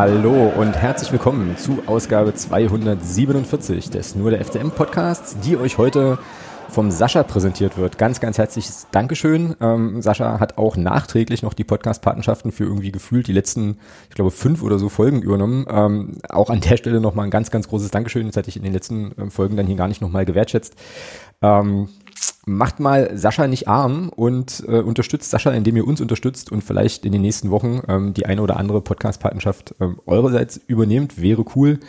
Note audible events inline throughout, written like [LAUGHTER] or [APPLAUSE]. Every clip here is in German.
Hallo und herzlich willkommen zu Ausgabe 247 des Nur der FCM Podcasts, die euch heute vom Sascha präsentiert wird. Ganz, ganz herzliches Dankeschön. Ähm, Sascha hat auch nachträglich noch die Podcast-Patenschaften für irgendwie gefühlt die letzten, ich glaube, fünf oder so Folgen übernommen. Ähm, auch an der Stelle nochmal ein ganz, ganz großes Dankeschön. Das hatte ich in den letzten ähm, Folgen dann hier gar nicht nochmal gewertschätzt. Ähm, macht mal Sascha nicht arm und äh, unterstützt Sascha, indem ihr uns unterstützt und vielleicht in den nächsten Wochen ähm, die eine oder andere Podcast-Patenschaft ähm, eurerseits übernehmt. Wäre cool.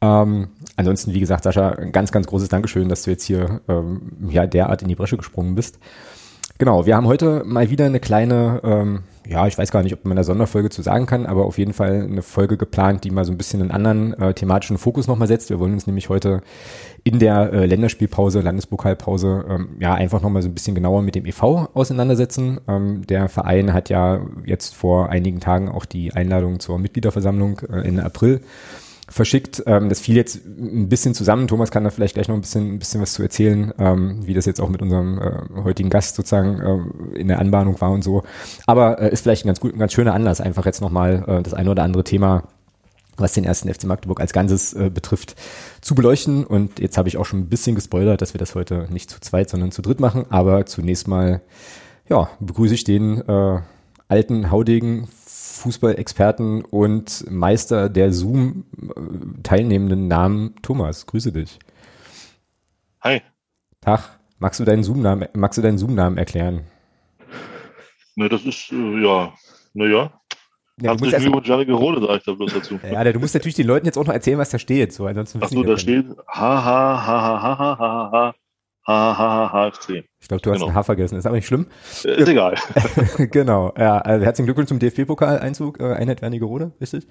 Ähm, ansonsten, wie gesagt, Sascha, ein ganz, ganz großes Dankeschön, dass du jetzt hier ähm, ja derart in die Bresche gesprungen bist. Genau, wir haben heute mal wieder eine kleine, ähm, ja, ich weiß gar nicht, ob man eine Sonderfolge zu sagen kann, aber auf jeden Fall eine Folge geplant, die mal so ein bisschen einen anderen äh, thematischen Fokus nochmal setzt. Wir wollen uns nämlich heute in der äh, Länderspielpause, Landespokalpause, ähm, ja, einfach nochmal so ein bisschen genauer mit dem EV auseinandersetzen. Ähm, der Verein hat ja jetzt vor einigen Tagen auch die Einladung zur Mitgliederversammlung äh, Ende April verschickt. Ähm, das fiel jetzt ein bisschen zusammen. Thomas kann da vielleicht gleich noch ein bisschen, ein bisschen was zu erzählen, ähm, wie das jetzt auch mit unserem äh, heutigen Gast sozusagen äh, in der Anbahnung war und so. Aber äh, ist vielleicht ein ganz gut, ein ganz schöner Anlass, einfach jetzt nochmal äh, das eine oder andere Thema was den ersten FC Magdeburg als Ganzes äh, betrifft, zu beleuchten. Und jetzt habe ich auch schon ein bisschen gespoilert, dass wir das heute nicht zu zweit, sondern zu dritt machen. Aber zunächst mal, ja, begrüße ich den äh, alten Haudegen Fußballexperten und Meister der Zoom äh, teilnehmenden Namen Thomas. Grüße dich. Hi. Tag. Magst du deinen Zoom-Namen, magst du deinen Zoom-Namen erklären? Ne, das ist, äh, ja, naja. Ja, du musst Janne Gerode, sage ich da bloß dazu. Ja, du musst natürlich den Leuten jetzt auch noch erzählen, was da steht. So, ansonsten Ach so, da steht ha ha ha ha ha ha ha ha HHHFC. Ich glaube, du hast Genau. ein H vergessen, ist aber nicht schlimm. Äh, Ist egal. [LAUGHS] genau, ja, also herzlichen Glückwunsch zum DFB-Pokal-Einzug, äh, Einheit Wernigerode, richtig?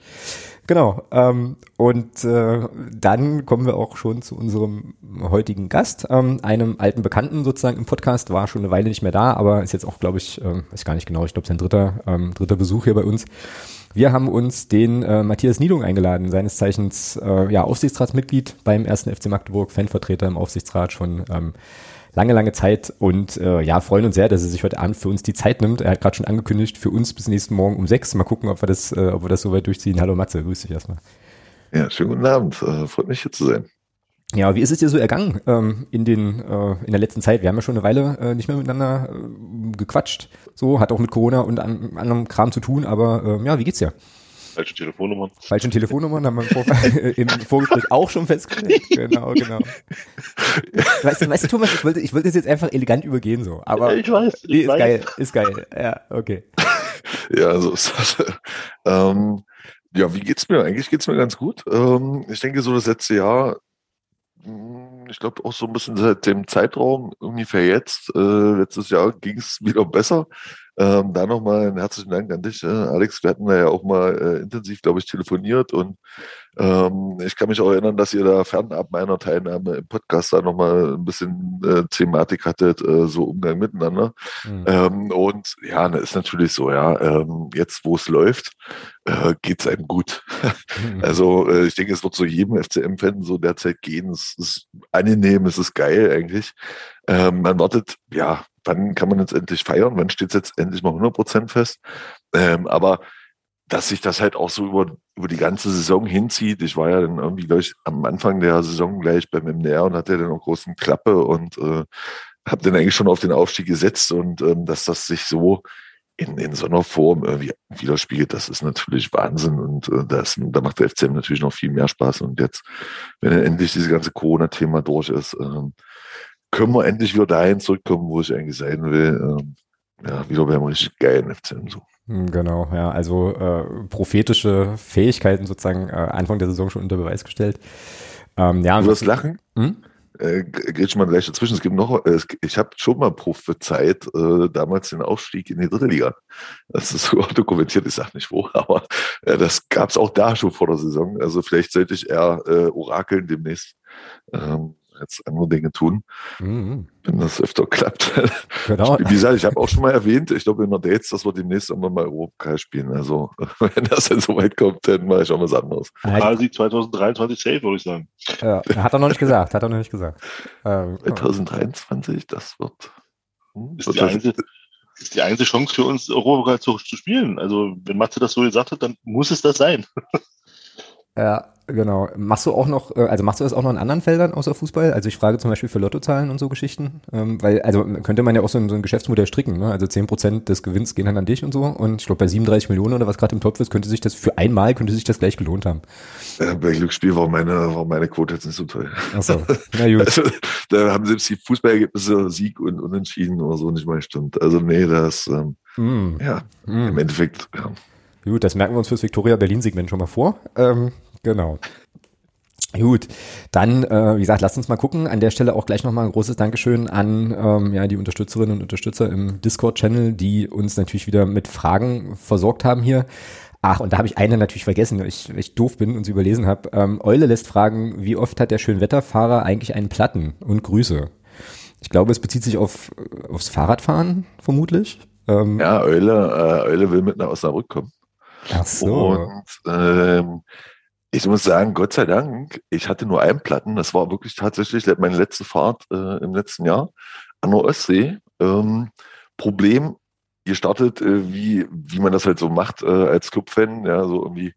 Genau, ähm, und äh, dann kommen wir auch schon zu unserem heutigen Gast, ähm, einem alten Bekannten sozusagen im Podcast, war schon eine Weile nicht mehr da, aber ist jetzt auch, glaube ich, ähm, weiß gar nicht genau, ich glaube, sein dritter, ähm, dritter Besuch hier bei uns. Wir haben uns den äh, Matthias Niedung eingeladen, seines Zeichens äh, ja, Aufsichtsratsmitglied beim ersten FC Magdeburg, Fanvertreter im Aufsichtsrat schon ähm, lange, lange Zeit und äh, ja, freuen uns sehr, dass er sich heute Abend für uns die Zeit nimmt. Er hat gerade schon angekündigt, für uns bis nächsten Morgen um sechs. Mal gucken, ob wir das, äh, ob wir das soweit durchziehen. Hallo Matze, grüß dich erstmal. Ja, schönen guten Abend. Äh, freut mich hier zu sein. Ja, wie ist es dir so ergangen ähm, in den äh, in der letzten Zeit? Wir haben ja schon eine Weile äh, nicht mehr miteinander äh, gequatscht. So hat auch mit Corona und an, anderem Kram zu tun. Aber äh, ja, wie geht's dir? Falsche Telefonnummern. Falschen Telefonnummern haben wir im, Vor [LAUGHS] im Vorgespräch auch schon festgestellt. Genau, genau. Weißt du, weißt du, Thomas, ich wollte, ich wollte das jetzt einfach elegant übergehen so. Aber ich weiß. nee, Ich ist weiß. geil, ist geil. Ja, okay. [LAUGHS] Ja, so ist das. ähm, ja, wie geht's mir? Eigentlich geht's mir ganz gut. Ähm, ich denke, so das letzte Jahr, ich glaube auch so ein bisschen seit dem Zeitraum ungefähr jetzt. Äh, letztes Jahr ging's wieder besser. Ähm, da nochmal einen herzlichen Dank an dich, äh, Alex. Wir hatten da ja auch mal äh, intensiv, glaube ich, telefoniert und ähm, ich kann mich auch erinnern, dass ihr da fernab meiner Teilnahme im Podcast da nochmal ein bisschen äh, Thematik hattet, äh, so Umgang miteinander. Hm. Ähm, und ja, ne, ist natürlich so, ja, ähm, jetzt wo es läuft, äh, geht's einem gut. Mhm. [LAUGHS] Also äh, ich denke, es wird so jedem FCM-Fan so derzeit gehen. Es ist angenehm, es ist geil eigentlich. Ähm, man wartet, ja, wann kann man jetzt endlich feiern? Wann steht es jetzt endlich mal 100% fest? Ähm, aber dass sich das halt auch so über, über die ganze Saison hinzieht. Ich war ja dann irgendwie, glaube ich, am Anfang der Saison gleich beim MDR und hatte dann auch großen Klappe und äh, habe dann eigentlich schon auf den Aufstieg gesetzt und ähm, dass das sich so in, in so einer Form irgendwie widerspiegelt, das ist natürlich Wahnsinn und äh, das, da macht der FCM natürlich noch viel mehr Spaß und jetzt, wenn endlich dieses ganze Corona-Thema durch ist, ähm, können wir endlich wieder dahin zurückkommen, wo ich eigentlich sein will. Ähm, ja, wieder beim richtig geilen FCM so. Hm, Genau, ja, also äh, prophetische Fähigkeiten sozusagen äh, Anfang der Saison schon unter Beweis gestellt. Ähm, ja, Du wirst lachen? Hm? Äh, geht schon mal gleich dazwischen. Es gibt noch, äh, ich habe schon mal prophezeit, äh, damals den Aufstieg in die dritte Liga. Das ist sogar [LAUGHS] dokumentiert, ich sag nicht wo, aber äh, das gab es auch da schon vor der Saison. Also vielleicht sollte ich eher äh, orakeln demnächst. Ähm, jetzt andere Dinge tun, Mhm. wenn das öfter klappt. [LAUGHS] Genau. Wie gesagt, ich habe auch schon mal erwähnt, ich glaube in der Dates, dass wir demnächst irgendwann mal Europapokal spielen. Also [LAUGHS] wenn das dann so weit kommt, dann mache ich auch was anderes. Pokalsieg 2023 safe, würde ich sagen. äh, hat er noch nicht gesagt, hat er noch nicht gesagt. Ähm, 2023, das wird. hm, Ist wird die das- einzige, ist die einzige Chance für uns, Europapokal zu, zu spielen. Also, wenn Matze das so gesagt hat, dann muss es das sein. [LAUGHS] Ja, genau. Machst du auch noch, äh, also machst du das auch noch in anderen Feldern außer Fußball? Also ich frage zum Beispiel für Lottozahlen und so Geschichten, ähm, weil, also könnte man ja auch so ein, so ein Geschäftsmodell stricken, ne? Also zehn Prozent des Gewinns gehen dann an dich und so. Und ich glaube, bei 37 Millionen oder was gerade im Topf ist, könnte sich das für einmal könnte sich das gleich gelohnt haben. Äh, bei Glücksspiel war meine, war meine Quote jetzt nicht so toll. Ach so, [LAUGHS] na gut. Also, da haben selbst die Fußballergebnisse Sieg und Unentschieden oder so nicht mal stimmt. Also nee, das, ähm, Mm, ja, mm. im Endeffekt, ja. Gut, das merken wir uns fürs Victoria Berlin-Segment schon mal vor. Ähm, genau. Gut, dann, äh, wie gesagt, lasst uns mal gucken. An der Stelle auch gleich nochmal ein großes Dankeschön an ähm, ja, die Unterstützerinnen und Unterstützer im Discord-Channel, die uns natürlich wieder mit Fragen versorgt haben hier. Ach, und da habe ich eine natürlich vergessen, weil ich, weil ich doof bin und sie überlesen habe. Ähm, Eule lässt fragen, wie oft hat der Schönwetterfahrer eigentlich einen Platten? Und Grüße. Ich glaube, es bezieht sich auf, aufs Fahrradfahren, vermutlich. Ähm, Ja, Eule, äh, Eule will mit nach Osnabrück kommen. Ach so. Und ähm, ich muss sagen, Gott sei Dank, ich hatte nur einen Platten. Das war wirklich tatsächlich meine letzte Fahrt äh, im letzten Jahr an der Ostsee. Ähm, Problem, ihr startet, äh, wie, wie man das halt so macht äh, als Clubfan, ja, so irgendwie,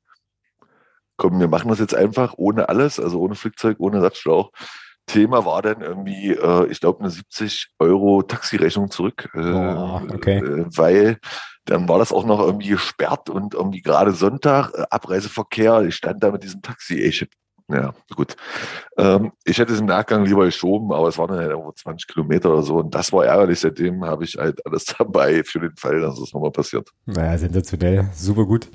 komm, wir machen das jetzt einfach ohne alles, also ohne Flickzeug, ohne Satzschlauch. Thema war dann irgendwie, äh, ich glaube, eine 70 Euro Taxirechnung zurück, äh, Oh, okay. äh, weil dann war das auch noch irgendwie gesperrt und irgendwie gerade Sonntag, äh, Abreiseverkehr, ich stand da mit diesem Taxi, ey, shit. Ja, gut. Ähm, ich hätte es im Nachgang lieber geschoben, aber es waren dann halt irgendwo 20 Kilometer oder so und das war ärgerlich. Seitdem habe ich halt alles [LAUGHS] dabei für den Fall, dass es nochmal passiert. Naja, sensationell, super gut.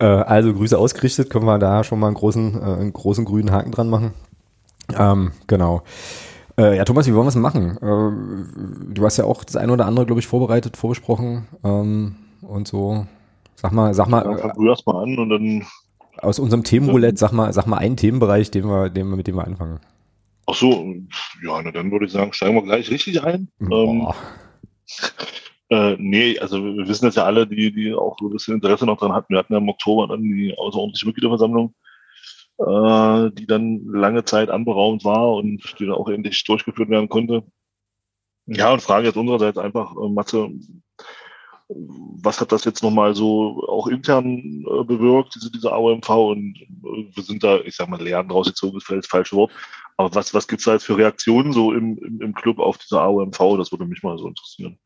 Äh, also Grüße ausgerichtet, können wir da schon mal einen großen, äh, einen großen grünen Haken dran machen. Ähm, genau. Äh, ja, Thomas, wie wollen wir es machen? Äh, du hast ja auch das eine oder andere, glaube ich, vorbereitet, vorbesprochen ähm, und so. Sag mal, sag mal, fang du erst mal an und dann, aus unserem Themenroulette, sag mal, sag mal einen Themenbereich, den wir, den wir, mit dem wir anfangen. ach so, ja, na, dann würde ich sagen, steigen wir gleich richtig ein. Ähm. [LAUGHS] Äh, nee, also wir wissen das ja alle, die, die auch so ein bisschen Interesse noch dran hatten. Wir hatten ja im Oktober dann die außerordentliche Mitgliederversammlung, äh, die dann lange Zeit anberaumt war und die dann auch endlich durchgeführt werden konnte. Ja, und Frage jetzt unsererseits einfach, äh, Matze, was hat das jetzt nochmal so auch intern äh, bewirkt, diese, diese AOMV? Und äh, wir sind da, ich sag mal, Lernen rausgezogen, ist vielleicht das falsche Wort. Aber was, was gibt's da jetzt für Reaktionen so im, im, im Club auf diese AOMV? Das würde mich mal so interessieren.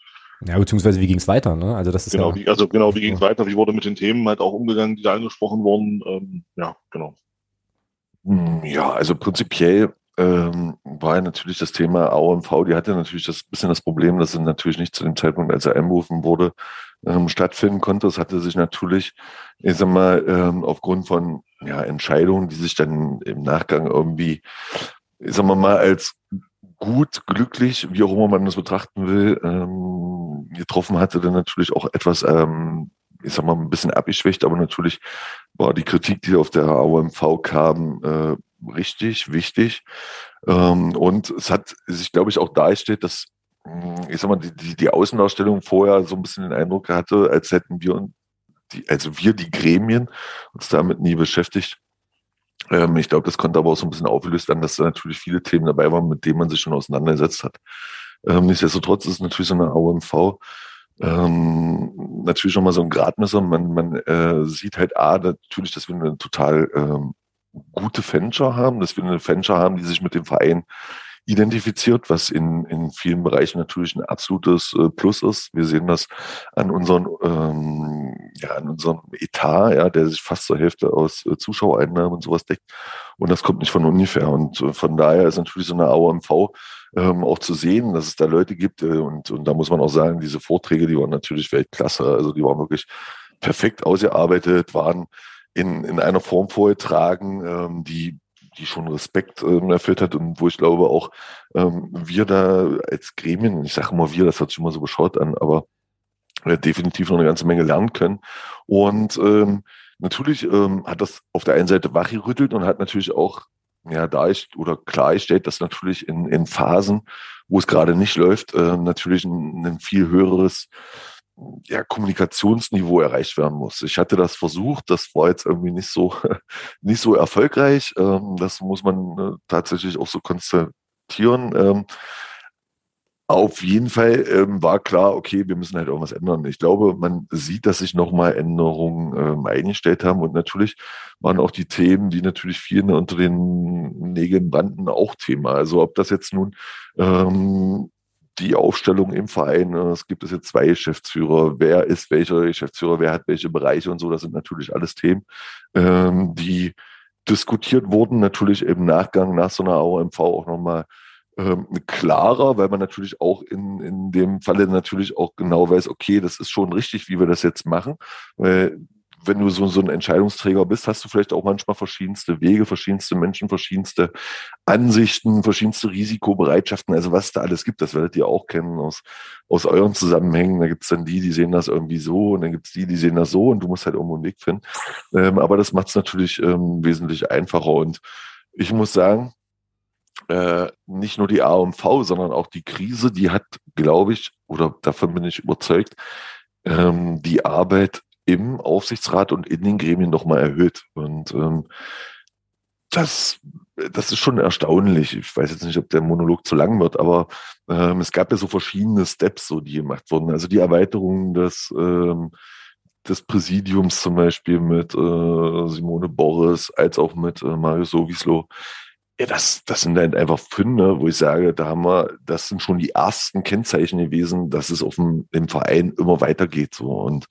Ja, beziehungsweise wie ging es weiter, ne? Also das ist Genau, ja, wie, also genau, wie ging es weiter? Wie wurde mit den Themen halt auch umgegangen, die da angesprochen wurden? Ähm, ja, genau. Hm, Ja, also prinzipiell ähm, war natürlich das Thema AOMV, die hatte natürlich das bisschen das Problem, dass sie natürlich nicht zu dem Zeitpunkt, als er einberufen wurde, ähm, stattfinden konnte. Es hatte sich natürlich, ich sag mal, ähm, aufgrund von ja, Entscheidungen, die sich dann im Nachgang irgendwie, ich sag mal mal, als gut, glücklich, wie auch immer man das betrachten will, ähm, getroffen hatte, dann natürlich auch etwas, ähm, ich sag mal, ein bisschen abgeschwächt, aber natürlich war die Kritik, die auf der AOMV kam, äh, richtig, wichtig. Ähm, und es hat sich, glaube ich, auch dargestellt, dass, mh, ich sag mal, die, die, die Außendarstellung vorher so ein bisschen den Eindruck hatte, als hätten wir die, also wir, die Gremien, uns damit nie beschäftigt. Ähm, ich glaube, das konnte aber auch so ein bisschen aufgelöst werden, dass da natürlich viele Themen dabei waren, mit denen man sich schon auseinandergesetzt hat. Ähm, nichtsdestotrotz ist natürlich so eine AOMV ähm, natürlich nochmal so ein Gradmesser. Man, man äh, sieht halt A, natürlich, dass wir eine total ähm, gute Fanschar haben, dass wir eine Fanschar haben, die sich mit dem Verein identifiziert, was in, in vielen Bereichen natürlich ein absolutes äh, Plus ist. Wir sehen das an unseren, ähm, ja, an unserem Etat, ja, der sich fast zur Hälfte aus äh, Zuschauereinnahmen und sowas deckt. Und das kommt nicht von ungefähr. Und äh, von daher ist natürlich so eine AOMV ähm, auch zu sehen, dass es da Leute gibt. Und, und da muss man auch sagen, diese Vorträge, die waren natürlich Weltklasse. Also die waren wirklich perfekt ausgearbeitet, waren in, in einer Form vorgetragen, ähm, die die schon Respekt ähm, erfüllt hat und wo ich glaube auch ähm, wir da als Gremien, ich sage immer wir, das hört sich immer so bescheuert an, aber äh, definitiv noch eine ganze Menge lernen können. Und ähm, natürlich ähm, hat das auf der einen Seite wachgerüttelt und hat natürlich auch ja, da ich oder klargestellt, dass natürlich in, in Phasen, wo es gerade nicht läuft, äh, natürlich ein, ein viel höheres ja, Kommunikationsniveau erreicht werden muss. Ich hatte das versucht, das war jetzt irgendwie nicht so, [LAUGHS] nicht so erfolgreich. Ähm, das muss man äh, tatsächlich auch so konstatieren. Ähm, Auf jeden Fall ähm, war klar, okay, wir müssen halt irgendwas ändern. Ich glaube, man sieht, dass sich nochmal Änderungen eingestellt haben und natürlich waren auch die Themen, die natürlich vielen unter den Nägeln banden, auch Thema. Also ob das jetzt nun die Aufstellung im Verein, äh, es gibt es jetzt zwei Geschäftsführer, wer ist welcher Geschäftsführer, wer hat welche Bereiche und so, das sind natürlich alles Themen, ähm, die diskutiert wurden, natürlich im Nachgang nach so einer AOMV auch nochmal ähm, klarer, weil man natürlich auch in, in dem Falle natürlich auch genau weiß, okay, das ist schon richtig, wie wir das jetzt machen. Weil wenn du so, so ein Entscheidungsträger bist, hast du vielleicht auch manchmal verschiedenste Wege, verschiedenste Menschen, verschiedenste Ansichten, verschiedenste Risikobereitschaften, also was da alles gibt, das werdet ihr auch kennen aus, aus euren Zusammenhängen. Da gibt es dann die, die sehen das irgendwie so und dann gibt es die, die sehen das so und du musst halt irgendwo einen Weg finden. Ähm, aber das macht es natürlich ähm, wesentlich einfacher und ich muss sagen, äh, nicht nur die AMV, sondern auch die Krise, die hat, glaube ich, oder davon bin ich überzeugt, ähm, die Arbeit im Aufsichtsrat und in den Gremien nochmal erhöht. Und ähm, das, das ist schon erstaunlich. Ich weiß jetzt nicht, ob der Monolog zu lang wird, aber ähm, es gab ja so verschiedene Steps, so die gemacht wurden. Also die Erweiterung des, ähm, des Präsidiums zum Beispiel mit äh, Simone Boris, als auch mit äh, Mario Sowislo, ja, das, das sind halt einfach Funde, wo ich sage, da haben wir, das sind schon die ersten Kennzeichen gewesen, dass es auf dem, im Verein immer weitergeht. So. Und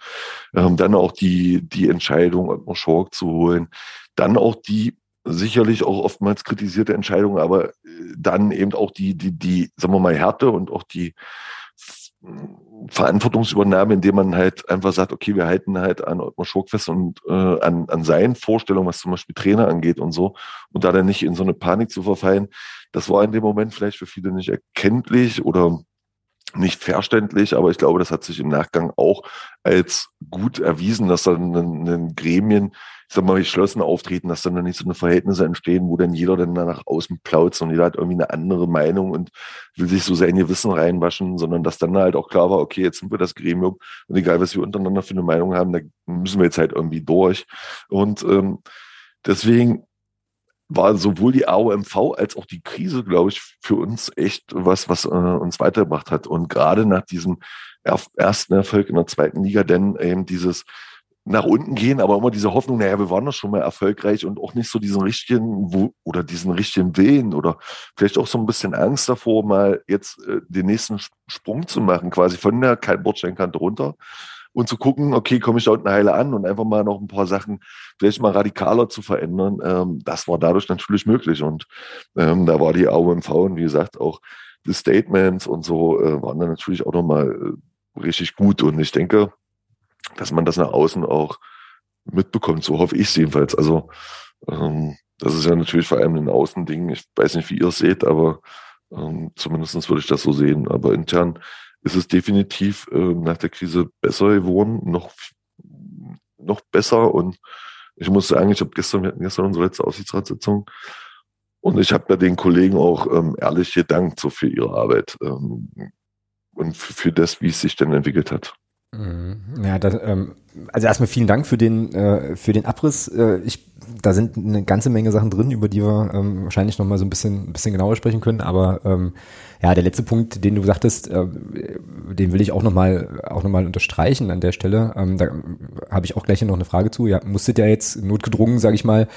ähm, dann auch die, die Entscheidung, Ottmar Schork zu holen. Dann auch die sicherlich auch oftmals kritisierte Entscheidung, aber äh, dann eben auch die, die, die, sagen wir mal, Härte und auch die Verantwortungsübernahme, indem man halt einfach sagt, okay, wir halten halt an Ottmar Schurk fest und äh, an, an seinen Vorstellungen, was zum Beispiel Trainer angeht und so, und da dann nicht in so eine Panik zu verfallen, das war in dem Moment vielleicht für viele nicht erkenntlich oder nicht verständlich, aber ich glaube, das hat sich im Nachgang auch als gut erwiesen, dass dann ein Gremien ich sag mal, geschlossen auftreten, dass dann nicht so eine Verhältnisse entstehen, wo dann jeder dann nach außen plaut und jeder hat irgendwie eine andere Meinung und will sich so sein Gewissen reinwaschen, sondern dass dann halt auch klar war, okay, jetzt sind wir das Gremium und egal, was wir untereinander für eine Meinung haben, da müssen wir jetzt halt irgendwie durch. Und ähm, deswegen war sowohl die AOMV als auch die Krise, glaube ich, für uns echt was, was äh, uns weitergebracht hat. Und gerade nach diesem ersten Erfolg in der zweiten Liga, denn eben dieses nach unten gehen, aber immer diese Hoffnung, naja, wir waren doch schon mal erfolgreich und auch nicht so diesen richtigen wo, oder diesen richtigen Willen oder vielleicht auch so ein bisschen Angst davor, mal jetzt äh, den nächsten Sprung zu machen, quasi von der Bordsteinkante runter und zu gucken, okay, komme ich da unten heile an und einfach mal noch ein paar Sachen vielleicht mal radikaler zu verändern. Ähm, das war dadurch natürlich möglich und ähm, da war die AOMV und wie gesagt auch die Statements und so äh, waren dann natürlich auch nochmal äh, richtig gut und ich denke, dass man das nach außen auch mitbekommt. So hoffe ich es jedenfalls. Also ähm, das ist ja natürlich vor allem ein Außending. Ich weiß nicht, wie ihr es seht, aber ähm, zumindest würde ich das so sehen. Aber intern ist es definitiv äh, nach der Krise besser geworden, noch, noch besser. Und ich muss sagen, ich habe gestern, wir hatten gestern unsere letzte Aussichtsratssitzung und ich habe bei den Kollegen auch ähm, ehrlich gedankt so für ihre Arbeit ähm, und für, für das, wie es sich denn entwickelt hat. Mhm. Ja, das, ähm, also erstmal vielen Dank für den äh, für den Abriss. Äh, ich, da sind eine ganze Menge Sachen drin, über die wir ähm, wahrscheinlich noch mal so ein bisschen ein bisschen genauer sprechen können. Aber ähm, ja, der letzte Punkt, den du sagtest, äh, den will ich auch noch mal auch noch unterstreichen an der Stelle. Ähm, da habe ich auch gleich noch eine Frage zu. Ja, musstet ja jetzt notgedrungen, sage ich mal,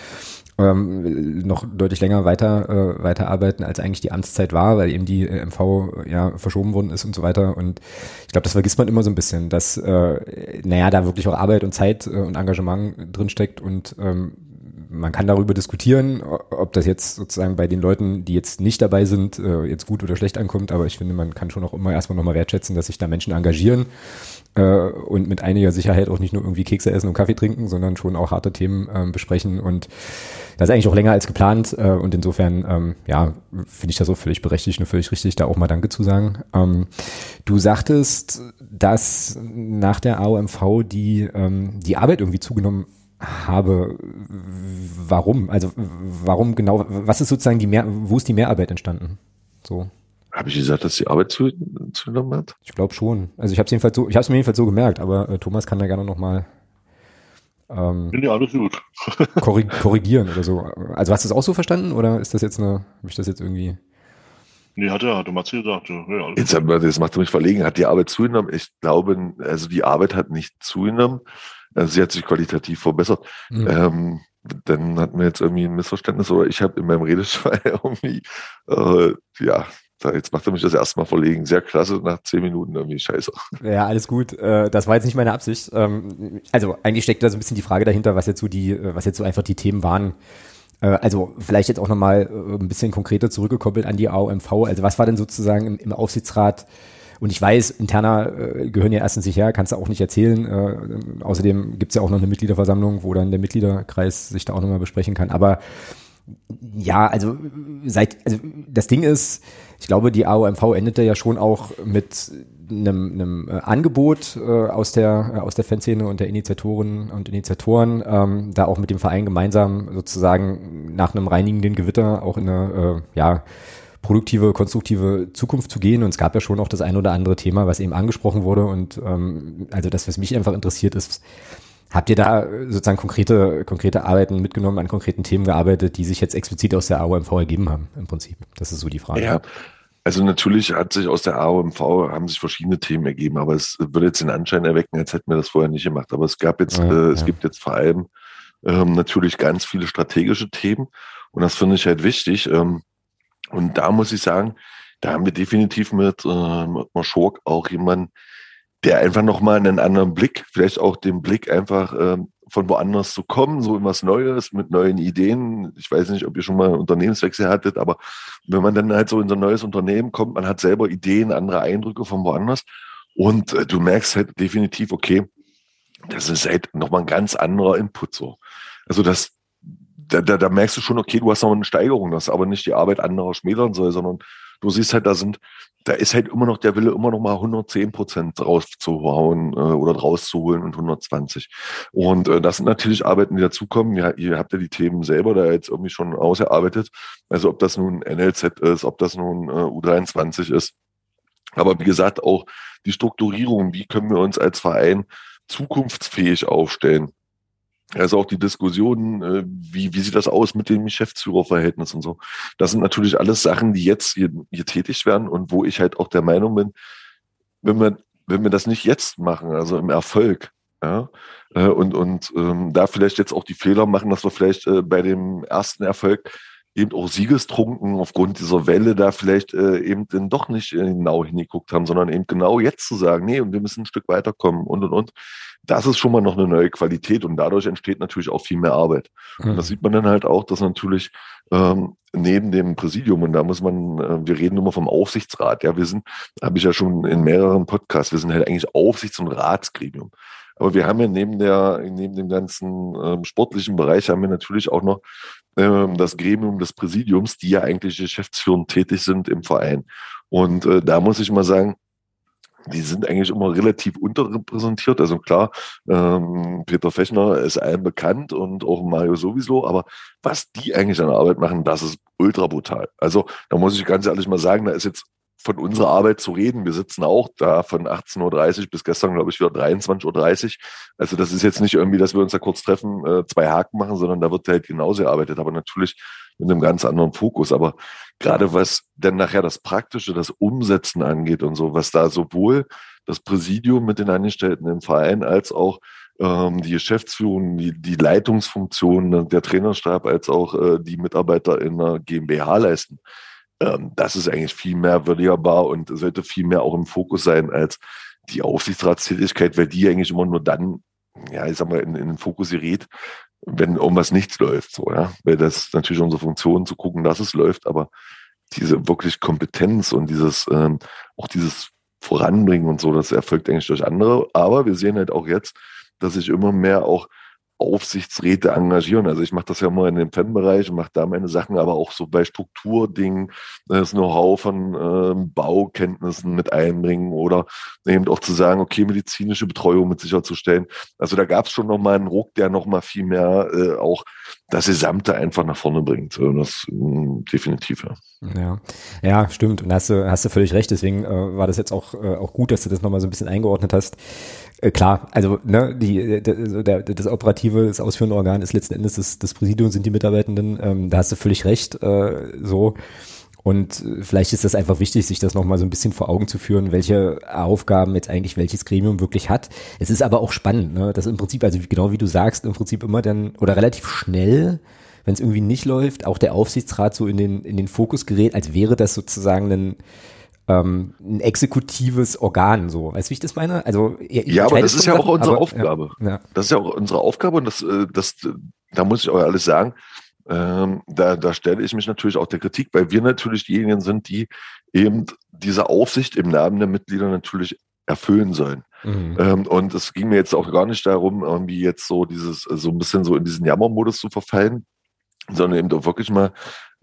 ähm, noch deutlich länger weiter äh, weiterarbeiten, als eigentlich die Amtszeit war, weil eben die äh, MV ja verschoben worden ist und so weiter. Und ich glaube, das vergisst man immer so ein bisschen, dass äh, naja, da wirklich auch Arbeit und Zeit äh, und Engagement drinsteckt und ähm, man kann darüber diskutieren, ob das jetzt sozusagen bei den Leuten, die jetzt nicht dabei sind, äh, jetzt gut oder schlecht ankommt, aber ich finde, man kann schon auch immer erstmal nochmal wertschätzen, dass sich da Menschen engagieren äh, und mit einiger Sicherheit auch nicht nur irgendwie Kekse essen und Kaffee trinken, sondern schon auch harte Themen äh, besprechen und das ist eigentlich auch länger als geplant äh, und insofern, ähm, ja, finde ich das auch völlig berechtigt und völlig richtig, da auch mal Danke zu sagen. Ähm, du sagtest, dass nach der AOMV die, ähm, die Arbeit irgendwie zugenommen habe. Warum? Also warum genau? Was ist sozusagen die Mehr, wo ist die Mehrarbeit entstanden? So. Habe ich gesagt, dass die Arbeit zu, zugenommen hat? Ich glaube schon. Also ich habe es jedenfalls so, ich habe es mir jedenfalls so gemerkt, aber äh, Thomas kann da gerne noch mal ähm, ja, alles gut. [LAUGHS] korrig korrigieren oder so. Also hast du es auch so verstanden oder ist das jetzt eine, habe ich das jetzt irgendwie? Nee, hat er, hatte Matze gesagt. Ja, Jetzt, das macht mich verlegen. Hat die Arbeit zugenommen? Ich glaube, also die Arbeit hat nicht zugenommen. Also sie hat sich qualitativ verbessert. Mhm. Ähm, dann hatten wir jetzt irgendwie ein Missverständnis oder ich habe in meinem Redeschwein [LAUGHS] irgendwie, äh, ja, jetzt macht er mich das erstmal verlegen. Sehr klasse, nach zehn Minuten irgendwie scheiße. Ja, alles gut. Äh, das war jetzt nicht meine Absicht. Ähm, also eigentlich steckt da so ein bisschen die Frage dahinter, was jetzt so die, äh, was jetzt so einfach die Themen waren. Äh, also vielleicht jetzt auch nochmal ein bisschen konkreter zurückgekoppelt an die AOMV. Also was war denn sozusagen im Aufsichtsrat und ich weiß, interner äh, gehören ja erstens nicht her, kannst du auch nicht erzählen. Äh, außerdem gibt's ja auch noch eine Mitgliederversammlung, wo dann der Mitgliederkreis sich da auch nochmal besprechen kann. Aber ja, also seit, also das Ding ist, ich glaube, die AOMV endete ja schon auch mit einem, einem äh, Angebot äh, aus der äh, aus der Fanszene und der Initiatoren und Initiatoren, ähm, da auch mit dem Verein gemeinsam sozusagen nach einem reinigenden Gewitter auch in eine äh, ja produktive, konstruktive Zukunft zu gehen. Und es gab ja schon auch das ein oder andere Thema, was eben angesprochen wurde. Und ähm, also das, was mich einfach interessiert, ist, habt ihr da sozusagen konkrete, konkrete Arbeiten mitgenommen, an konkreten Themen gearbeitet, die sich jetzt explizit aus der AOMV ergeben haben, im Prinzip? Das ist so die Frage. Ja. Also natürlich hat sich aus der AOMV haben sich verschiedene Themen ergeben, aber es würde jetzt den Anschein erwecken, als hätten wir das vorher nicht gemacht. Aber es gab jetzt, ja, äh, es ja. gibt jetzt vor allem ähm, natürlich ganz viele strategische Themen und das finde ich halt wichtig. Ähm, und da muss ich sagen, da haben wir definitiv mit, äh, mit Schurk auch jemanden, der einfach nochmal einen anderen Blick, vielleicht auch den Blick einfach äh, von woanders zu kommen, so was Neues, mit neuen Ideen. Ich weiß nicht, ob ihr schon mal Unternehmenswechsel hattet, aber wenn man dann halt so in so ein neues Unternehmen kommt, man hat selber Ideen, andere Eindrücke von woanders und äh, du merkst halt definitiv, okay, das ist halt nochmal ein ganz anderer Input so. Also das, da, da, da merkst du schon, okay, du hast noch eine Steigerung, das aber nicht die Arbeit anderer schmälern soll, sondern du siehst halt, da sind, da ist halt immer noch der Wille, immer noch mal 110 Prozent rauszuhauen äh, oder rauszuholen und 120. Und äh, das sind natürlich Arbeiten, die dazukommen. Ja, ihr habt ja die Themen selber da jetzt irgendwie schon ausgearbeitet. Also ob das nun NLZ ist, ob das nun äh, U23 ist. Aber wie gesagt, auch die Strukturierung, wie können wir uns als Verein zukunftsfähig aufstellen? Also auch die Diskussionen, äh, wie, wie sieht das aus mit dem Geschäftsführerverhältnis und so. Das sind natürlich alles Sachen, die jetzt hier, tätig werden und wo ich halt auch der Meinung bin, wenn wir, wenn wir das nicht jetzt machen, also im Erfolg, ja, äh, und, und ähm, da vielleicht jetzt auch die Fehler machen, dass wir vielleicht äh, bei dem ersten Erfolg eben auch siegestrunken aufgrund dieser Welle da vielleicht äh, eben dann doch nicht genau hingeguckt haben, sondern eben genau jetzt zu sagen, nee, und wir müssen ein Stück weiterkommen und und und. Das ist schon mal noch eine neue Qualität und dadurch entsteht natürlich auch viel mehr Arbeit. Mhm. Und das sieht man dann halt auch, dass natürlich ähm, neben dem Präsidium, und da muss man, äh, wir reden immer vom Aufsichtsrat, ja, wir sind, habe ich ja schon in mehreren Podcasts, wir sind halt eigentlich Aufsichts- und Ratsgremium. Aber wir haben ja neben der, neben dem ganzen ähm, sportlichen Bereich haben wir natürlich auch noch ähm, das Gremium des Präsidiums, die ja eigentlich geschäftsführend tätig sind im Verein. Und äh, da muss ich mal sagen, die sind eigentlich immer relativ unterrepräsentiert. Also klar, ähm, Peter Fechner ist allen bekannt und auch Mario sowieso, aber was die eigentlich an der Arbeit machen, das ist ultra brutal. Also da muss ich ganz ehrlich mal sagen, da ist jetzt von unserer Arbeit zu reden. Wir sitzen auch da von 18.30 Uhr bis gestern, glaube ich, wieder 23.30 Uhr. Also das ist jetzt nicht irgendwie, dass wir uns da kurz treffen, äh, zwei Haken machen, sondern da wird halt genauso gearbeitet, aber natürlich mit einem ganz anderen Fokus. Aber gerade was dann nachher das Praktische, das Umsetzen angeht und so, was da sowohl das Präsidium mit den Angestellten im Verein als auch ähm, die Geschäftsführung, die, die Leitungsfunktion, der Trainerstab als auch äh, die Mitarbeiter in der GmbH leisten ähm, das ist eigentlich viel mehr würdigbar und sollte viel mehr auch im Fokus sein als die Aufsichtsratstätigkeit, weil die eigentlich immer nur dann, ja, ich sag mal, in, in den Fokus gerät, wenn irgendwas nichts läuft, so, ja. Weil das natürlich unsere Funktion zu gucken, dass es läuft, aber diese wirklich Kompetenz und dieses, ähm, auch dieses Voranbringen und so, das erfolgt eigentlich durch andere. Aber wir sehen halt auch jetzt, dass sich immer mehr auch Aufsichtsräte engagieren. Also ich mache das ja immer in dem Fanbereich und mache da meine Sachen, aber auch so bei Strukturdingen, das Know-how von ähm, Baukenntnissen mit einbringen oder eben auch zu sagen, okay, medizinische Betreuung mit sicherzustellen. Also da gab es schon nochmal einen Ruck, der nochmal viel mehr äh, auch das Gesamte einfach nach vorne bringt. Und das mh, definitiv, ja. Ja, ja, stimmt. Und hast du, hast du völlig recht. Deswegen äh, war das jetzt auch, äh, auch gut, dass du das nochmal so ein bisschen eingeordnet hast. Äh, klar, also ne, die, der, der, das operative, das ausführende Organ ist letzten Endes das, das Präsidium, sind die Mitarbeitenden. Ähm, da hast du völlig recht. Äh, so Und äh, vielleicht ist das einfach wichtig, sich das nochmal so ein bisschen vor Augen zu führen, welche Aufgaben jetzt eigentlich welches Gremium wirklich hat. Es ist aber auch spannend, ne? dass im Prinzip, also genau wie du sagst, im Prinzip immer dann oder relativ schnell, wenn es irgendwie nicht läuft, auch der Aufsichtsrat so in den, in den Fokus gerät, als wäre das sozusagen ein ähm, ein exekutives Organ, so. Weißt du, wie ich das meine? Also, ja, aber das ist ja auch unsere aber, Aufgabe. Ja, ja. Das ist ja auch unsere Aufgabe und das, äh, das, da muss ich euch alles sagen, ähm, da, da stelle ich mich natürlich auch der Kritik, weil wir natürlich diejenigen sind, die eben diese Aufsicht im Namen der Mitglieder natürlich erfüllen sollen. Mhm. Ähm, und es ging mir jetzt auch gar nicht darum, irgendwie jetzt so dieses, so ein bisschen so in diesen Jammermodus zu verfallen, sondern eben auch wirklich mal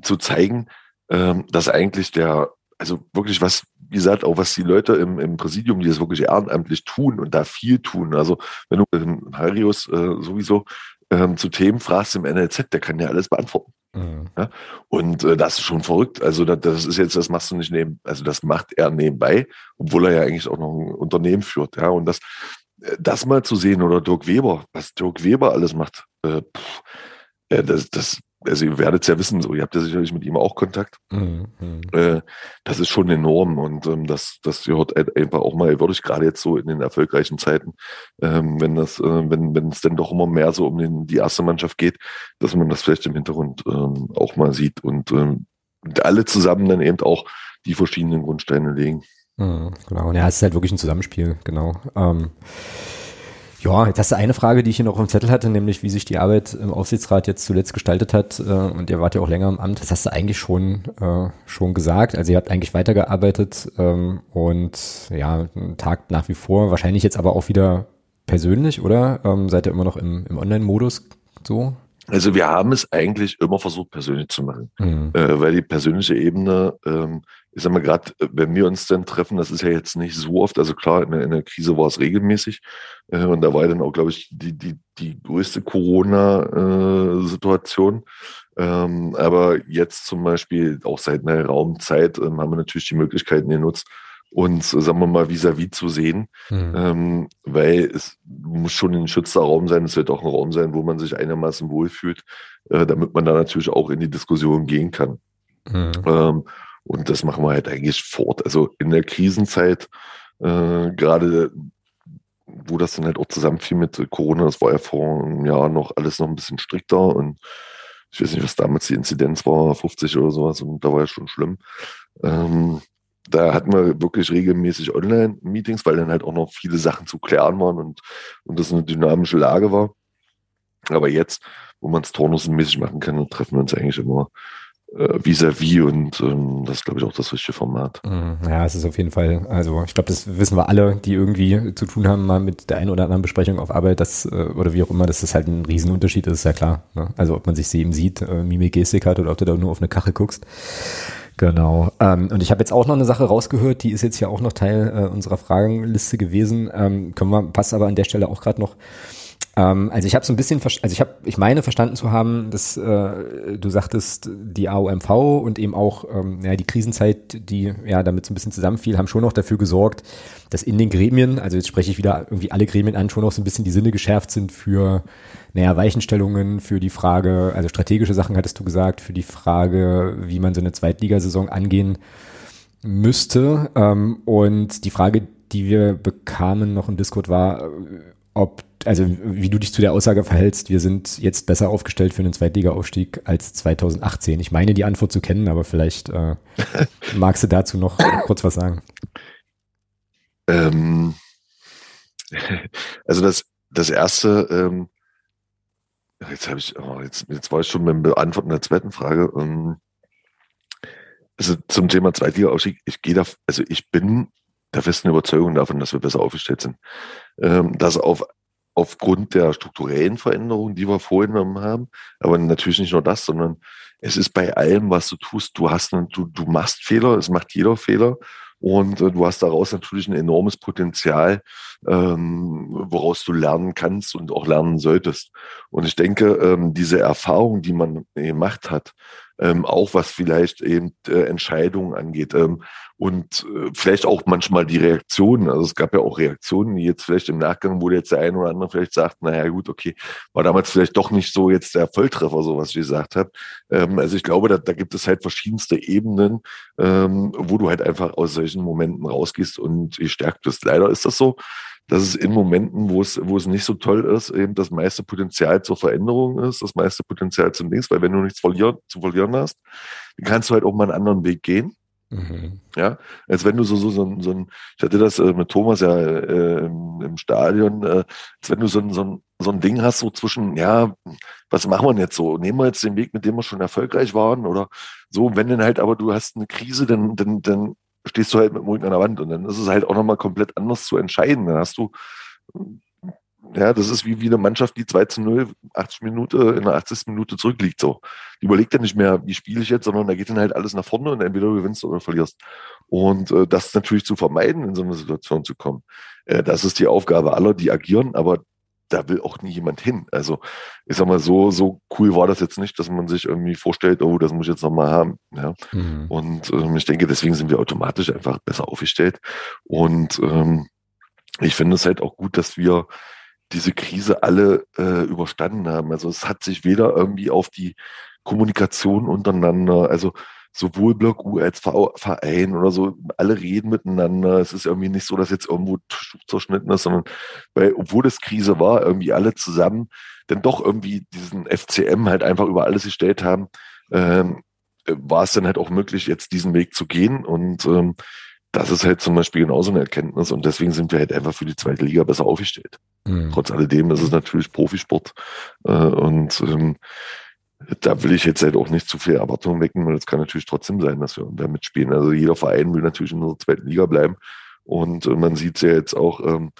zu zeigen, ähm, dass eigentlich der also wirklich was, wie gesagt, auch was die Leute im, im Präsidium, die das wirklich ehrenamtlich tun und da viel tun. Also wenn du ähm, Harius äh, sowieso ähm, zu Themen fragst im NLZ, der kann ja alles beantworten. Mhm. Ja? Und äh, das ist schon verrückt. Also das, das, ist jetzt, das machst du nicht neben, also das macht er nebenbei, obwohl er ja eigentlich auch noch ein Unternehmen führt. Ja, und das, äh, das mal zu sehen oder Dirk Weber, was Dirk Weber alles macht, äh, pff, äh, das, das, also ihr werdet es ja wissen, so, ihr habt ja sicherlich mit ihm auch Kontakt. Mhm. Äh, das ist schon enorm und ähm, das, das gehört einfach auch mal würdig, gerade jetzt so in den erfolgreichen Zeiten, ähm, wenn das, äh, wenn, wenn es denn doch immer mehr so um den, die erste Mannschaft geht, dass man das vielleicht im Hintergrund ähm, auch mal sieht und ähm, alle zusammen dann eben auch die verschiedenen Grundsteine legen. Mhm, genau, und ja, es ist halt wirklich ein Zusammenspiel, genau. Ähm, ja, jetzt hast du eine Frage, die ich hier noch im Zettel hatte, nämlich wie sich die Arbeit im Aufsichtsrat jetzt zuletzt gestaltet hat. Äh, und ihr wart ja auch länger im Amt. Das hast du eigentlich schon, äh, schon gesagt. Also ihr habt eigentlich weitergearbeitet ähm, und ja, tagt nach wie vor. Wahrscheinlich jetzt aber auch wieder persönlich, oder? Ähm, seid ihr immer noch im, im Online-Modus so? Also wir haben es eigentlich immer versucht, persönlich zu machen, mhm. äh, weil die persönliche Ebene ähm, ich sag mal gerade, äh, wenn wir uns dann treffen, das ist ja jetzt nicht so oft, also klar, in der, Krise war es regelmäßig äh, und da war dann auch, glaube ich, die, die, die größte Corona-Situation. Ähm, aber jetzt zum Beispiel, auch seit einer Raumzeit, ähm, haben wir natürlich die Möglichkeiten genutzt, uns, sagen wir mal, vis-à-vis -vis zu sehen, mhm. ähm, weil es muss schon ein geschützter Raum sein, es wird auch ein Raum sein, wo man sich einigermaßen wohlfühlt, äh, damit man da natürlich auch in die Diskussion gehen kann. Mhm. Ähm, und das machen wir halt eigentlich fort. Also in der Krisenzeit, äh, gerade wo das dann halt auch zusammenfiel mit Corona, das war ja vor einem Jahr noch alles noch ein bisschen strikter und ich weiß nicht, was damals die Inzidenz war, 50 oder sowas und da war ja schon schlimm. Ähm, da hatten wir wirklich regelmäßig Online-Meetings, weil dann halt auch noch viele Sachen zu klären waren und, und das eine dynamische Lage war. Aber jetzt, wo man es turnusmäßig machen kann, treffen wir uns eigentlich immer äh, vis-à-vis und ähm, das ist, glaube ich, auch das richtige Format. Mhm. Ja, es ist auf jeden Fall, also ich glaube, das wissen wir alle, die irgendwie zu tun haben mal mit der einen oder anderen Besprechung auf Arbeit, das, äh, oder wie auch immer, dass das halt ein Riesenunterschied ist, ist ja klar. Ne? Also ob man sich eben sieht, äh, Mimik, Gestik hat oder ob du da nur auf eine Kache guckst. Genau. Ähm, und ich habe jetzt auch noch eine Sache rausgehört, die ist jetzt ja auch noch Teil äh, unserer Fragenliste gewesen. Ähm, können wir, passt aber an der Stelle auch gerade noch ähm, also ich habe so ein bisschen, also ich habe, ich meine verstanden zu haben, dass äh, du sagtest, die AOMV und eben auch ähm, ja, die Krisenzeit, die ja damit so ein bisschen zusammenfiel, haben schon noch dafür gesorgt, dass in den Gremien, also jetzt spreche ich wieder irgendwie alle Gremien an, schon noch so ein bisschen die Sinne geschärft sind für, naja, Weichenstellungen, für die Frage, also strategische Sachen hattest du gesagt, für die Frage, wie man so eine Zweitligasaison angehen müsste. Ähm, und die Frage, die wir bekamen noch im Discord war, ob also wie du dich zu der Aussage verhältst, wir sind jetzt besser aufgestellt für einen Zweitliga-Aufstieg als 2018. Ich meine die Antwort zu kennen, aber vielleicht äh, [LAUGHS] magst du dazu noch kurz was sagen. Ähm, [LAUGHS] also das, das erste, ähm, jetzt habe ich, oh, jetzt, jetzt war ich schon beim Beantworten der zweiten Frage. Ähm, also zum Thema Zweitliga-Aufstieg, ich gehe da, also ich bin der festen Überzeugung davon, dass wir besser aufgestellt sind. Ähm, dass auf aufgrund der strukturellen Veränderungen, die wir vorgenommen haben. Aber natürlich nicht nur das, sondern es ist bei allem, was du tust, du hast, du, du machst Fehler, es macht jeder Fehler. Und äh, du hast daraus natürlich ein enormes Potenzial, ähm, woraus du lernen kannst und auch lernen solltest. Und ich denke, ähm, diese Erfahrung, die man gemacht hat, ähm, auch was vielleicht eben äh, Entscheidungen angeht ähm, und äh, vielleicht auch manchmal die Reaktionen. Also es gab ja auch Reaktionen, die jetzt vielleicht im Nachgang, wo jetzt der eine oder andere vielleicht sagt, naja gut, okay, war damals vielleicht doch nicht so jetzt der Volltreffer, so was ich gesagt habe. Ähm, also ich glaube, da, da gibt es halt verschiedenste Ebenen, ähm, wo du halt einfach aus solchen Momenten rausgehst und gestärkt bist. Leider ist das so dass es in Momenten, wo es, wo es nicht so toll ist, eben das meiste Potenzial zur Veränderung ist, das meiste Potenzial zum Dings, weil wenn du nichts verlieren, zu verlieren hast, dann kannst du halt auch mal einen anderen Weg gehen. Mhm. Ja, als wenn du so, so, so, so ein, ich hatte das äh, mit Thomas ja äh, im, im, Stadion, äh, als wenn du so so, so ein Ding hast, so zwischen, ja, was machen wir jetzt so? Nehmen wir jetzt den Weg, mit dem wir schon erfolgreich waren oder so, wenn dann halt aber du hast eine Krise, dann, dann, dann stehst du halt mit dem Rücken an der Wand und dann ist es halt auch nochmal komplett anders zu entscheiden. Dann hast du, ja, das ist wie, wie eine Mannschaft, die 2 zu 0, 80 Minuten, in der 80. Minute zurückliegt, so. Die überlegt dann nicht mehr, wie spiele ich jetzt, sondern da geht dann halt alles nach vorne und entweder du gewinnst oder verlierst. Und äh, das natürlich zu vermeiden, in so eine Situation zu kommen, äh, das ist die Aufgabe aller, die agieren, aber da will auch nie jemand hin. Also ich sag mal, so, so cool war das jetzt nicht, dass man sich irgendwie vorstellt, oh, das muss ich jetzt nochmal haben. Ja? Mhm. Und ähm, ich denke, deswegen sind wir automatisch einfach besser aufgestellt. Und ähm, ich finde es halt auch gut, dass wir diese Krise alle äh, überstanden haben. Also es hat sich weder irgendwie auf die Kommunikation untereinander, also sowohl Block U als Verein oder so, alle reden miteinander. Es ist irgendwie nicht so, dass jetzt irgendwo zerschnitten ist, sondern weil, obwohl es Krise war, irgendwie alle zusammen dann doch irgendwie diesen FCM halt einfach über alles gestellt haben, ähm, war es dann halt auch möglich, jetzt diesen Weg zu gehen. Und ähm, das ist halt zum Beispiel genauso eine Erkenntnis und deswegen sind wir halt einfach für die zweite Liga besser aufgestellt. Mhm. Trotz alledem ist es natürlich Profisport äh, und ähm, da will ich jetzt halt auch nicht zu viel Erwartungen wecken, weil es kann natürlich trotzdem sein, dass wir da mitspielen. Also jeder Verein will natürlich in der zweiten Liga bleiben. Und äh, man sieht es ja jetzt auch, ähm,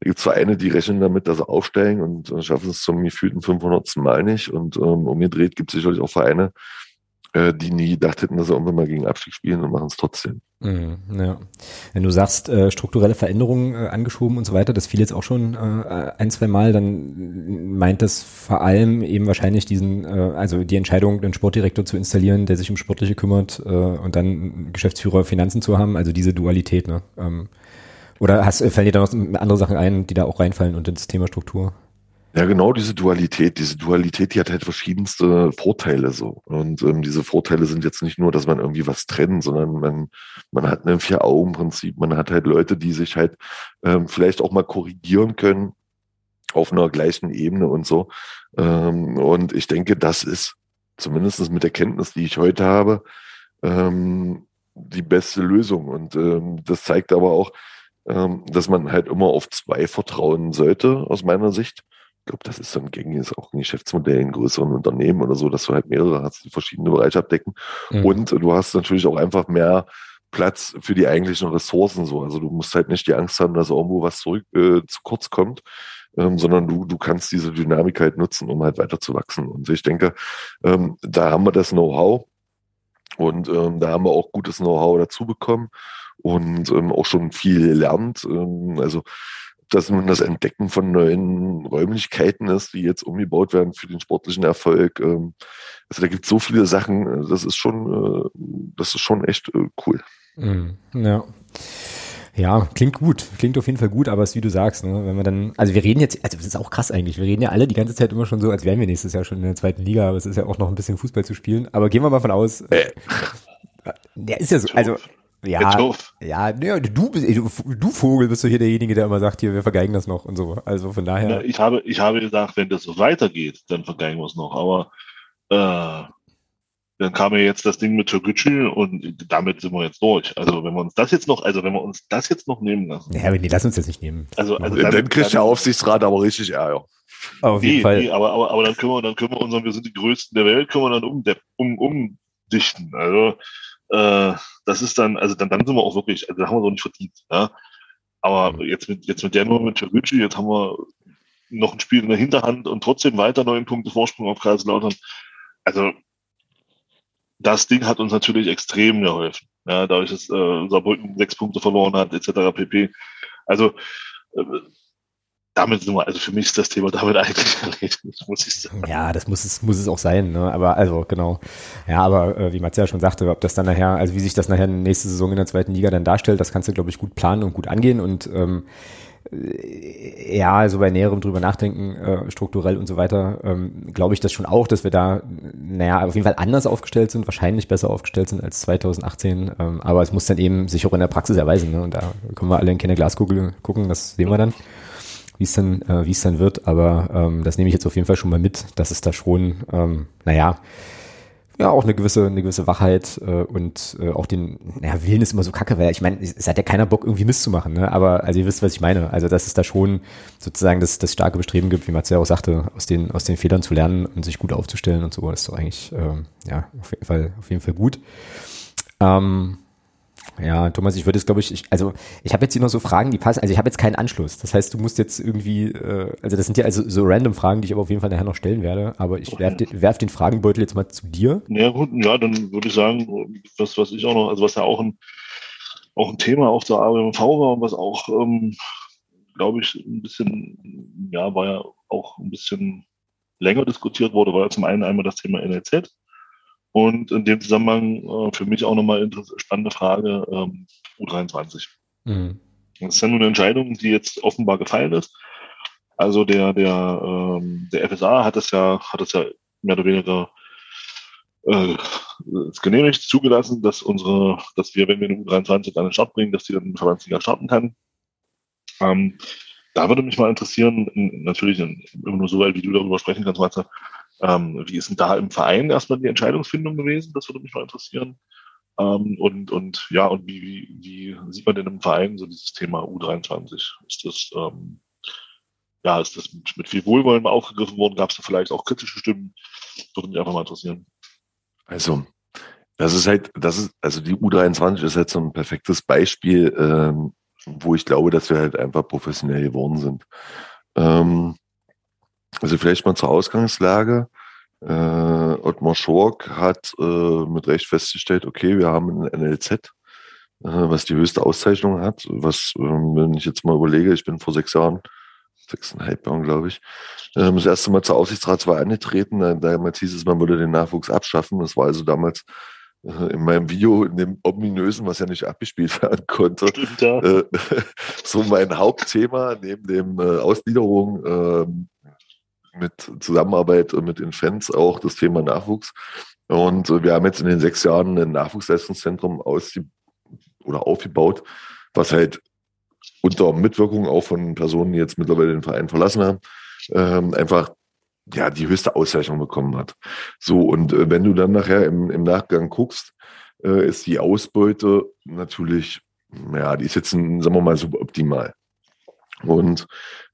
da gibt es Vereine, die rechnen damit, dass sie aufsteigen und äh, schaffen es zum gefühlten 500. Mal nicht. Und ähm, umgedreht gibt es sicherlich auch Vereine, äh, die nie gedacht hätten, dass sie irgendwann mal gegen Abstieg spielen und machen es trotzdem. Mhm, ja. Wenn du sagst, äh, strukturelle Veränderungen äh, angeschoben und so weiter, das fiel jetzt auch schon äh, ein, zwei Mal, dann meint das vor allem eben wahrscheinlich diesen, äh, also die Entscheidung, den Sportdirektor zu installieren, der sich um Sportliche kümmert äh, und dann Geschäftsführer Finanzen zu haben, also diese Dualität, ne? Ähm, oder hast, fallen dir da noch andere Sachen ein, die da auch reinfallen und ins Thema Struktur? Ja, genau diese Dualität. Diese Dualität, die hat halt verschiedenste Vorteile so. Und ähm, diese Vorteile sind jetzt nicht nur, dass man irgendwie was trennt, sondern man, man hat ein Vier-Augen-Prinzip. Man hat halt Leute, die sich halt ähm, vielleicht auch mal korrigieren können auf einer gleichen Ebene und so. Ähm, und ich denke, das ist zumindest mit der Kenntnis, die ich heute habe, ähm, die beste Lösung. Und ähm, das zeigt aber auch, ähm, dass man halt immer auf zwei vertrauen sollte, aus meiner Sicht ich glaube, das ist so ein gängiges auch ein Geschäftsmodell in größeren Unternehmen oder so, dass du halt mehrere hast, die verschiedene Bereiche abdecken. Mhm. Und du hast natürlich auch einfach mehr Platz für die eigentlichen Ressourcen so. Also du musst halt nicht die Angst haben, dass irgendwo was zurück äh, zu kurz kommt, ähm, sondern du, du kannst diese Dynamik halt nutzen, um halt weiter zu wachsen. Und ich denke, ähm, da haben wir das Know-how und ähm, da haben wir auch gutes Know-how dazu bekommen und ähm, auch schon viel gelernt. Ähm, also das nun das Entdecken von neuen Räumlichkeiten ist, die jetzt umgebaut werden für den sportlichen Erfolg. Ähm, also da gibt es so viele Sachen, äh, das ist schon, äh, das ist schon echt äh, cool. Mhm. Ja. Ja, klingt gut, klingt auf jeden Fall gut, aber es ist wie du sagst, ne, wenn wir dann, also wir reden jetzt, also das ist auch krass eigentlich, wir reden ja alle die ganze Zeit immer schon so, als wären wir nächstes Jahr schon in der zweiten Liga, aber es ist ja auch noch ein bisschen Fußball zu spielen, aber gehen wir mal von aus, äh. der ist ja so, also ja, ja, ja du, du, du Vogel bist du hier derjenige, der immer sagt, hier, wir vergeigen das noch und so. Also von daher. Ja, ich habe, ich habe gesagt, wenn das so weitergeht, dann vergeigen wir es noch. Aber äh, dann kam ja jetzt das Ding mit Türkgücü und damit sind wir jetzt durch. Also wenn wir uns das jetzt noch, also wenn wir uns das jetzt noch nehmen lassen. Ja, nee, lass uns das nicht nehmen. Also, also dann, dann kriegt der Aufsichtsrat aber richtig Ärger. Auf jeden nee, Fall. Nee, aber, aber, aber dann können wir, dann können wir unseren, wir sind die größten der Welt, können wir dann um, um, umdichten. Also äh, das ist dann, also dann, dann sind wir auch wirklich, also da haben wir so nicht verdient. Ja? Aber mhm. jetzt mit, jetzt mit der Nummer mit Chirici, jetzt haben wir noch ein Spiel in der Hinterhand und trotzdem weiter neun Punkte Vorsprung auf Kaiserslautern. Also das Ding hat uns natürlich extrem geholfen. Ja, dadurch, dass äh, Saarbrücken sechs Punkte verloren hat, etc. pp. Also äh, damit sind wir, also für mich ist das Thema damit [LAUGHS] eigentlich erledigt, muss ich sagen. Ja, das muss es, muss es auch sein, ne? Aber also genau. Ja, aber äh, wie Mats ja schon sagte, ob das dann nachher, also wie sich das nachher nächste Saison in der zweiten Liga dann darstellt, das kannst du, glaube ich, gut planen und gut angehen. Und ähm, äh, ja, also bei näherem drüber nachdenken, äh, strukturell und so weiter, ähm, glaube ich das schon auch, dass wir da, naja, auf jeden Fall anders aufgestellt sind, wahrscheinlich besser aufgestellt sind als 2018. Ähm, aber es muss dann eben sich auch in der Praxis erweisen. Ne? Und da können wir alle in keine Glaskugel gucken, das sehen wir dann, wie es dann, äh, wie es dann wird. Aber ähm, das nehme ich jetzt auf jeden Fall schon mal mit, dass es da schon, ähm, naja, ja auch eine gewisse, eine gewisse Wachheit äh, und äh, auch den, naja, Willen ist immer so kacke, weil ich meine, es hat ja keiner Bock, irgendwie Mist zu machen, ne? Aber also ihr wisst, was ich meine. Also dass es da schon sozusagen das, das starke Bestreben gibt, wie ja auch sagte, aus den, aus den Fehlern zu lernen und sich gut aufzustellen und so, das ist doch eigentlich ähm, ja auf jeden Fall, auf jeden Fall gut. Ähm, ja, Thomas, ich würde es, glaube ich, ich, also ich habe jetzt hier noch so Fragen, die passen. Also ich habe jetzt keinen Anschluss. Das heißt, du musst jetzt irgendwie, äh, also das sind ja also so random Fragen, die ich aber auf jeden Fall nachher noch stellen werde. Aber ich werf den, werf den Fragenbeutel jetzt mal zu dir. Ja gut, ja, dann würde ich sagen, was, was ich auch noch, also was ja auch ein, auch ein Thema auf der AWMV war und was auch, ähm, glaube ich, ein bisschen, ja, war ja auch ein bisschen länger diskutiert wurde, war ja zum einen einmal das Thema NLZ und in dem Zusammenhang äh, für mich auch nochmal eine spannende Frage, ähm, U23. Mhm. Das ist ja nur eine Entscheidung, die jetzt offenbar gefallen ist. Also der, der, ähm, der FSA hat das ja, hat das ja mehr oder weniger äh, genehmigt, zugelassen, dass unsere, dass wir, wenn wir eine U23 an den Start bringen, dass die dann Verbandsliga starten kann. Ähm, da würde mich mal interessieren, natürlich immer nur so weit, wie du darüber sprechen kannst, Matze, ähm, wie ist denn da im Verein erstmal die Entscheidungsfindung gewesen? Das würde mich mal interessieren. Ähm, und, und ja, und wie, wie, wie sieht man denn im Verein so dieses Thema U23? Ist das, ähm, ja, ist das mit, mit viel Wohlwollen aufgegriffen worden? Gab es da vielleicht auch kritische Stimmen? Würde mich einfach mal interessieren. Also, das ist halt, das ist, also die U23 ist halt so ein perfektes Beispiel, ähm, wo ich glaube, dass wir halt einfach professionell geworden sind. Ähm, also vielleicht mal zur Ausgangslage. Äh, Ottmar Schork hat äh, mit Recht festgestellt, okay, wir haben ein NLZ, äh, was die höchste Auszeichnung hat. Was, ähm, wenn ich jetzt mal überlege, ich bin vor sechs Jahren, sechseinhalb Jahren, glaube ich, ähm, das erste Mal zur Aussichtsratswahl angetreten. Damals hieß es, man würde den Nachwuchs abschaffen. Das war also damals äh, in meinem Video, in dem ominösen, was ja nicht abgespielt [LAUGHS] werden konnte, Stimmt, ja. Äh, [LAUGHS] so mein Hauptthema neben dem äh, Ausgliederung ähm, mit Zusammenarbeit mit den Fans auch das Thema Nachwuchs. Und wir haben jetzt in den sechs Jahren ein Nachwuchsleistungszentrum aus oder aufgebaut, was halt unter Mitwirkung auch von Personen, die jetzt mittlerweile den Verein verlassen haben, ähm, einfach ja die höchste Auszeichnung bekommen hat. So, und äh, wenn du dann nachher im, im Nachgang guckst, äh, ist die Ausbeute natürlich, ja, die ist jetzt, sagen wir mal, suboptimal. Und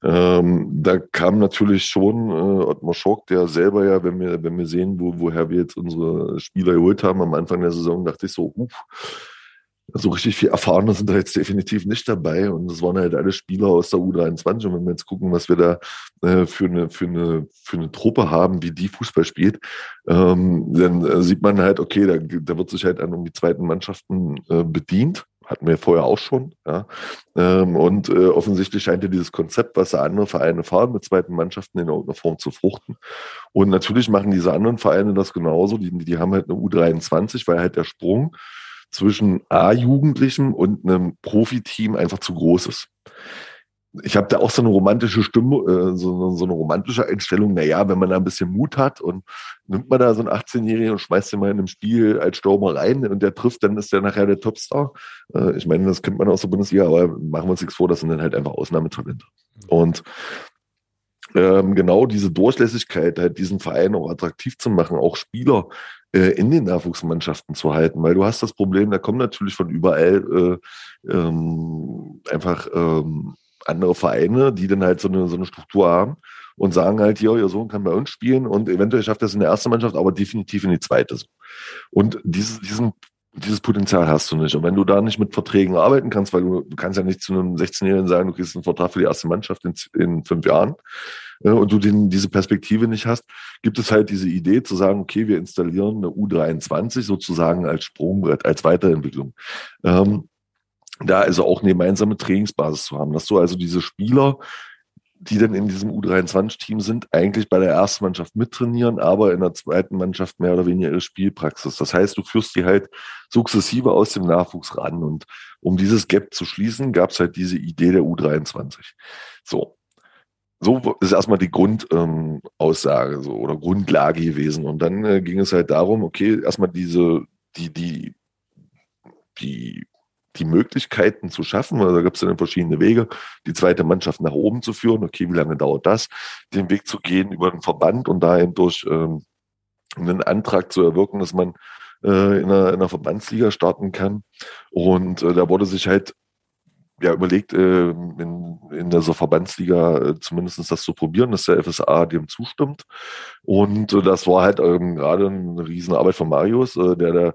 ähm, da kam natürlich schon äh, Ottmar Schock, der selber ja, wenn wir, wenn wir sehen, wo, woher wir jetzt unsere Spieler geholt haben am Anfang der Saison, dachte ich so, uff, so richtig viel Erfahrene sind da jetzt definitiv nicht dabei. Und es waren halt alle Spieler aus der U23. Und wenn wir jetzt gucken, was wir da äh, für, eine, für, eine, für eine Truppe haben, wie die Fußball spielt, ähm, dann äh, sieht man halt, okay, da, da wird sich halt an um die zweiten Mannschaften äh, bedient hatten wir vorher auch schon. Ja. Ähm, und äh, offensichtlich scheint ja dieses Konzept, was andere Vereine fahren, mit zweiten Mannschaften in irgendeiner Form zu fruchten. Und natürlich machen diese anderen Vereine das genauso. Die, die haben halt eine U23, weil halt der Sprung zwischen A-Jugendlichen und einem Profiteam einfach zu groß ist ich habe da auch so eine romantische Stimme, äh, so, so, eine romantische Einstellung. Naja, wenn man da ein bisschen Mut hat und nimmt man da so einen 18-Jährigen und schmeißt den mal in einem Spiel als Stürmer rein und der trifft, dann ist der nachher der Topstar. Äh, ich meine, das kennt man aus der Bundesliga, aber machen wir uns nichts vor, das sind dann halt einfach Ausnahmetalente. Und ähm, genau diese Durchlässigkeit, halt diesen Verein auch attraktiv zu machen, auch Spieler äh, in den Nachwuchsmannschaften zu halten, weil du hast das Problem, da kommen natürlich von überall äh, ähm, einfach ähm, andere Vereine, die dann halt so eine, so eine Struktur haben und sagen halt, hier, ihr Sohn kann bei uns spielen und eventuell schafft er es in der ersten Mannschaft, aber definitiv in die zweite. Und dieses, diesen, dieses Potenzial hast du nicht. Und wenn du da nicht mit Verträgen arbeiten kannst, weil du, du kannst ja nicht zu einem 16-Jährigen sagen, du kriegst einen Vertrag für die erste Mannschaft in, in fünf Jahren, äh, und du den, diese Perspektive nicht hast, gibt es halt diese Idee zu sagen, okay, wir installieren eine U23 sozusagen als Sprungbrett, als Weiterentwicklung. Ähm, da also auch eine gemeinsame Trainingsbasis zu haben, dass du also diese Spieler die dann in diesem U23-Team sind, eigentlich bei der ersten Mannschaft mittrainieren, aber in der zweiten Mannschaft mehr oder weniger ihre Spielpraxis. Das heißt, du führst die halt sukzessive aus dem Nachwuchs ran. Und um dieses Gap zu schließen, gab es halt diese Idee der U23. So. So ist erstmal die Grundaussage ähm, so, oder Grundlage gewesen. Und dann äh, ging es halt darum, okay, erstmal diese, die, die, die die Möglichkeiten zu schaffen, weil da gibt es dann verschiedene Wege, die zweite Mannschaft nach oben zu führen. Okay, wie lange dauert das? Den Weg zu gehen über den Verband und da eben durch ähm, einen Antrag zu erwirken, dass man äh, in, einer, in einer Verbandsliga starten kann. Und äh, da wurde sich halt ja, überlegt, äh, in, in dieser Verbandsliga äh, zumindest das zu probieren, dass der FSA dem zustimmt. Und äh, das war halt ähm, gerade eine Riesenarbeit von Marius, äh, der da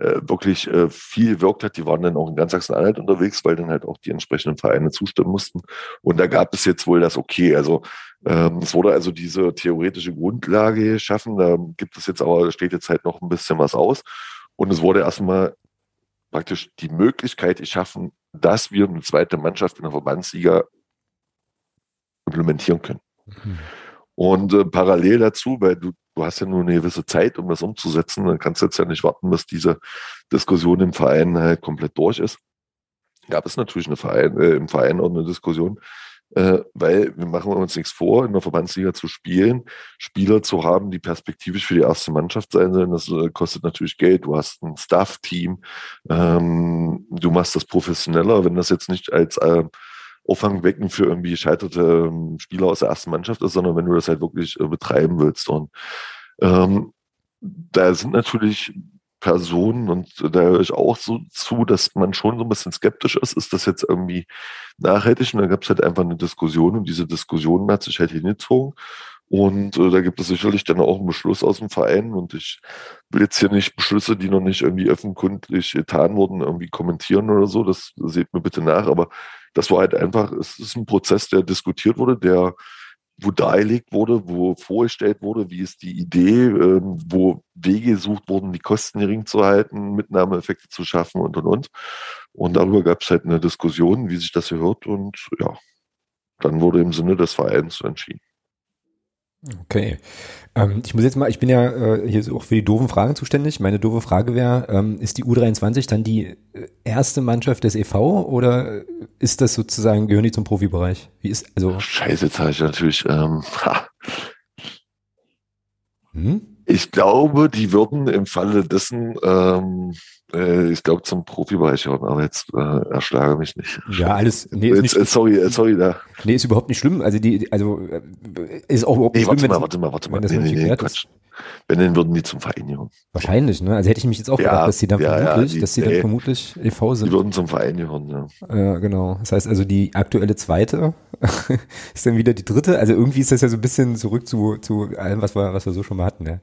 äh, wirklich äh, viel wirkt hat. Die waren dann auch in ganz Sachsen-Anhalt unterwegs, weil dann halt auch die entsprechenden Vereine zustimmen mussten. Und da gab es jetzt wohl das Okay. Also ähm, es wurde also diese theoretische Grundlage geschaffen. Da gibt es jetzt aber, steht jetzt halt noch ein bisschen was aus. Und es wurde erstmal praktisch die Möglichkeit geschaffen, dass wir eine zweite Mannschaft in der Verbandsliga implementieren können. Mhm. Und äh, parallel dazu, weil du, du hast ja nur eine gewisse Zeit, um das umzusetzen, dann kannst du jetzt ja nicht warten, bis diese Diskussion im Verein halt komplett durch ist. Gab es natürlich eine Verein, äh, im Verein auch eine Diskussion, äh, weil wir machen uns nichts vor, in der Verbandsliga zu spielen, Spieler zu haben, die perspektivisch für die erste Mannschaft sein sollen. Das äh, kostet natürlich Geld. Du hast ein Staff-Team, ähm, du machst das professioneller, wenn das jetzt nicht als äh, Auffangbecken für irgendwie gescheiterte ähm, Spieler aus der ersten Mannschaft ist, sondern wenn du das halt wirklich äh, betreiben willst. Und ähm, da sind natürlich Personen und da höre ich auch so zu, dass man schon so ein bisschen skeptisch ist, ist das jetzt irgendwie nachhaltig? Und da gab es halt einfach eine Diskussion und diese Diskussion hat sich halt hingezogen. Und äh, da gibt es sicherlich dann auch einen Beschluss aus dem Verein. Und ich will jetzt hier nicht Beschlüsse, die noch nicht irgendwie öffentlich getan wurden, irgendwie kommentieren oder so. Das seht mir bitte nach. Aber das war halt einfach, es ist ein Prozess, der diskutiert wurde, der wo dargelegt wurde, wo vorgestellt wurde, wie ist die Idee, ähm, wo Wege gesucht wurden, die Kosten gering zu halten, Mitnahmeeffekte zu schaffen und und und. Und darüber gab es halt eine Diskussion, wie sich das gehört und ja, dann wurde im Sinne des Vereins entschieden. Okay. Ähm, ich muss jetzt mal, ich bin ja äh, hier auch für die doofen Fragen zuständig. Meine doofe Frage wäre, ähm, ist die U23 dann die äh, erste Mannschaft des EV oder ist das sozusagen, gehören die zum Profibereich? Wie ist, also. Scheiße, jetzt habe ich natürlich, ähm, [LAUGHS] ha. Hm? Ich glaube, die würden im Falle dessen ähm, äh, ich glaube, zum Profibereich hören, aber jetzt äh, erschlage mich nicht. Ja, alles. Nee, ist nicht, äh, sorry, äh, sorry da. Nee, ist überhaupt nicht schlimm. Also die, also äh, ist auch überhaupt nicht nee, schlimm. Warte mal, warte mal, warte mal. Nee, nee, nee, Quatsch. Wenn, dann würden die zum Verein gehören. Wahrscheinlich, ne? Also hätte ich mich jetzt auch ja, gedacht, dass sie dann ja, vermutlich, ja, die, dass sie dann vermutlich e.V. sind. Die würden zum Verein gehören, ja. Ja, genau. Das heißt also, die aktuelle zweite [LAUGHS] ist dann wieder die dritte. Also irgendwie ist das ja so ein bisschen zurück zu, zu allem, was wir, was wir so schon mal hatten, ja.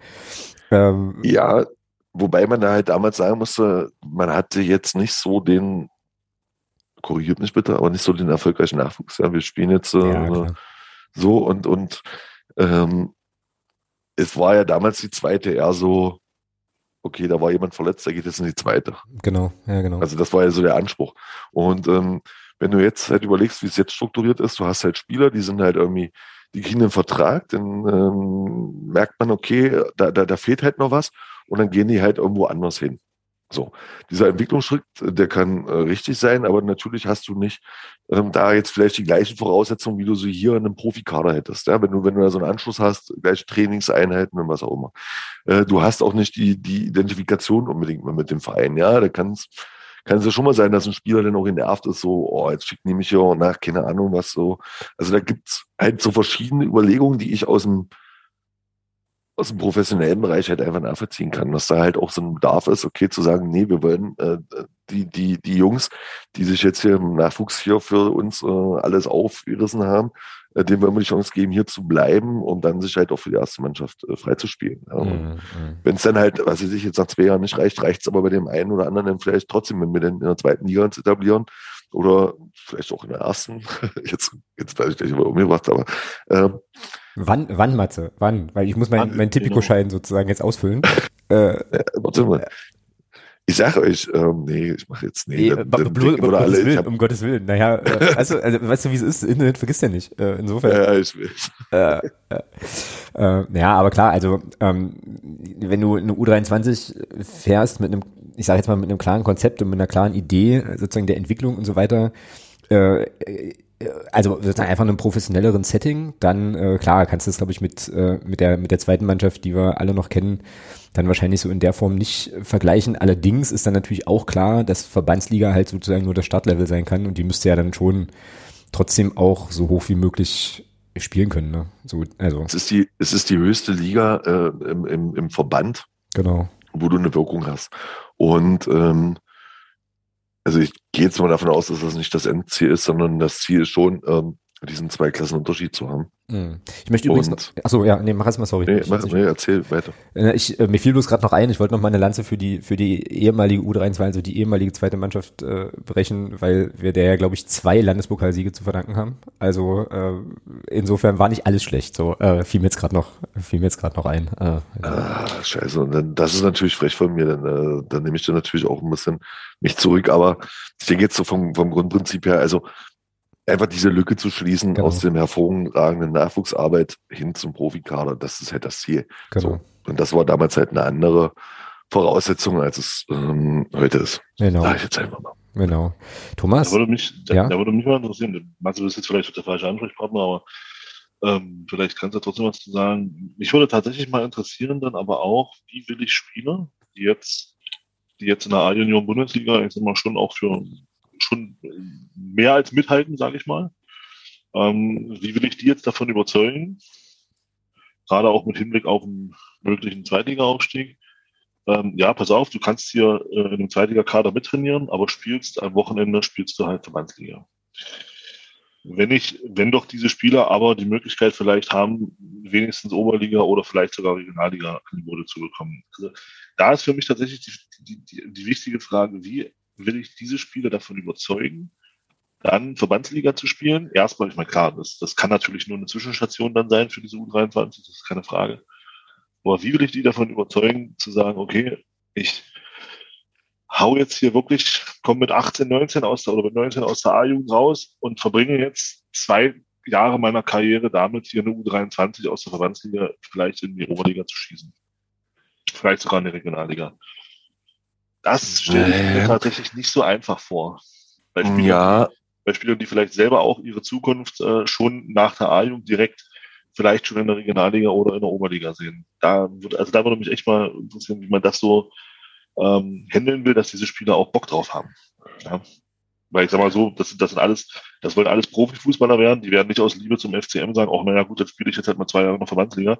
Ähm, ja, Wobei man da halt damals sagen musste, man hatte jetzt nicht so den, korrigiert mich bitte, aber nicht so den erfolgreichen Nachwuchs. Ja, wir spielen jetzt äh, ja, so und, und ähm, es war ja damals die zweite eher so, okay, da war jemand verletzt, der geht jetzt in die zweite. Genau, ja, genau. Also das war ja so der Anspruch. Und ähm, wenn du jetzt halt überlegst, wie es jetzt strukturiert ist, du hast halt Spieler, die sind halt irgendwie, die kriegen einen Vertrag, dann ähm, merkt man, okay, da, da, da fehlt halt noch was und dann gehen die halt irgendwo anders hin. So, dieser Entwicklungsschritt, der kann äh, richtig sein, aber natürlich hast du nicht ähm, da jetzt vielleicht die gleichen Voraussetzungen, wie du sie hier in einem Profikader hättest. Ja? Wenn du, wenn du da so einen Anschluss hast, gleiche Trainingseinheiten und was auch immer. Äh, du hast auch nicht die, die Identifikation unbedingt mit dem Verein. Ja, da kann es kann es ja schon mal sein, dass ein Spieler dann auch genervt ist, so, oh, jetzt schickt mich hier nach, keine Ahnung was so. Also da gibt's halt so verschiedene Überlegungen, die ich aus dem aus dem professionellen Bereich halt einfach nachvollziehen kann, dass da halt auch so ein Bedarf ist, okay, zu sagen, nee, wir wollen äh, die, die, die Jungs, die sich jetzt hier im Nachwuchs hier für uns äh, alles aufgerissen haben, äh, dem wollen wir die Chance geben, hier zu bleiben und dann sich halt auch für die erste Mannschaft äh, freizuspielen. Ja. Mhm, mhm. Wenn es dann halt, was weiß ich, jetzt nach zwei Jahren nicht reicht, reicht es aber bei dem einen oder anderen dann vielleicht trotzdem, wenn wir dann in der zweiten Liga uns etablieren oder vielleicht auch in der ersten. [LAUGHS] Jetzt, jetzt weiß ich nicht, was umgebracht, aber ähm, Wann, wann, Matze? Wann? Weil ich muss mein, mein Tipico-Schein sozusagen jetzt ausfüllen. [LAUGHS] äh, ja, warte mal. Ich sage euch, ähm, nee, ich mache jetzt, nee, nee dann, dann Blut, um, alle, Gottes Willen, hab, um Gottes Willen, naja, äh, [LAUGHS] also, also, weißt du, wie es ist, Internet vergisst ja nicht, äh, insofern. Ja, ich will. Äh, äh, äh, ja, aber klar, also, ähm, wenn du eine U23 fährst mit einem, ich sage jetzt mal mit einem klaren Konzept und mit einer klaren Idee, sozusagen der Entwicklung und so weiter, äh, also sozusagen einfach in einem professionelleren Setting, dann äh, klar kannst du es glaube ich mit äh, mit der mit der zweiten Mannschaft, die wir alle noch kennen, dann wahrscheinlich so in der Form nicht vergleichen. Allerdings ist dann natürlich auch klar, dass Verbandsliga halt sozusagen nur das Startlevel sein kann und die müsste ja dann schon trotzdem auch so hoch wie möglich spielen können. Ne? So, also. Es ist die, es ist die höchste Liga äh, im, im, im Verband, genau. wo du eine Wirkung hast. Und ähm, also ich gehe jetzt mal davon aus, dass das nicht das Endziel ist, sondern das Ziel ist schon, ähm, diesen zwei Klassen Unterschied zu haben. Hm. Ich möchte übrigens noch, achso, ja, nee, mach erst mal, sorry. Nee, mach, nee erzähl weiter. Äh, ich, äh, mir fiel bloß gerade noch ein, ich wollte noch mal eine Lanze für die, für die ehemalige U23, also die ehemalige zweite Mannschaft äh, brechen, weil wir der ja, glaube ich, zwei Landespokalsiege zu verdanken haben. Also äh, insofern war nicht alles schlecht. So äh, fiel mir jetzt gerade noch, fiel mir jetzt gerade noch ein. Äh, ja. Ah, scheiße. Und dann, das ist natürlich frech von mir, dann, äh, dann nehme ich dann natürlich auch ein bisschen mich zurück. Aber ich denke jetzt so vom, vom Grundprinzip her, also einfach diese Lücke zu schließen genau. aus dem hervorragenden Nachwuchsarbeit hin zum Profikader, das ist halt das Ziel. Genau. So. Und das war damals halt eine andere Voraussetzung, als es ähm, heute ist. Genau. Sag ich jetzt einfach mal. Genau. Thomas? Da würde mich, da, ja? da würde mich mal interessieren. Matze ist jetzt vielleicht der falsche Ansprechpartner, aber ähm, vielleicht kannst du trotzdem was zu sagen. Mich würde tatsächlich mal interessieren, dann aber auch, wie will ich Spieler, die jetzt, die jetzt in der A-Junioren-Bundesliga, jetzt immer schon auch für schon mehr als mithalten, sage ich mal. Ähm, wie will ich die jetzt davon überzeugen? Gerade auch mit Hinblick auf einen möglichen Zweitliga-Aufstieg. Ähm, ja, pass auf, du kannst hier äh, in einem Zweitliga-Kader mittrainieren, aber spielst am Wochenende spielst du halt Verbandsliga. Wenn ich, wenn doch diese Spieler aber die Möglichkeit vielleicht haben, wenigstens Oberliga oder vielleicht sogar Regionalliga-Angebote zu bekommen. Also, da ist für mich tatsächlich die, die, die, die wichtige Frage, wie will ich diese Spieler davon überzeugen, dann Verbandsliga zu spielen. Erstmal, ich meine, klar, das, das kann natürlich nur eine Zwischenstation dann sein für diese U23, das ist keine Frage. Aber wie will ich die davon überzeugen, zu sagen, okay, ich hau jetzt hier wirklich, komme mit 18, 19 aus der, oder mit 19 aus der A-Jugend raus und verbringe jetzt zwei Jahre meiner Karriere damit, hier eine U23 aus der Verbandsliga vielleicht in die Oberliga zu schießen. Vielleicht sogar in die Regionalliga. Das stelle ich mir tatsächlich nicht so einfach vor. Bei Spielern, ja. bei Spielern die vielleicht selber auch ihre Zukunft äh, schon nach der A-Jugend direkt vielleicht schon in der Regionalliga oder in der Oberliga sehen. Da würde, also da würde mich echt mal interessieren, wie man das so ähm, handeln will, dass diese Spieler auch Bock drauf haben. Ja. Weil ich sag mal so, das, das sind alles, das wollen alles Profifußballer werden, die werden nicht aus Liebe zum FCM sagen, auch naja gut, jetzt spiele ich jetzt halt mal zwei Jahre in der Verbandsliga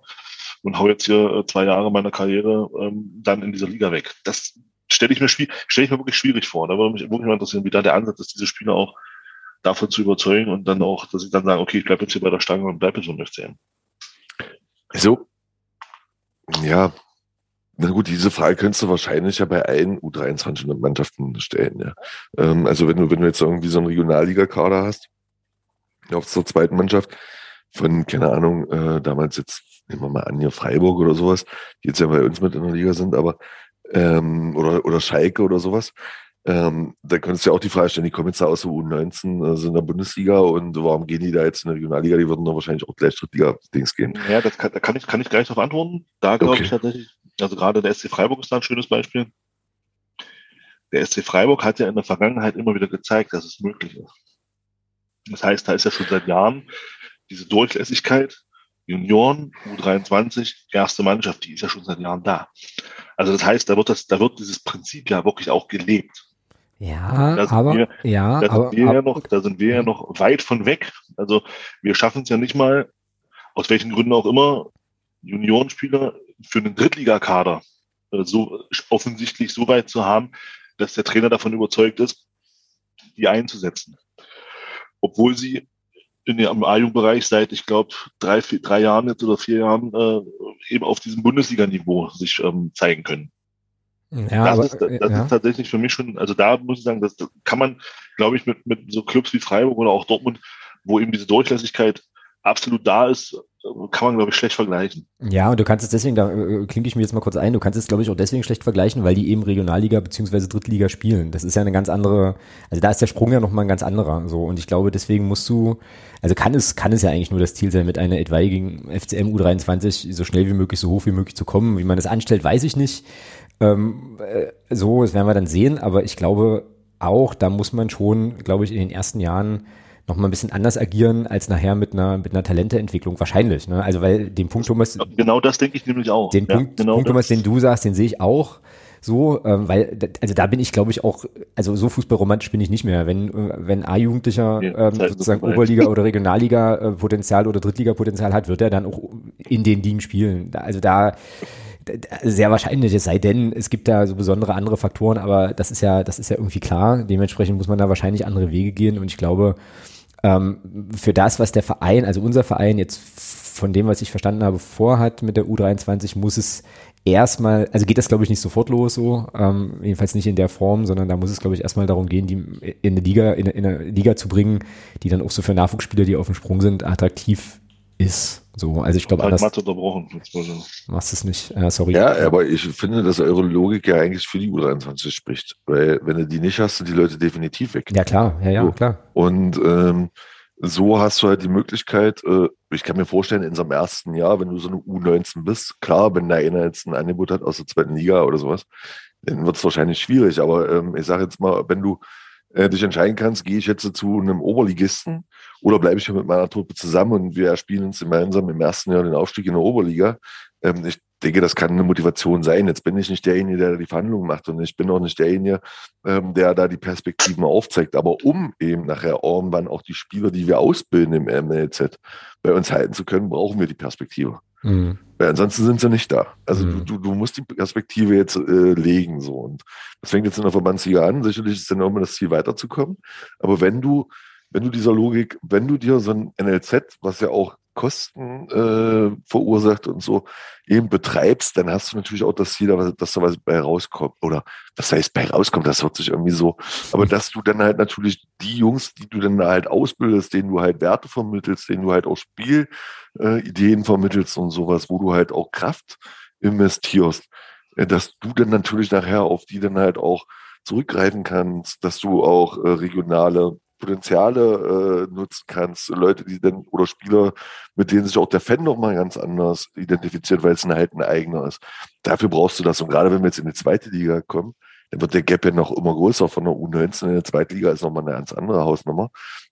und hau jetzt hier äh, zwei Jahre meiner Karriere ähm, dann in dieser Liga weg. Das stelle ich mir ich mir wirklich schwierig vor. Da würde mich wirklich mal interessieren, wie da der Ansatz ist, diese Spieler auch davon zu überzeugen und dann auch, dass ich dann sage, okay, ich bleibe jetzt hier bei der Stange und bleibe jetzt im FCM. Also, ja, na gut, diese Frage könntest du wahrscheinlich ja bei allen U23-Mannschaften stellen. Ja. Ähm, also wenn du, wenn du jetzt irgendwie so einen Regionalliga-Kader hast, auf zur zweiten Mannschaft, von, keine Ahnung, äh, damals jetzt, nehmen wir mal an, hier Freiburg oder sowas, die jetzt ja bei uns mit in der Liga sind, aber ähm, oder, oder Schalke oder sowas. Ähm, da könntest du ja auch die Frage stellen, die kommen jetzt da aus der U19, also in der Bundesliga und warum gehen die da jetzt in der Regionalliga? Die würden doch wahrscheinlich auch gleich Drittliga-Dings gehen. Ja, das kann, da kann ich, kann ich gleich darauf antworten. Da glaube okay. ich tatsächlich, also gerade der SC Freiburg ist da ein schönes Beispiel. Der SC Freiburg hat ja in der Vergangenheit immer wieder gezeigt, dass es möglich ist. Das heißt, da ist ja schon seit Jahren diese Durchlässigkeit, Junioren, U23, erste Mannschaft, die ist ja schon seit Jahren da. Also das heißt, da wird das, da wird dieses Prinzip ja wirklich auch gelebt. Ja, aber, wir, ja, da sind aber, wir aber, ja noch, da sind wir ja noch weit von weg. Also wir schaffen es ja nicht mal, aus welchen Gründen auch immer, Juniorenspieler für einen Drittligakader äh, so offensichtlich so weit zu haben, dass der Trainer davon überzeugt ist, die einzusetzen. Obwohl sie in dem A-Jugendbereich seit, ich glaube, drei, vier, drei Jahren jetzt oder vier Jahren äh, eben auf diesem Bundesliga-Niveau sich ähm, zeigen können. Ja, das, aber, ist, das ja. ist tatsächlich für mich schon, also da muss ich sagen, das, das kann man, glaube ich, mit, mit so Clubs wie Freiburg oder auch Dortmund, wo eben diese Durchlässigkeit absolut da ist, kann man, glaube ich, schlecht vergleichen. Ja, und du kannst es deswegen, da äh, klinke ich mir jetzt mal kurz ein, du kannst es, glaube ich, auch deswegen schlecht vergleichen, weil die eben Regionalliga beziehungsweise Drittliga spielen. Das ist ja eine ganz andere, also da ist der Sprung ja nochmal ein ganz anderer. So, und ich glaube, deswegen musst du, also kann es, kann es ja eigentlich nur das Ziel sein, mit einer etwaigen FCM U23 so schnell wie möglich, so hoch wie möglich zu kommen. Wie man das anstellt, weiß ich nicht. Ähm, äh, so, das werden wir dann sehen, aber ich glaube auch, da muss man schon, glaube ich, in den ersten Jahren noch mal ein bisschen anders agieren als nachher mit einer mit einer Talenteentwicklung wahrscheinlich. Ne? Also weil den Punkt Thomas genau das denke ich nämlich auch. Den ja, Punkt, genau Punkt Thomas, den du sagst, den sehe ich auch so, ähm, weil also da bin ich glaube ich auch also so fußballromantisch bin ich nicht mehr. Wenn wenn A-Jugendlicher ähm, sozusagen. Oberliga oder Regionalliga äh, Potenzial oder Drittliga Potenzial hat, wird er dann auch in den Ligen spielen. Also da d- sehr wahrscheinlich, es sei denn, es gibt da so besondere andere Faktoren, aber das ist ja, das ist ja irgendwie klar. Dementsprechend muss man da wahrscheinlich andere Wege gehen und ich glaube, ähm, für das, was der Verein, also unser Verein jetzt von dem, was ich verstanden habe, vorhat mit der U23, muss es erstmal, also geht das glaube ich nicht sofort los so, ähm, jedenfalls nicht in der Form, sondern da muss es glaube ich erstmal darum gehen, die in eine Liga, in in eine Liga zu bringen, die dann auch so für Nachwuchsspieler, die auf dem Sprung sind, attraktiv ist. So, also ich glaube, Halt anders Mathe unterbrochen. So. machst du es nicht. Äh, sorry. Ja, aber ich finde, dass eure Logik ja eigentlich für die U23 spricht. Weil wenn du die nicht hast, sind die Leute definitiv weg. Ja, klar, ja, ja, So. klar. Und ähm, so hast du halt die Möglichkeit, äh, ich kann mir vorstellen, in unserem ersten Jahr, wenn du so eine U19 bist, klar, wenn da einer jetzt ein Angebot hat aus der zweiten Liga oder sowas, dann wird es wahrscheinlich schwierig. Aber ähm, ich sage jetzt mal, wenn du äh, dich entscheiden kannst, gehe ich jetzt zu einem Oberligisten oder bleibe ich mit meiner Truppe zusammen und wir spielen uns gemeinsam im ersten Jahr den Aufstieg in der Oberliga. Ähm, ich denke, das kann eine Motivation sein. Jetzt bin ich nicht derjenige, der die Verhandlungen macht und ich bin auch nicht derjenige, ähm, der da die Perspektiven aufzeigt. Aber um eben nachher irgendwann auch die Spieler, die wir ausbilden im MLZ, bei uns halten zu können, brauchen wir die Perspektive. Mhm. Weil ansonsten sind sie nicht da. Also Mhm. du, du, musst die Perspektive jetzt äh, legen. so Und das fängt jetzt in der Verbandsliga an. Sicherlich ist dann auch immer das Ziel, weiterzukommen. Aber wenn du, wenn du dieser Logik, wenn du dir so ein NLZ, was ja auch Kosten äh, verursacht und so, eben betreibst, dann hast du natürlich auch das Ziel, dass da was bei rauskommt. Oder was heißt bei rauskommt, das hört sich irgendwie so. Aber dass du dann halt natürlich die Jungs, die du dann halt ausbildest, denen du halt Werte vermittelst, denen du halt auch Spiel äh, vermittelst und sowas, wo du halt auch Kraft investierst, äh, dass du dann natürlich nachher auf die dann halt auch zurückgreifen kannst, dass du auch äh, regionale Potenziale äh, nutzen kannst, Leute, die dann oder Spieler, mit denen sich auch der Fan nochmal ganz anders identifiziert, weil es ein halt ein eigener ist. Dafür brauchst du das. Und gerade wenn wir jetzt in die zweite Liga kommen, dann wird der Gap ja noch immer größer von der U19 in der zweiten Liga ist nochmal eine ganz andere Hausnummer.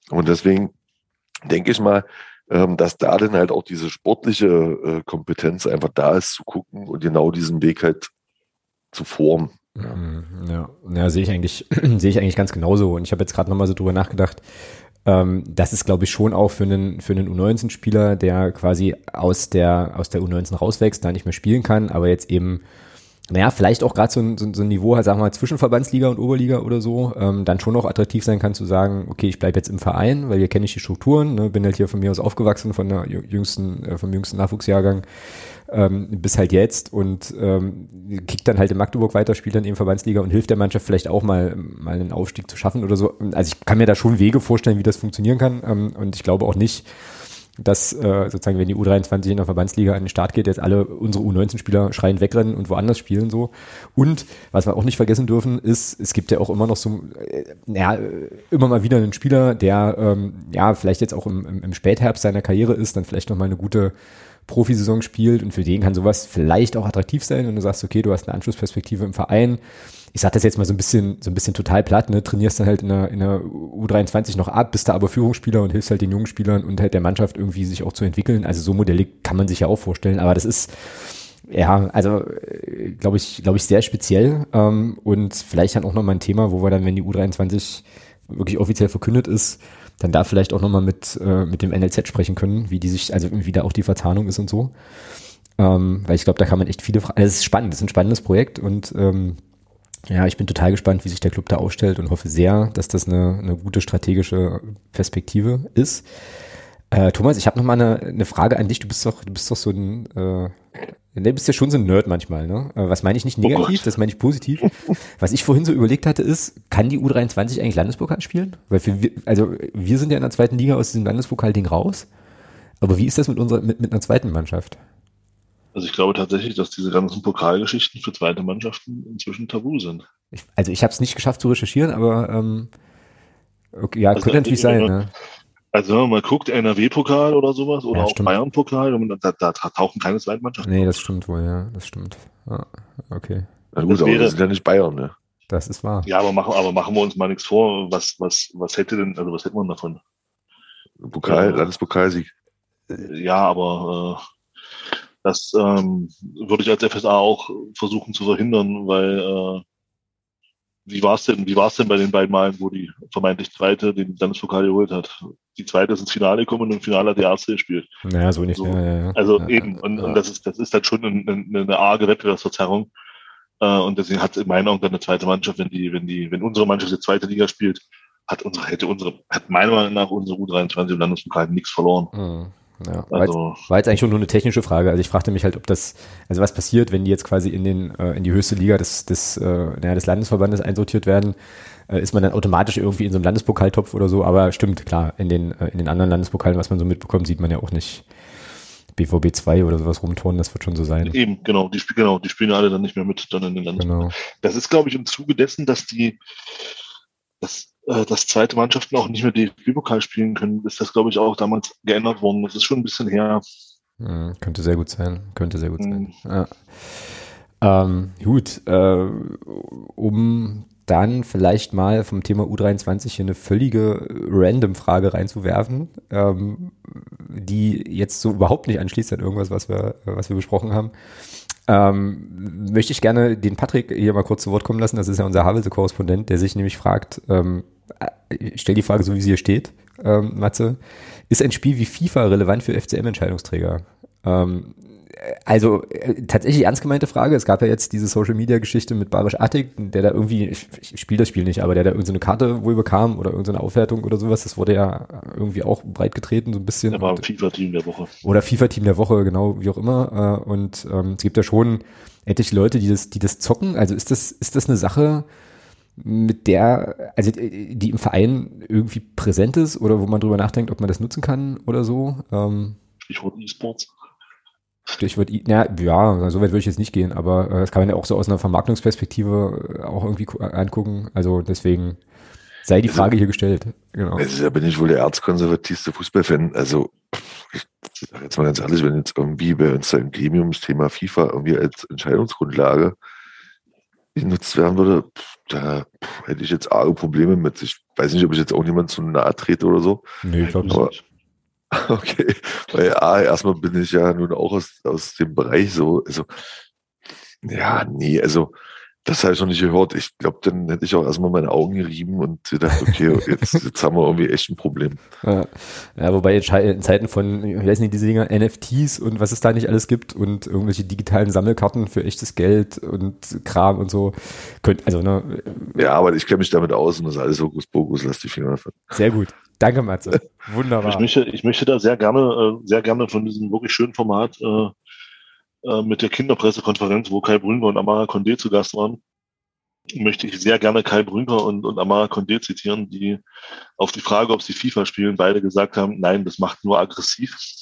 Und deswegen denke ich mal, ähm, dass da dann halt auch diese sportliche äh, Kompetenz einfach da ist, zu gucken und genau diesen Weg halt zu formen. Ja, ja, ja sehe ich eigentlich, [CLEARS THROAT] sehe ich eigentlich ganz genauso. Und ich habe jetzt gerade nochmal so drüber nachgedacht. Ähm, das ist, glaube ich, schon auch für einen, für einen U19-Spieler, der quasi aus der, aus der U19 rauswächst, da nicht mehr spielen kann, aber jetzt eben, naja, vielleicht auch gerade so ein, so, so ein Niveau hat, sagen wir mal, zwischen Verbandsliga und Oberliga oder so, ähm, dann schon auch attraktiv sein kann zu sagen, okay, ich bleibe jetzt im Verein, weil hier kenne ich die Strukturen, ne, bin halt hier von mir aus aufgewachsen, von der jüngsten, äh, vom jüngsten Nachwuchsjahrgang ähm, bis halt jetzt und ähm, kickt dann halt in Magdeburg weiter, spielt dann eben Verbandsliga und hilft der Mannschaft vielleicht auch mal, mal einen Aufstieg zu schaffen oder so. Also ich kann mir da schon Wege vorstellen, wie das funktionieren kann ähm, und ich glaube auch nicht, dass äh, sozusagen, wenn die U23 in der Verbandsliga an den Start geht, jetzt alle unsere U19-Spieler schreien wegrennen und woanders spielen so. Und was wir auch nicht vergessen dürfen, ist, es gibt ja auch immer noch so, äh, ja, immer mal wieder einen Spieler, der ähm, ja vielleicht jetzt auch im, im, Spätherbst seiner Karriere ist, dann vielleicht noch mal eine gute Profisaison spielt und für den kann sowas vielleicht auch attraktiv sein, wenn du sagst, okay, du hast eine Anschlussperspektive im Verein. Ich sag das jetzt mal so ein bisschen, so ein bisschen total platt, ne? Trainierst dann halt in der, in der U23 noch ab, bist da aber Führungsspieler und hilfst halt den jungen Spielern und halt der Mannschaft irgendwie sich auch zu entwickeln. Also so Modelle kann man sich ja auch vorstellen, aber das ist, ja, also glaube ich, glaube ich, sehr speziell ähm, und vielleicht dann auch nochmal ein Thema, wo wir dann, wenn die U23 wirklich offiziell verkündet ist, dann da vielleicht auch nochmal mit, äh, mit dem NLZ sprechen können, wie die sich, also wie da auch die Verzahnung ist und so. Ähm, weil ich glaube, da kann man echt viele Fragen, also es ist spannend, es ist ein spannendes Projekt und ähm, ja, ich bin total gespannt, wie sich der Club da aufstellt und hoffe sehr, dass das eine, eine gute strategische Perspektive ist. Äh, Thomas, ich habe noch mal eine, eine Frage an dich. Du bist doch, du bist doch so ein, äh, du bist ja schon so ein Nerd manchmal, ne? Äh, Was meine ich nicht negativ, Gott. das meine ich positiv. Was ich vorhin so überlegt hatte, ist, kann die U23 eigentlich Landespokal spielen? Weil für wir, also wir sind ja in der zweiten Liga aus diesem Landespokal-Ding raus. Aber wie ist das mit unserer, mit, mit einer zweiten Mannschaft? Also ich glaube tatsächlich, dass diese ganzen Pokalgeschichten für zweite Mannschaften inzwischen tabu sind. Ich, also ich habe es nicht geschafft zu recherchieren, aber ähm, okay, ja, Also könnte natürlich sein. Ne? Also wenn man mal guckt, NRW-Pokal oder sowas oder Ja, auch. Bayern-Pokal, und da, da, da tauchen keine Zweitmannschaften. Nee, das stimmt wohl, ja, das stimmt. Ja, okay, Na gut, Das aber wäre- wir sind ja nicht Bayern, ne? das ist wahr. Ja, aber machen, aber machen wir uns mal nichts vor. Was, was, was hätte denn, also was hätte man davon? Pokal, Ja. Landespokalsieg. Ja, aber äh, das ähm, würde ich als FSA auch versuchen zu verhindern, weil äh, wie war es denn, wie war es denn bei den beiden Malen, wo die vermeintlich zweite den Landespokal geholt hat? Die zweite ist ins Finale gekommen und im Finale hat die erste gespielt. Naja, so nicht. So. Ja, ja, ja. Also eben, und, und das ist, das ist dann schon eine, eine, eine arge Wettbewerbsverzerrung. Äh, und deswegen hat in meinen Augen dann eine zweite Mannschaft, wenn die, wenn die, wenn unsere Mannschaft die zweite Liga spielt, hat unsere, hätte unsere, hat meiner Meinung nach unsere U23 im Landespokal nichts verloren. Mhm. Ja, war, jetzt, Also, war jetzt eigentlich schon nur eine technische Frage. Also ich fragte mich halt, ob das, also was passiert, wenn die jetzt quasi in den äh, in die höchste Liga des des, äh, naja, des Landesverbandes einsortiert werden, äh, ist man dann automatisch irgendwie in so einem Landespokaltopf oder so. Aber stimmt, klar, in den äh, in den anderen Landespokalen, was man so mitbekommt, sieht man ja auch nicht BVB 2 oder sowas rumturnen. Das wird schon so sein. eben, genau, die, spiel- genau, die spielen alle dann nicht mehr mit, dann in den Landespokal. Genau. Das ist, glaube ich, im Zuge dessen, dass die, dass, äh, dass zweite Mannschaften auch nicht mehr DFB-Pokal spielen können, ist das, glaube ich, auch damals geändert worden. Das ist schon ein bisschen her. Mhm, könnte sehr gut sein. Könnte sehr gut sein. Mhm. Ja. Ähm, gut, äh, um dann vielleicht mal vom Thema U23 hier eine völlige Random-Frage reinzuwerfen, ähm, die jetzt so überhaupt nicht anschließt an irgendwas, was wir, was wir besprochen haben. Ähm, möchte ich gerne den Patrick hier mal kurz zu Wort kommen lassen. Das ist ja unser Havelse-Korrespondent, der sich nämlich fragt, ähm, ich stelle die Frage so, wie sie hier steht, ähm, Matze. Ist ein Spiel wie FIFA relevant für FCM-Entscheidungsträger? Ähm, also äh, tatsächlich ernst gemeinte Frage. Es gab ja jetzt diese Social Media Geschichte mit Barisch Attik, der da irgendwie, ich, ich spiele das Spiel nicht, aber der da irgendeine Karte wohl bekam oder irgendeine Aufwertung oder sowas. Das wurde ja irgendwie auch breit getreten, so ein bisschen. Der war FIFA-Team der Woche. oder FIFA-Team der Woche, genau, wie auch immer. Äh, und ähm, es gibt ja schon etliche Leute, die das, die das zocken. Also ist das, ist das eine Sache, mit der, also äh, die im Verein irgendwie präsent ist oder wo man drüber nachdenkt, ob man das nutzen kann oder so? Ähm, Stichwort E-Sports. Stichwort, I- na, ja, so weit würde ich jetzt nicht gehen, aber äh, das kann man ja auch so aus einer Vermarktungsperspektive äh, auch irgendwie gu- angucken. Also deswegen sei die Also- Frage hier gestellt. Genau. Also, da bin ich wohl der erzkonservativste Fußballfan. Also, ich sage jetzt mal ganz ehrlich, wenn jetzt irgendwie bei uns da im Gremium das Thema FIFA irgendwie als Entscheidungsgrundlage genutzt werden würde, pff, da hätte ich jetzt arge Probleme mit. Ich weiß nicht, ob ich jetzt auch niemand zu nahe trete oder so. Nö, ich glaube nicht. [LAUGHS] Okay, weil A, erstmal bin ich ja nun auch aus, aus dem Bereich so, also, ja, nee, also, das habe ich noch nicht gehört. Ich glaube, dann hätte ich auch erstmal meine Augen gerieben und gedacht, okay, [LAUGHS] jetzt, jetzt haben wir irgendwie echt ein Problem. Ja, ja, wobei in Zeiten von, ich weiß nicht, diese Dinger, NFTs und was es da nicht alles gibt und irgendwelche digitalen Sammelkarten für echtes Geld und Kram und so, könnt, also ne, Ja, aber ich kenne mich damit aus und das ist alles Hokuspokus, lass die Finger davon. sehr gut. Danke, Matze. [LAUGHS] Wunderbar. Ich möchte, ich möchte da sehr gerne, äh, sehr gerne von diesem wirklich schönen Format äh, äh, mit der Kinderpressekonferenz, wo Kai Brünker und Amara Condé zu Gast waren, möchte ich sehr gerne Kai Brünker und, und Amara Condé zitieren, die auf die Frage, ob sie FIFA spielen, beide gesagt haben, nein, das macht nur aggressiv. [LAUGHS]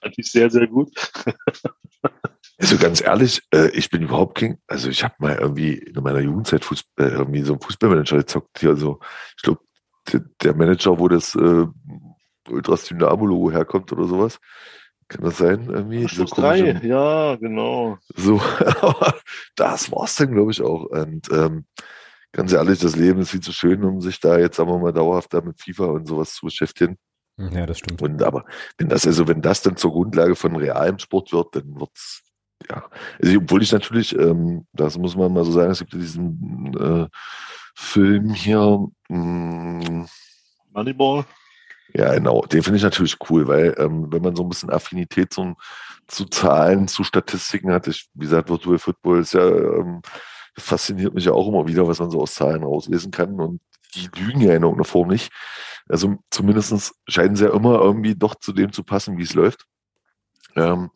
Fand ich sehr, sehr gut. Also ganz ehrlich, äh, ich bin überhaupt kein, also ich habe mal irgendwie in meiner Jugendzeit Fußball, äh, irgendwie so einen Fußballmanager gezockt, hier, also ich glaube, der, der Manager, wo das äh, Ultras Dynamo-Logo herkommt oder sowas. Kann das sein? Irgendwie? Schluss So komische- drei, ja, genau. So, [LAUGHS] aber das war's dann, glaube ich, auch. Und ähm, ganz ehrlich, das Leben ist viel zu schön, um sich da jetzt, sagen wir mal, dauerhaft da mit FIFA und sowas zu beschäftigen. ja, das stimmt. Und aber wenn das, also wenn das dann zur Grundlage von realem Sport wird, dann wird's, ja. Also obwohl ich natürlich, ähm, das muss man mal so sagen, es gibt ja diesen äh, Film hier, mh, Moneyball. Ja, genau. Den finde ich natürlich cool, weil ähm, wenn man so ein bisschen Affinität zum, zu Zahlen, zu Statistiken hat, ich, wie gesagt, Virtual Football ist ja, ähm, fasziniert mich ja auch immer wieder, was man so aus Zahlen rauslesen kann. Und die lügen ja in irgendeiner Form nicht. Also zumindestens scheinen sie ja immer irgendwie doch zu dem zu passen, wie es läuft. Ähm,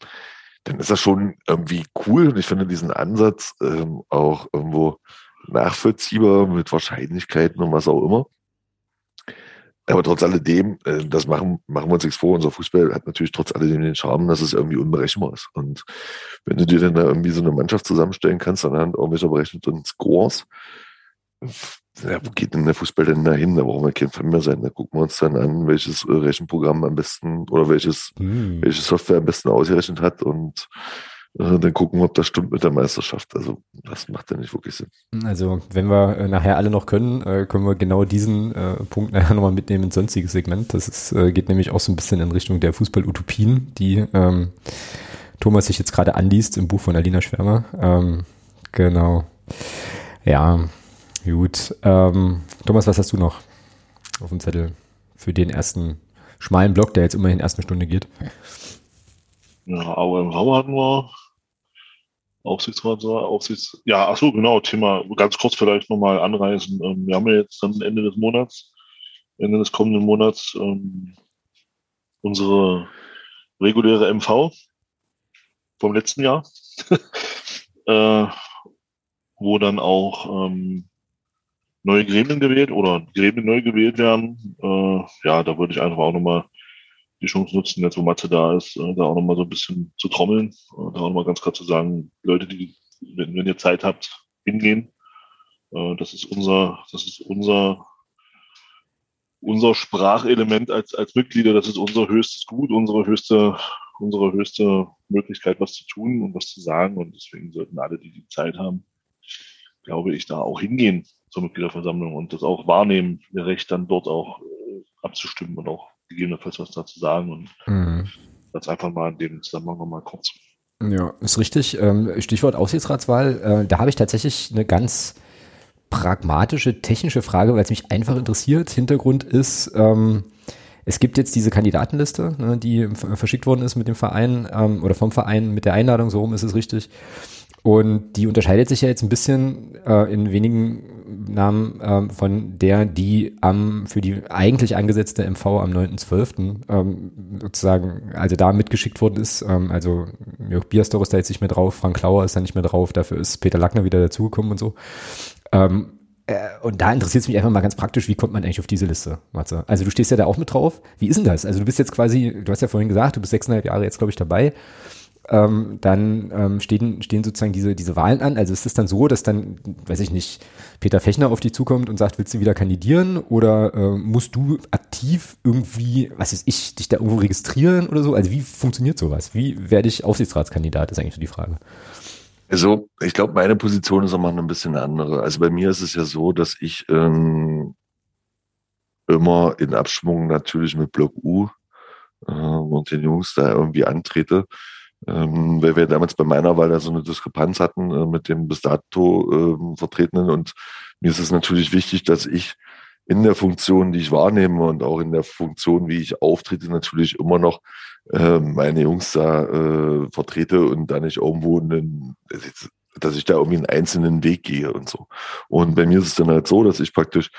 dann ist das schon irgendwie cool und ich finde diesen Ansatz ähm, auch irgendwo nachvollziehbar mit Wahrscheinlichkeiten und was auch immer. Aber trotz alledem, äh, das machen, machen wir uns nichts vor, unser Fußball hat natürlich trotz alledem den Charme, dass es irgendwie unberechenbar ist. Und wenn du dir dann da irgendwie so eine Mannschaft zusammenstellen kannst, anhand irgendwelcher berechneten Scores, ja, wo geht denn der Fußball denn da hin? Da brauchen wir kein Fan mehr sein. Da gucken wir uns dann an, welches äh, Rechenprogramm am besten oder welches, hm. welche Software am besten ausgerechnet hat und dann gucken wir, ob das stimmt mit der Meisterschaft. Also das macht ja nicht wirklich Sinn. Also wenn wir äh, nachher alle noch können, äh, können wir genau diesen äh, Punkt nachher [LAUGHS] nochmal mitnehmen ins sonstige Segment. Das ist, geht nämlich auch so ein bisschen in Richtung der Fußball-Utopien, die ähm, Thomas sich jetzt gerade anliest im Buch von Alina Schwärmer. Ähm, genau. Ja, Gut. Ähm, Thomas, was hast du noch auf dem Zettel für den ersten schmalen Block, der jetzt immerhin erste Stunde geht? Ja, AOMV hatten wir. Aufsichtsrat, Aufsichts, ja, ach so, genau, Thema, ganz kurz vielleicht nochmal anreißen. Ähm, wir haben ja jetzt dann Ende des Monats, Ende des kommenden Monats, ähm, unsere reguläre MV vom letzten Jahr, [LAUGHS] äh, wo dann auch ähm, neue Gremien gewählt oder Gremien neu gewählt werden. Äh, ja, da würde ich einfach auch nochmal die Chance nutzen, jetzt wo Matze da ist, äh, da auch nochmal so ein bisschen zu trommeln, äh, da auch nochmal ganz klar zu sagen, Leute, die, wenn, wenn ihr Zeit habt, hingehen. Äh, das ist unser, das ist unser, unser Sprachelement als, als Mitglieder, das ist unser höchstes Gut, unsere höchste, unsere höchste Möglichkeit, was zu tun und was zu sagen. Und deswegen sollten alle, die die Zeit haben, glaube ich, da auch hingehen zur Mitgliederversammlung und das auch wahrnehmen, ihr Recht dann dort auch abzustimmen und auch gegebenenfalls was dazu sagen. Und mhm. das einfach mal in dem Zusammenhang nochmal kurz. Ja, ist richtig. Ähm, Stichwort Aufsichtsratswahl. Äh, da habe ich tatsächlich eine ganz pragmatische, technische Frage, weil es mich einfach interessiert. Hintergrund ist, ähm, es gibt jetzt diese Kandidatenliste, ne, die verschickt worden ist mit dem Verein ähm, oder vom Verein mit der Einladung, so rum ist es richtig. Und die unterscheidet sich ja jetzt ein bisschen äh, in wenigen Namen äh, von der, die am für die eigentlich angesetzte MV am 9.12. Ähm, sozusagen, also da mitgeschickt worden ist. Ähm, also Jörg Bierstor ist da jetzt nicht mehr drauf, Frank Klauer ist da nicht mehr drauf, dafür ist Peter Lackner wieder dazugekommen und so. Ähm, äh, und da interessiert es mich einfach mal ganz praktisch, wie kommt man eigentlich auf diese Liste, Matze? Also du stehst ja da auch mit drauf. Wie ist denn das? Also du bist jetzt quasi, du hast ja vorhin gesagt, du bist sechseinhalb Jahre jetzt, glaube ich, dabei ähm, dann ähm, stehen, stehen sozusagen diese, diese Wahlen an. Also ist es dann so, dass dann, weiß ich nicht, Peter Fechner auf dich zukommt und sagt, willst du wieder kandidieren? Oder äh, musst du aktiv irgendwie, was weiß ich, dich da irgendwo registrieren oder so? Also wie funktioniert sowas? Wie werde ich Aufsichtsratskandidat, ist eigentlich so die Frage. Also ich glaube, meine Position ist auch mal ein bisschen eine andere. Also bei mir ist es ja so, dass ich ähm, immer in Abschwung natürlich mit Block U äh, und den Jungs da irgendwie antrete ähm, weil wir damals bei meiner Wahl da so eine Diskrepanz hatten äh, mit dem bis dato äh, Vertretenen. Und mir ist es natürlich wichtig, dass ich in der Funktion, die ich wahrnehme und auch in der Funktion, wie ich auftrete, natürlich immer noch äh, meine Jungs da äh, vertrete und da nicht irgendwo einen, dass ich da irgendwie einen einzelnen Weg gehe und so. Und bei mir ist es dann halt so, dass ich praktisch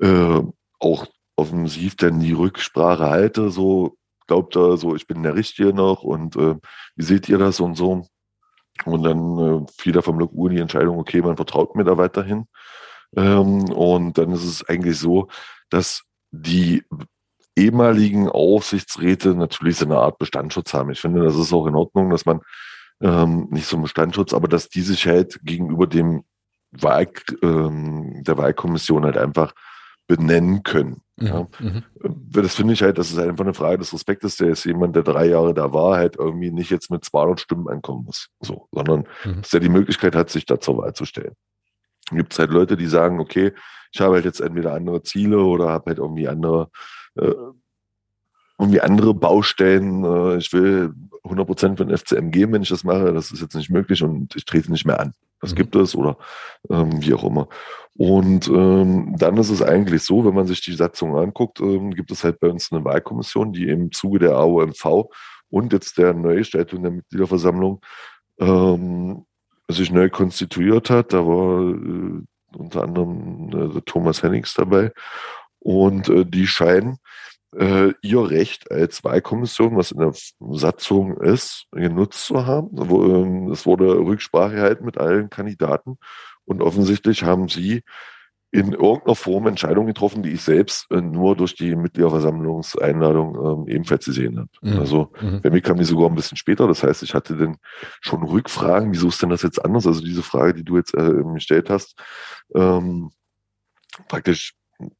äh, auch offensiv dann die Rücksprache halte, so glaubt da so, ich bin der Richtige noch und äh, wie seht ihr das und so. Und dann äh, fiel da vom Block U die Entscheidung, okay, man vertraut mir da weiterhin. Ähm, und dann ist es eigentlich so, dass die ehemaligen Aufsichtsräte natürlich so eine Art Bestandsschutz haben. Ich finde, das ist auch in Ordnung, dass man ähm, nicht so einen Bestandsschutz, aber dass die sich halt gegenüber dem Wahl, ähm, der Wahlkommission halt einfach benennen können. Mhm. Ja. Mhm. Das finde ich halt, das ist einfach eine Frage des Respektes. Der ist jemand, der drei Jahre da war, halt irgendwie nicht jetzt mit 200 Stimmen ankommen muss, so, sondern mhm. dass er die Möglichkeit hat, sich da zur Wahl zu stellen. Gibt es halt Leute, die sagen, okay, ich habe halt jetzt entweder andere Ziele oder habe halt irgendwie andere, äh, irgendwie andere Baustellen. Äh, ich will 100 Prozent von FCM geben, wenn ich das mache. Das ist jetzt nicht möglich und ich trete nicht mehr an. Das mhm. gibt es oder ähm, wie auch immer. Und ähm, dann ist es eigentlich so, wenn man sich die Satzung anguckt, ähm, gibt es halt bei uns eine Wahlkommission, die im Zuge der AOMV und jetzt der Neugestaltung der Mitgliederversammlung ähm, sich neu konstituiert hat. Da war äh, unter anderem äh, Thomas Hennings dabei. Und äh, die scheinen äh, ihr Recht als Wahlkommission, was in der Satzung ist, genutzt zu haben. Ähm, es wurde Rücksprache gehalten mit allen Kandidaten und offensichtlich haben sie in irgendeiner Form Entscheidungen getroffen, die ich selbst äh, nur durch die Mitgliederversammlungseinladung ähm, ebenfalls gesehen habe. Mhm. Also mhm. bei mir kam die sogar ein bisschen später. Das heißt, ich hatte dann schon Rückfragen, wieso ist denn das jetzt anders? Also diese Frage, die du jetzt äh, gestellt hast, ähm, praktisch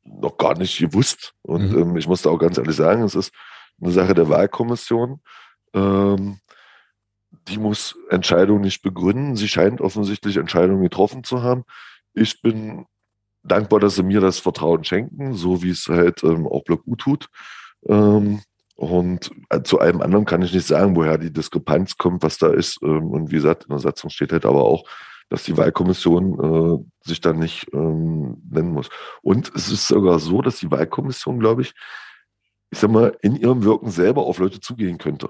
noch gar nicht gewusst. Und mhm. ähm, ich musste auch ganz ehrlich sagen, es ist eine Sache der Wahlkommission. Ähm, die muss Entscheidungen nicht begründen. Sie scheint offensichtlich Entscheidungen getroffen zu haben. Ich bin dankbar, dass sie mir das Vertrauen schenken, so wie es halt ähm, auch Block U tut. Ähm, und äh, zu allem anderen kann ich nicht sagen, woher die Diskrepanz kommt, was da ist. Ähm, und wie gesagt, in der Satzung steht halt aber auch, dass die Wahlkommission äh, sich dann nicht ähm, nennen muss. Und es ist sogar so, dass die Wahlkommission, glaube ich, ich sag mal, in ihrem Wirken selber auf Leute zugehen könnte.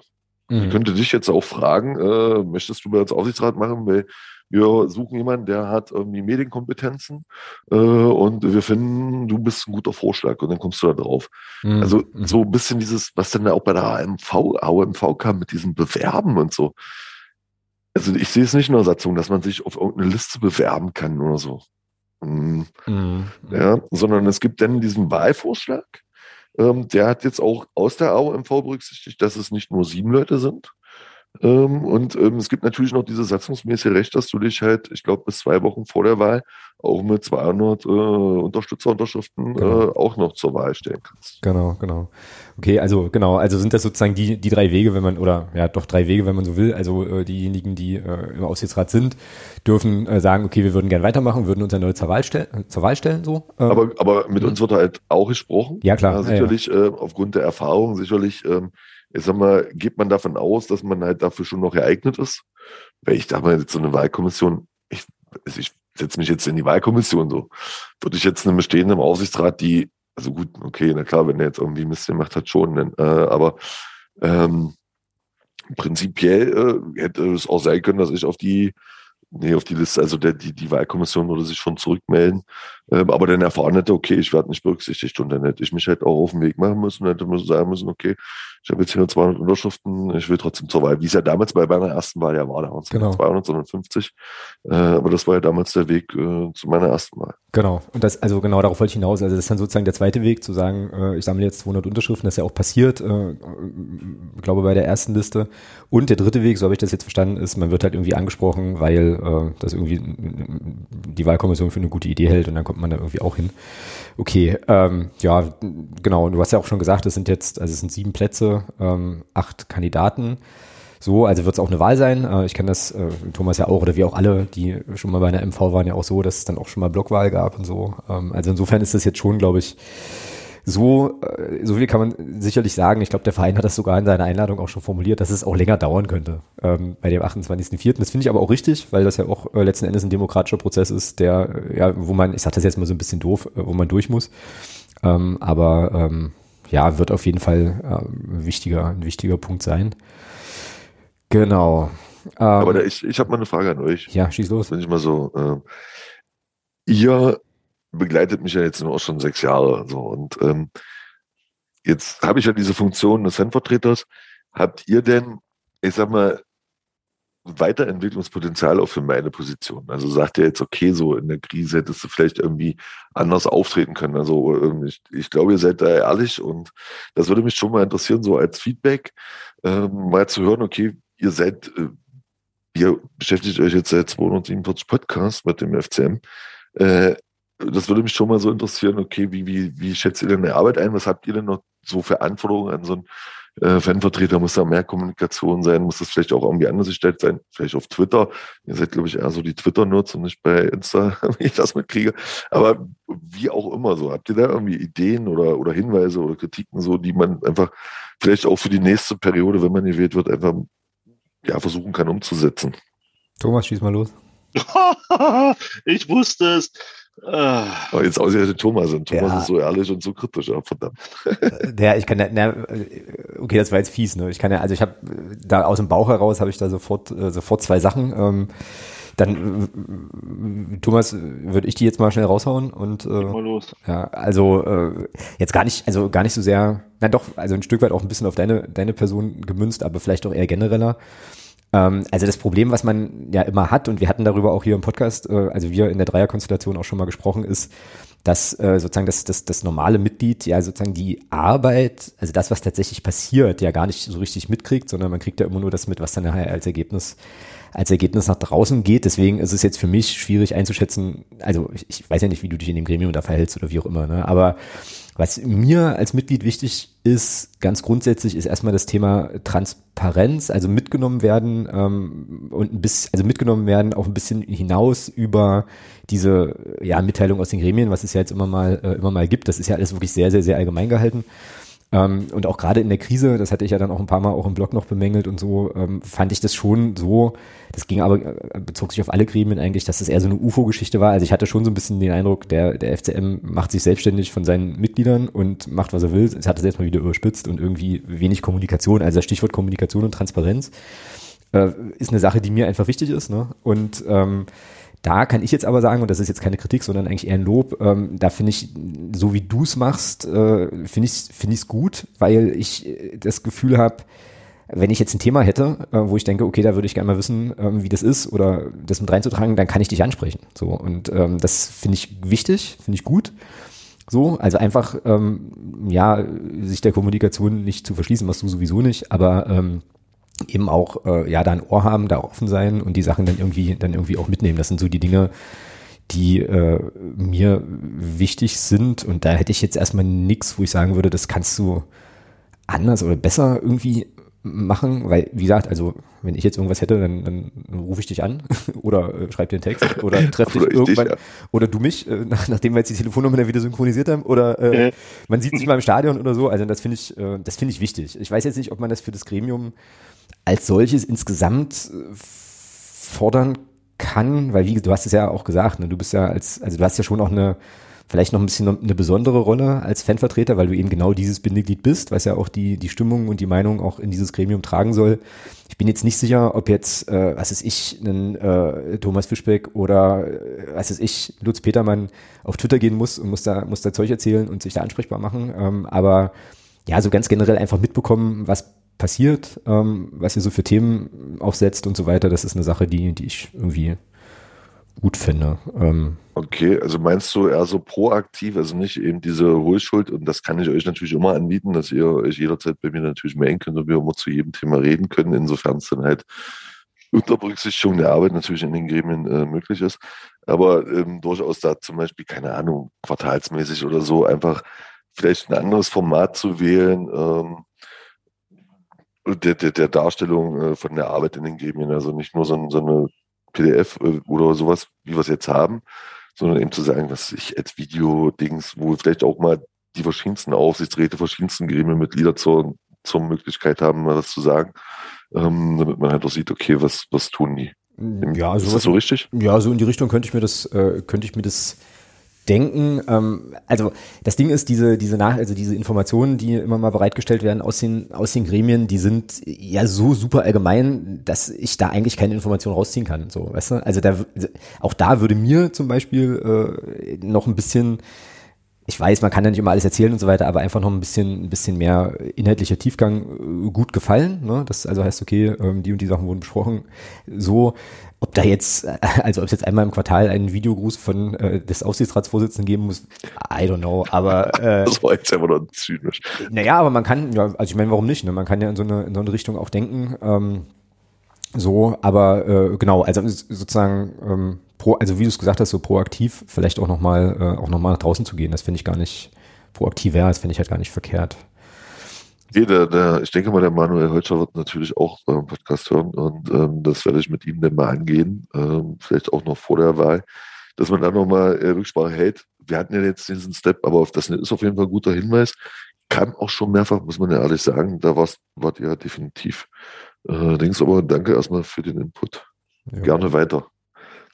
Mhm. Ich könnte dich jetzt auch fragen, äh, möchtest du mir als Aufsichtsrat machen, weil wir suchen jemanden, der hat irgendwie Medienkompetenzen äh, und wir finden, du bist ein guter Vorschlag und dann kommst du da drauf. Mhm. Also mhm. so ein bisschen dieses, was dann auch bei der AMV, AMV kam mit diesem Bewerben und so. Also ich sehe es nicht in der Satzung, dass man sich auf irgendeine Liste bewerben kann oder so. Mhm. Mhm. Ja, sondern es gibt dann diesen Wahlvorschlag. Ähm, der hat jetzt auch aus der AOMV berücksichtigt, dass es nicht nur sieben Leute sind, und ähm, es gibt natürlich noch diese satzungsmäßige Recht, dass du dich halt, ich glaube, bis zwei Wochen vor der Wahl auch mit 200 äh, Unterstützerunterschriften genau. äh, auch noch zur Wahl stellen kannst. Genau, genau. Okay, also genau, also sind das sozusagen die, die drei Wege, wenn man, oder ja, doch drei Wege, wenn man so will. Also äh, diejenigen, die äh, im Aufsichtsrat sind, dürfen äh, sagen, okay, wir würden gerne weitermachen, würden uns erneut zur Wahl, stell zur Wahl stellen. So. Ähm, aber, aber mit uns wird halt auch gesprochen. Ja, klar. Ja, sicherlich, ja, ja. Äh, aufgrund der Erfahrung, sicherlich ähm, ich sag mal, geht man davon aus, dass man halt dafür schon noch geeignet ist? Weil ich da mal jetzt so eine Wahlkommission, ich, also ich setze mich jetzt in die Wahlkommission so. Würde ich jetzt einem bestehenden Aufsichtsrat, die, also gut, okay, na klar, wenn der jetzt irgendwie Mist gemacht hat, schon, dann, äh, aber ähm, prinzipiell äh, hätte es auch sein können, dass ich auf die Nee, auf die Liste, also der, die, die Wahlkommission würde sich schon zurückmelden. Ähm, aber dann erfahren hätte, okay, ich werde nicht berücksichtigt und dann hätte ich mich halt auch auf den Weg machen müssen und hätte müssen sagen müssen, okay, ich habe jetzt hier nur 200 Unterschriften, ich will trotzdem zur Wahl, wie es ja damals bei meiner ersten Wahl ja war, da waren es genau. 200, sondern 50. Äh, aber das war ja damals der Weg äh, zu meiner ersten Wahl. Genau, und das, also genau darauf wollte ich hinaus. Also das ist dann sozusagen der zweite Weg, zu sagen, äh, ich sammle jetzt 200 Unterschriften, das ist ja auch passiert, äh, ich glaube bei der ersten Liste. Und der dritte Weg, so habe ich das jetzt verstanden, ist, man wird halt irgendwie angesprochen, weil äh, das irgendwie die Wahlkommission für eine gute Idee hält und dann kommt man da irgendwie auch hin. Okay, ähm, ja, genau, du hast ja auch schon gesagt, es sind jetzt, also es sind sieben Plätze, ähm, acht Kandidaten. So, also wird es auch eine Wahl sein. Äh, ich kenne das, äh, Thomas ja auch, oder wir auch alle, die schon mal bei einer MV waren, ja auch so, dass es dann auch schon mal Blockwahl gab und so. Ähm, also insofern ist das jetzt schon, glaube ich, so, äh, so viel kann man sicherlich sagen. Ich glaube, der Verein hat das sogar in seiner Einladung auch schon formuliert, dass es auch länger dauern könnte ähm, bei dem 28.04. Das finde ich aber auch richtig, weil das ja auch äh, letzten Endes ein demokratischer Prozess ist, der, äh, ja, wo man, ich sage das jetzt mal so ein bisschen doof, äh, wo man durch muss. Ähm, aber ähm, ja, wird auf jeden Fall äh, ein, wichtiger, ein wichtiger Punkt sein. Genau. Ähm, Aber da, ich, ich habe mal eine Frage an euch. Ja, schieß los. Wenn ich mal so, äh, ihr begleitet mich ja jetzt auch schon sechs Jahre. So, und ähm, jetzt habe ich ja diese Funktion des Fanvertreters. Habt ihr denn, ich sag mal, Weiterentwicklungspotenzial auch für meine Position. Also sagt ihr jetzt, okay, so in der Krise hättest du vielleicht irgendwie anders auftreten können. Also ähm, ich, ich glaube, ihr seid da ehrlich und das würde mich schon mal interessieren, so als Feedback, ähm, mal zu hören, okay, ihr seid, äh, ihr beschäftigt euch jetzt seit 247 Podcasts mit dem FCM. Äh, das würde mich schon mal so interessieren, okay, wie, wie, wie schätzt ihr denn eine Arbeit ein? Was habt ihr denn noch so für Anforderungen an so ein äh, Fanvertreter muss da mehr Kommunikation sein, muss das vielleicht auch irgendwie anders gestellt sein, vielleicht auf Twitter. Ihr seid, glaube ich, eher so die Twitter-Nerds und nicht bei Insta, [LAUGHS] wenn ich das mitkriege. Aber wie auch immer so, habt ihr da irgendwie Ideen oder, oder Hinweise oder Kritiken so, die man einfach vielleicht auch für die nächste Periode, wenn man gewählt wird, einfach ja, versuchen kann umzusetzen? Thomas, schieß mal los. [LAUGHS] ich wusste es. Ah. Aber jetzt ausgerechnet Thomas und Thomas ja. ist so ehrlich und so kritisch, ja, verdammt. Äh, ja, ich kann ja, na, okay, das war jetzt fies, ne? Ich kann ja, also ich habe da aus dem Bauch heraus habe ich da sofort äh, sofort zwei Sachen. Ähm, dann Thomas, würde ich die jetzt mal schnell raushauen und äh, mal los. ja, also äh, jetzt gar nicht, also gar nicht so sehr, na doch, also ein Stück weit auch ein bisschen auf deine deine Person gemünzt, aber vielleicht auch eher genereller. Ähm, also das Problem, was man ja immer hat, und wir hatten darüber auch hier im Podcast, äh, also wir in der Dreierkonstellation auch schon mal gesprochen, ist, dass äh, sozusagen das, das, das normale Mitglied ja sozusagen die Arbeit, also das, was tatsächlich passiert, ja gar nicht so richtig mitkriegt, sondern man kriegt ja immer nur das mit, was dann nachher als Ergebnis als Ergebnis nach draußen geht. Deswegen ist es jetzt für mich schwierig einzuschätzen. Also ich, ich weiß ja nicht, wie du dich in dem Gremium da verhältst oder wie auch immer. Ne? Aber was mir als Mitglied wichtig ist, ganz grundsätzlich, ist erstmal das Thema Transparenz, also mitgenommen werden ähm, und ein bisschen, also mitgenommen werden auch ein bisschen hinaus über diese ja, Mitteilung aus den Gremien, was es ja jetzt immer mal äh, immer mal gibt. Das ist ja alles wirklich sehr, sehr, sehr allgemein gehalten. Ähm, und auch gerade in der Krise, das hatte ich ja dann auch ein paar Mal auch im Blog noch bemängelt und so, ähm, fand ich das schon so, das ging aber, äh, bezog sich auf alle Gremien eigentlich, dass das eher so eine UFO-Geschichte war. Also ich hatte schon so ein bisschen den Eindruck, der, der FCM macht sich selbstständig von seinen Mitgliedern und macht, was er will. Es hat es jetzt mal wieder überspitzt und irgendwie wenig Kommunikation. Also das Stichwort Kommunikation und Transparenz äh, ist eine Sache, die mir einfach wichtig ist. Ne? Und ähm, da kann ich jetzt aber sagen, und das ist jetzt keine Kritik, sondern eigentlich eher ein Lob, ähm, da finde ich, so wie du es machst, äh, finde ich es find gut, weil ich äh, das Gefühl habe, wenn ich jetzt ein Thema hätte, äh, wo ich denke, okay, da würde ich gerne mal wissen, ähm, wie das ist oder das mit reinzutragen, dann kann ich dich ansprechen. So und ähm, das finde ich wichtig, finde ich gut. So, also einfach ähm, ja, sich der Kommunikation nicht zu verschließen, machst du sowieso nicht, aber ähm, eben auch äh, ja da ein Ohr haben, da offen sein und die Sachen dann irgendwie dann irgendwie auch mitnehmen. Das sind so die Dinge, die äh, mir wichtig sind und da hätte ich jetzt erstmal nichts, wo ich sagen würde, das kannst du anders oder besser irgendwie machen, weil wie gesagt, also wenn ich jetzt irgendwas hätte, dann, dann rufe ich dich an [LAUGHS] oder äh, schreib dir einen Text oder [LAUGHS] treff dich irgendwann dich, ja. oder du mich, äh, nach, nachdem wir jetzt die Telefonnummer dann wieder synchronisiert haben oder äh, äh. man sieht sich mal im Stadion oder so. Also das finde ich, äh, das finde ich wichtig. Ich weiß jetzt nicht, ob man das für das Gremium als solches insgesamt äh, fordern kann, weil wie du hast es ja auch gesagt, ne, du bist ja als, also du hast ja schon auch eine, vielleicht noch ein bisschen eine besondere Rolle als Fanvertreter, weil du eben genau dieses Bindeglied bist, was ja auch die, die Stimmung und die Meinung auch in dieses Gremium tragen soll. Ich bin jetzt nicht sicher, ob jetzt, äh, was ist ich, einen äh, Thomas Fischbeck oder äh, was ist ich, Lutz Petermann auf Twitter gehen muss und muss da, muss da Zeug erzählen und sich da ansprechbar machen. Ähm, aber ja, so ganz generell einfach mitbekommen, was passiert, ähm, was ihr so für Themen aufsetzt und so weiter, das ist eine Sache, die, die ich irgendwie gut finde. Ähm, okay, also meinst du eher so proaktiv, also nicht eben diese Hohlschuld und das kann ich euch natürlich immer anbieten, dass ihr euch jederzeit bei mir natürlich melden könnt und wir immer zu jedem Thema reden können, insofern es dann halt unter Berücksichtigung der Arbeit natürlich in den Gremien äh, möglich ist, aber ähm, durchaus da zum Beispiel, keine Ahnung, quartalsmäßig oder so, einfach vielleicht ein anderes Format zu wählen, ähm, der, der, der Darstellung äh, von der Arbeit in den Gremien. Also nicht nur so, so eine PDF äh, oder sowas, wie wir es jetzt haben, sondern eben zu sagen, was ich als Video-Dings, wo vielleicht auch mal die verschiedensten Aufsichtsräte, verschiedensten Gremienmitglieder zur, zur Möglichkeit haben, mal das zu sagen, ähm, damit man halt auch sieht, okay, was, was tun die? Ja, ist das so richtig? Ja, so in die Richtung könnte ich mir das, äh, könnte ich mir das denken. Ähm, also das Ding ist, diese, diese Nach also diese Informationen, die immer mal bereitgestellt werden aus den, aus den Gremien, die sind ja so super allgemein, dass ich da eigentlich keine Informationen rausziehen kann. So, weißt du? Also da auch da würde mir zum Beispiel äh, noch ein bisschen ich weiß, man kann ja nicht immer alles erzählen und so weiter, aber einfach noch ein bisschen, ein bisschen mehr inhaltlicher Tiefgang äh, gut gefallen. Ne? Das also heißt, okay, ähm, die und die Sachen wurden besprochen. So, ob da jetzt, also ob es jetzt einmal im Quartal einen Videogruß von äh, des Aufsichtsratsvorsitzenden geben muss, I don't know. Aber [LAUGHS] äh, das war jetzt einfach nur zynisch. Naja, aber man kann, ja, also ich meine, warum nicht? Ne? Man kann ja in so eine, in so eine Richtung auch denken. Ähm, so, aber äh, genau, also sozusagen ähm, pro, also wie du es gesagt hast, so proaktiv vielleicht auch nochmal äh, auch noch mal nach draußen zu gehen, das finde ich gar nicht proaktiv wäre, das finde ich halt gar nicht verkehrt. Nee, der, der, ich denke mal, der Manuel Holscher wird natürlich auch beim Podcast hören und ähm, das werde ich mit ihm dann mal angehen, ähm, vielleicht auch noch vor der Wahl, dass man dann nochmal äh, Rücksprache hält. Wir hatten ja jetzt diesen Step, aber auf das ist auf jeden Fall ein guter Hinweis. Kam auch schon mehrfach, muss man ja ehrlich sagen, da war's, wart ihr definitiv äh, Dings, aber danke erstmal für den Input. Ja. Gerne weiter.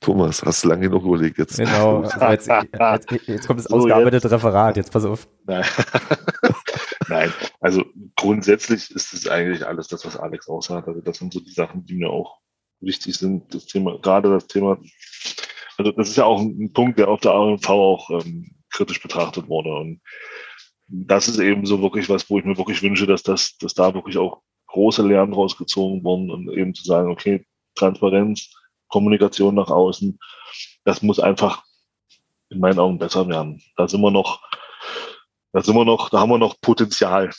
Thomas, hast du lange genug überlegt jetzt. Genau, jetzt, jetzt, jetzt, kommt das [LAUGHS] ausgearbeitete Referat, jetzt pass auf. Nein. [LAUGHS] Nein, also grundsätzlich ist es eigentlich alles das, was Alex aussagt. Also das sind so die Sachen, die mir auch wichtig sind. Das Thema, gerade das Thema, also das ist ja auch ein Punkt, der auf der AMV auch ähm, kritisch betrachtet wurde. Und das ist eben so wirklich was, wo ich mir wirklich wünsche, dass das, dass da wirklich auch große Lernen rausgezogen worden und eben zu sagen, okay, Transparenz, Kommunikation nach außen, das muss einfach in meinen Augen besser werden. Da sind wir noch, da sind wir noch, da haben wir noch Potenzial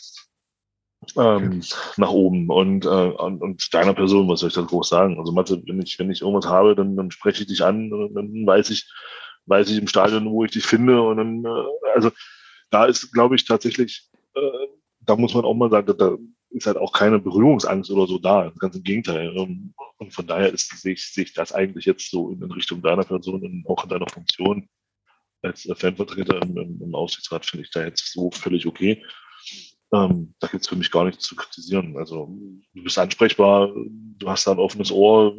ähm, nach oben. Und, äh, und, und deiner Person, was soll ich da groß sagen? Also Mathe, wenn ich, wenn ich irgendwas habe, dann, dann spreche ich dich an, dann weiß ich, weiß ich im Stadion, wo ich dich finde. Und dann, äh, also da ist, glaube ich, tatsächlich, äh, da muss man auch mal sagen, da ist halt auch keine Berührungsangst oder so da. Ganz im Gegenteil. Ähm, und von daher ist, sehe ich, sehe ich das eigentlich jetzt so in Richtung deiner Person und auch in deiner Funktion als Fanvertreter im, im, im Aufsichtsrat finde ich da jetzt so völlig okay. Ähm, da gibt es für mich gar nichts zu kritisieren. Also du bist ansprechbar, du hast da ein offenes Ohr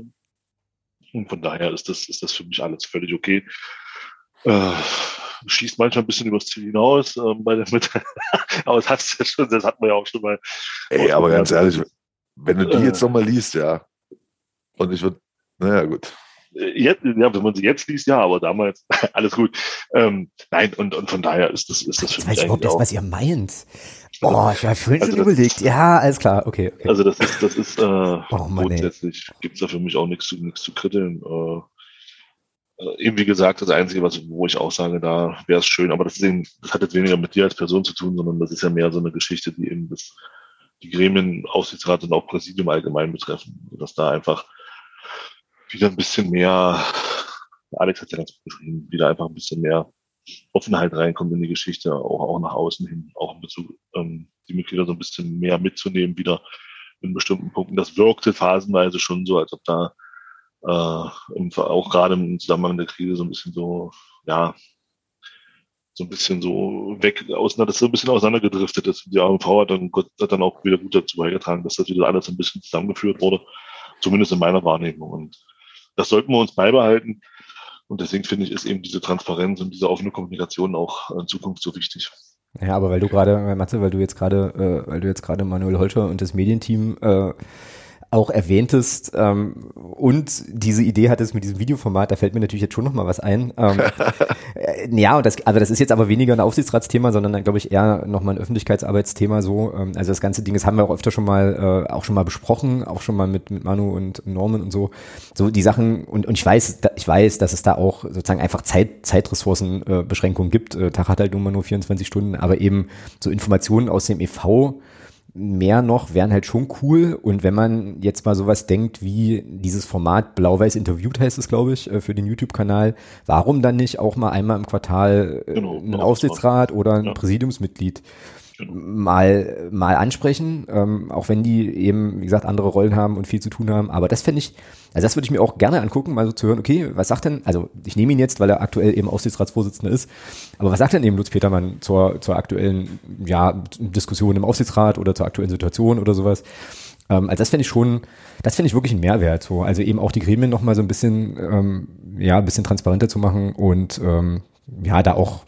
und von daher ist das, ist das für mich alles völlig okay. Äh, schießt manchmal ein bisschen übers Ziel hinaus ähm, bei der Mitte. [LAUGHS] aber das, hat's ja schon, das hat man ja auch schon mal. Ey, aber ganz ehrlich, wenn du die äh, jetzt nochmal liest, ja, und ich würde, naja, gut. Äh, jetzt, ja, wenn man sie jetzt liest, ja, aber damals, [LAUGHS] alles gut. Ähm, nein, und, und von daher ist das, ist das für mich. Ich weiß überhaupt nicht, was ihr meint. Oh, ich habe vorhin also schon überlegt. Ja, alles klar, okay. okay. Also das ist, das ist äh, oh, Mann, grundsätzlich gibt es da für mich auch nichts zu, nichts zu kritteln. Äh, äh, eben wie gesagt, das Einzige, was, wo ich auch sage, da wäre es schön, aber das, ist eben, das hat jetzt weniger mit dir als Person zu tun, sondern das ist ja mehr so eine Geschichte, die eben das, die Gremien, Aufsichtsrat und auch Präsidium allgemein betreffen, dass da einfach wieder ein bisschen mehr, Alex hat ja ganz gut geschrieben, wieder einfach ein bisschen mehr Offenheit reinkommt in die Geschichte, auch, auch nach außen hin, auch in Bezug, ähm, die Mitglieder so ein bisschen mehr mitzunehmen, wieder in bestimmten Punkten. Das wirkte phasenweise schon so, als ob da äh, im, auch gerade im Zusammenhang der Krise so ein bisschen so, ja, so ein bisschen so weg, auseinander, das so ein bisschen auseinandergedriftet ist. Die AMV hat dann, hat dann auch wieder gut dazu beigetragen, dass das wieder alles ein bisschen zusammengeführt wurde, zumindest in meiner Wahrnehmung. Und das sollten wir uns beibehalten. Und deswegen finde ich, ist eben diese Transparenz und diese offene Kommunikation auch in Zukunft so wichtig. Ja, aber weil du gerade, Matze, weil du jetzt gerade, äh, weil du jetzt gerade Manuel Holscher und das Medienteam äh, auch erwähntest ähm, und diese Idee hattest mit diesem Videoformat, da fällt mir natürlich jetzt schon noch mal was ein. Ähm, [LAUGHS] äh, ja, und das, also das ist jetzt aber weniger ein Aufsichtsratsthema, sondern dann glaube ich eher noch mal ein Öffentlichkeitsarbeitsthema so. Ähm, also das ganze Ding, das haben wir auch öfter schon mal äh, auch schon mal besprochen, auch schon mal mit mit Manu und Norman und so. So die Sachen und und ich weiß, ich weiß, dass es da auch sozusagen einfach Zeit Zeitressourcenbeschränkungen äh, Beschränkungen gibt. Äh, Tag hat halt nur mal nur 24 Stunden, aber eben so Informationen aus dem EV mehr noch wären halt schon cool. Und wenn man jetzt mal sowas denkt wie dieses Format Blau-Weiß interviewt heißt es, glaube ich, äh, für den YouTube-Kanal, warum dann nicht auch mal einmal im Quartal äh, genau, einen Aufsichtsrat oder ein ja. Präsidiumsmitglied Genau. mal, mal ansprechen, ähm, auch wenn die eben, wie gesagt, andere Rollen haben und viel zu tun haben. Aber das fände ich, also das würde ich mir auch gerne angucken, mal so zu hören, okay, was sagt denn, also ich nehme ihn jetzt, weil er aktuell eben Aufsichtsratsvorsitzender ist, aber was sagt denn eben Lutz Petermann zur, zur aktuellen ja, Diskussion im Aufsichtsrat oder zur aktuellen Situation oder sowas? Ähm, also das fände ich schon, das fände ich wirklich ein Mehrwert. So. Also eben auch die Gremien nochmal so ein bisschen, ähm, ja, ein bisschen transparenter zu machen und ähm, ja, da auch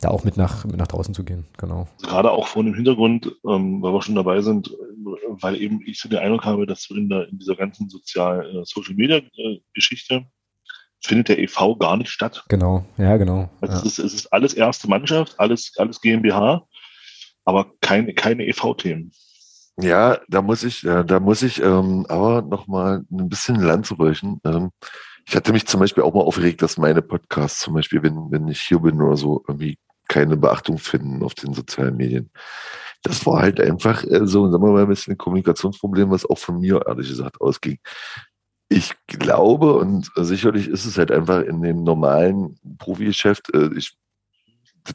da auch mit nach, mit nach draußen zu gehen, genau. Gerade auch vor dem Hintergrund, ähm, weil wir schon dabei sind, weil eben ich so den Eindruck habe, dass in, der, in dieser ganzen sozial äh, Social Media äh, Geschichte findet der EV gar nicht statt. Genau, ja, genau. Also ja. Es, ist, es ist alles erste Mannschaft, alles, alles GmbH, aber keine, keine EV-Themen. Ja, da muss ich, ja, da muss ich ähm, aber nochmal ein bisschen Land zu brechen. Ähm, ich hatte mich zum Beispiel auch mal aufgeregt, dass meine Podcasts zum Beispiel, wenn, wenn ich hier bin oder so, irgendwie keine Beachtung finden auf den sozialen Medien. Das war halt einfach äh, so, sagen wir mal, ein bisschen ein Kommunikationsproblem, was auch von mir ehrlich gesagt ausging. Ich glaube und sicherlich ist es halt einfach in dem normalen Profi-Geschäft, äh, ich,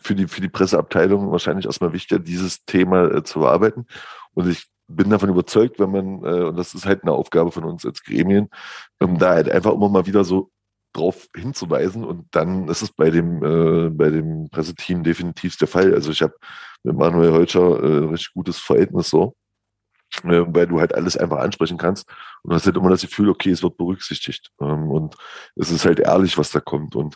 für die, für die Presseabteilung wahrscheinlich erstmal wichtiger, dieses Thema äh, zu bearbeiten. Und ich bin davon überzeugt, wenn man, und das ist halt eine Aufgabe von uns als Gremien, ähm, da halt einfach immer mal wieder so drauf hinzuweisen. Und dann ist es bei dem, äh, bei dem Presseteam definitiv der Fall. Also ich habe mit Manuel Holscher äh, ein richtig gutes Verhältnis so, äh, weil du halt alles einfach ansprechen kannst. Und hast halt immer das Gefühl, okay, es wird berücksichtigt. Ähm, und es ist halt ehrlich, was da kommt. Und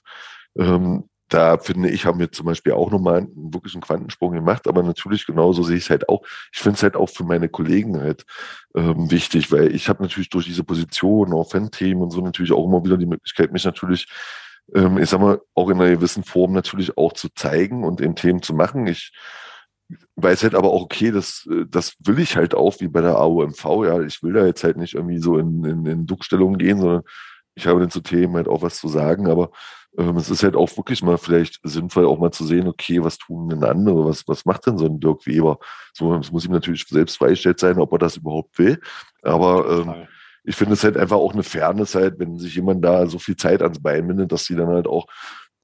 ähm, da finde ich, haben wir zum Beispiel auch nochmal einen, wirklich einen Quantensprung gemacht, aber natürlich genauso sehe ich es halt auch. Ich finde es halt auch für meine Kollegen halt ähm, wichtig, weil ich habe natürlich durch diese Position, auch Fan-Themen und so natürlich auch immer wieder die Möglichkeit, mich natürlich, ähm, ich sag mal, auch in einer gewissen Form natürlich auch zu zeigen und eben Themen zu machen. Ich weiß halt aber auch, okay, das, das will ich halt auch, wie bei der AOMV, ja, ich will da jetzt halt nicht irgendwie so in, in, in Duckstellungen gehen, sondern ich habe dann zu Themen halt auch was zu sagen, aber es ist halt auch wirklich mal vielleicht sinnvoll, auch mal zu sehen, okay, was tun denn andere, was, was macht denn so ein Dirk Weber? So, es muss ihm natürlich selbst freigestellt sein, ob er das überhaupt will, aber ähm, ich finde es halt einfach auch eine Fairness halt, wenn sich jemand da so viel Zeit ans Bein bindet, dass sie dann halt auch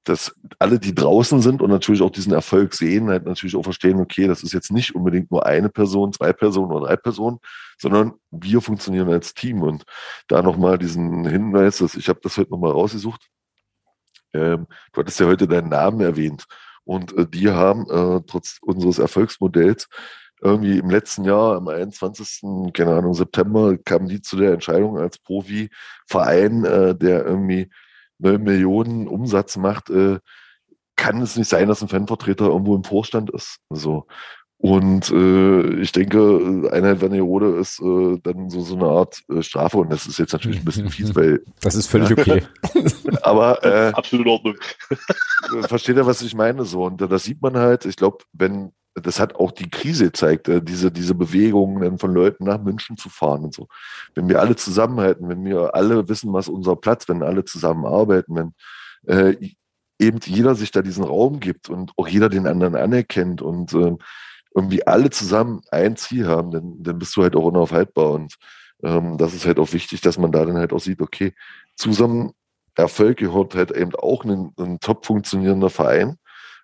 dass alle, die draußen sind und natürlich auch diesen Erfolg sehen, halt natürlich auch verstehen, okay, das ist jetzt nicht unbedingt nur eine Person, zwei Personen oder drei Personen, sondern wir funktionieren als Team. Und da nochmal diesen Hinweis, dass ich habe das heute nochmal rausgesucht. Ähm, du hattest ja heute deinen Namen erwähnt. Und äh, die haben äh, trotz unseres Erfolgsmodells irgendwie im letzten Jahr, am 21. keine Ahnung, September, kamen die zu der Entscheidung als Profi-Verein, äh, der irgendwie 9 Millionen Umsatz macht, äh, kann es nicht sein, dass ein Fanvertreter irgendwo im Vorstand ist. So. Und äh, ich denke, Einheit Vanderode ist äh, dann so, so eine Art äh, Strafe und das ist jetzt natürlich ein bisschen fies, weil. [LAUGHS] Das ist völlig okay. [LAUGHS] aber äh, [LAUGHS] absolut in Ordnung. versteht ihr, was ich meine? So, und das sieht man halt, ich glaube, wenn das hat auch die Krise gezeigt, äh, diese, diese Bewegungen von Leuten nach München zu fahren und so. Wenn wir alle zusammenhalten, wenn wir alle wissen, was unser Platz, wenn alle zusammenarbeiten, wenn äh, eben jeder sich da diesen Raum gibt und auch jeder den anderen anerkennt und äh, irgendwie alle zusammen ein Ziel haben, dann, dann bist du halt auch unaufhaltbar. Und ähm, das ist halt auch wichtig, dass man da dann halt auch sieht, okay, zusammen Erfolg gehört halt eben auch ein, ein top funktionierender Verein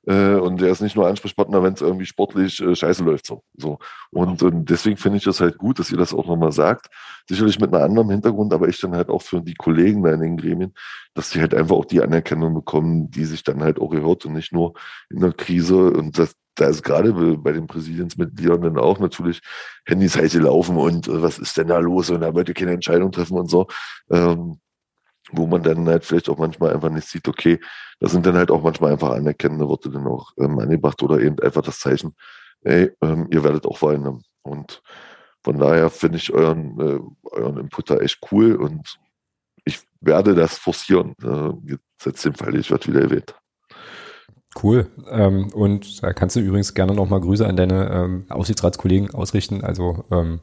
äh, und der ist nicht nur Ansprechpartner, wenn es irgendwie sportlich äh, scheiße läuft. So. so. Und, und deswegen finde ich das halt gut, dass ihr das auch nochmal sagt. Sicherlich mit einem anderen Hintergrund, aber ich dann halt auch für die Kollegen da in den Gremien, dass die halt einfach auch die Anerkennung bekommen, die sich dann halt auch gehört und nicht nur in der Krise. Und das, da ist gerade bei den Präsidiensmitgliedern dann auch natürlich Handys halt laufen und äh, was ist denn da los und da wollte keine Entscheidung treffen und so. Ähm, wo man dann halt vielleicht auch manchmal einfach nicht sieht, okay, da sind dann halt auch manchmal einfach anerkennende Worte dann auch ähm, angebracht oder eben einfach das Zeichen, ey, ähm, ihr werdet auch weinen. Und von daher finde ich euren, äh, euren Input da echt cool und ich werde das forcieren. Äh, jetzt den Fall, ich werde wieder erwähnt. Cool. Ähm, und da kannst du übrigens gerne nochmal Grüße an deine ähm, Aufsichtsratskollegen ausrichten. Also ähm,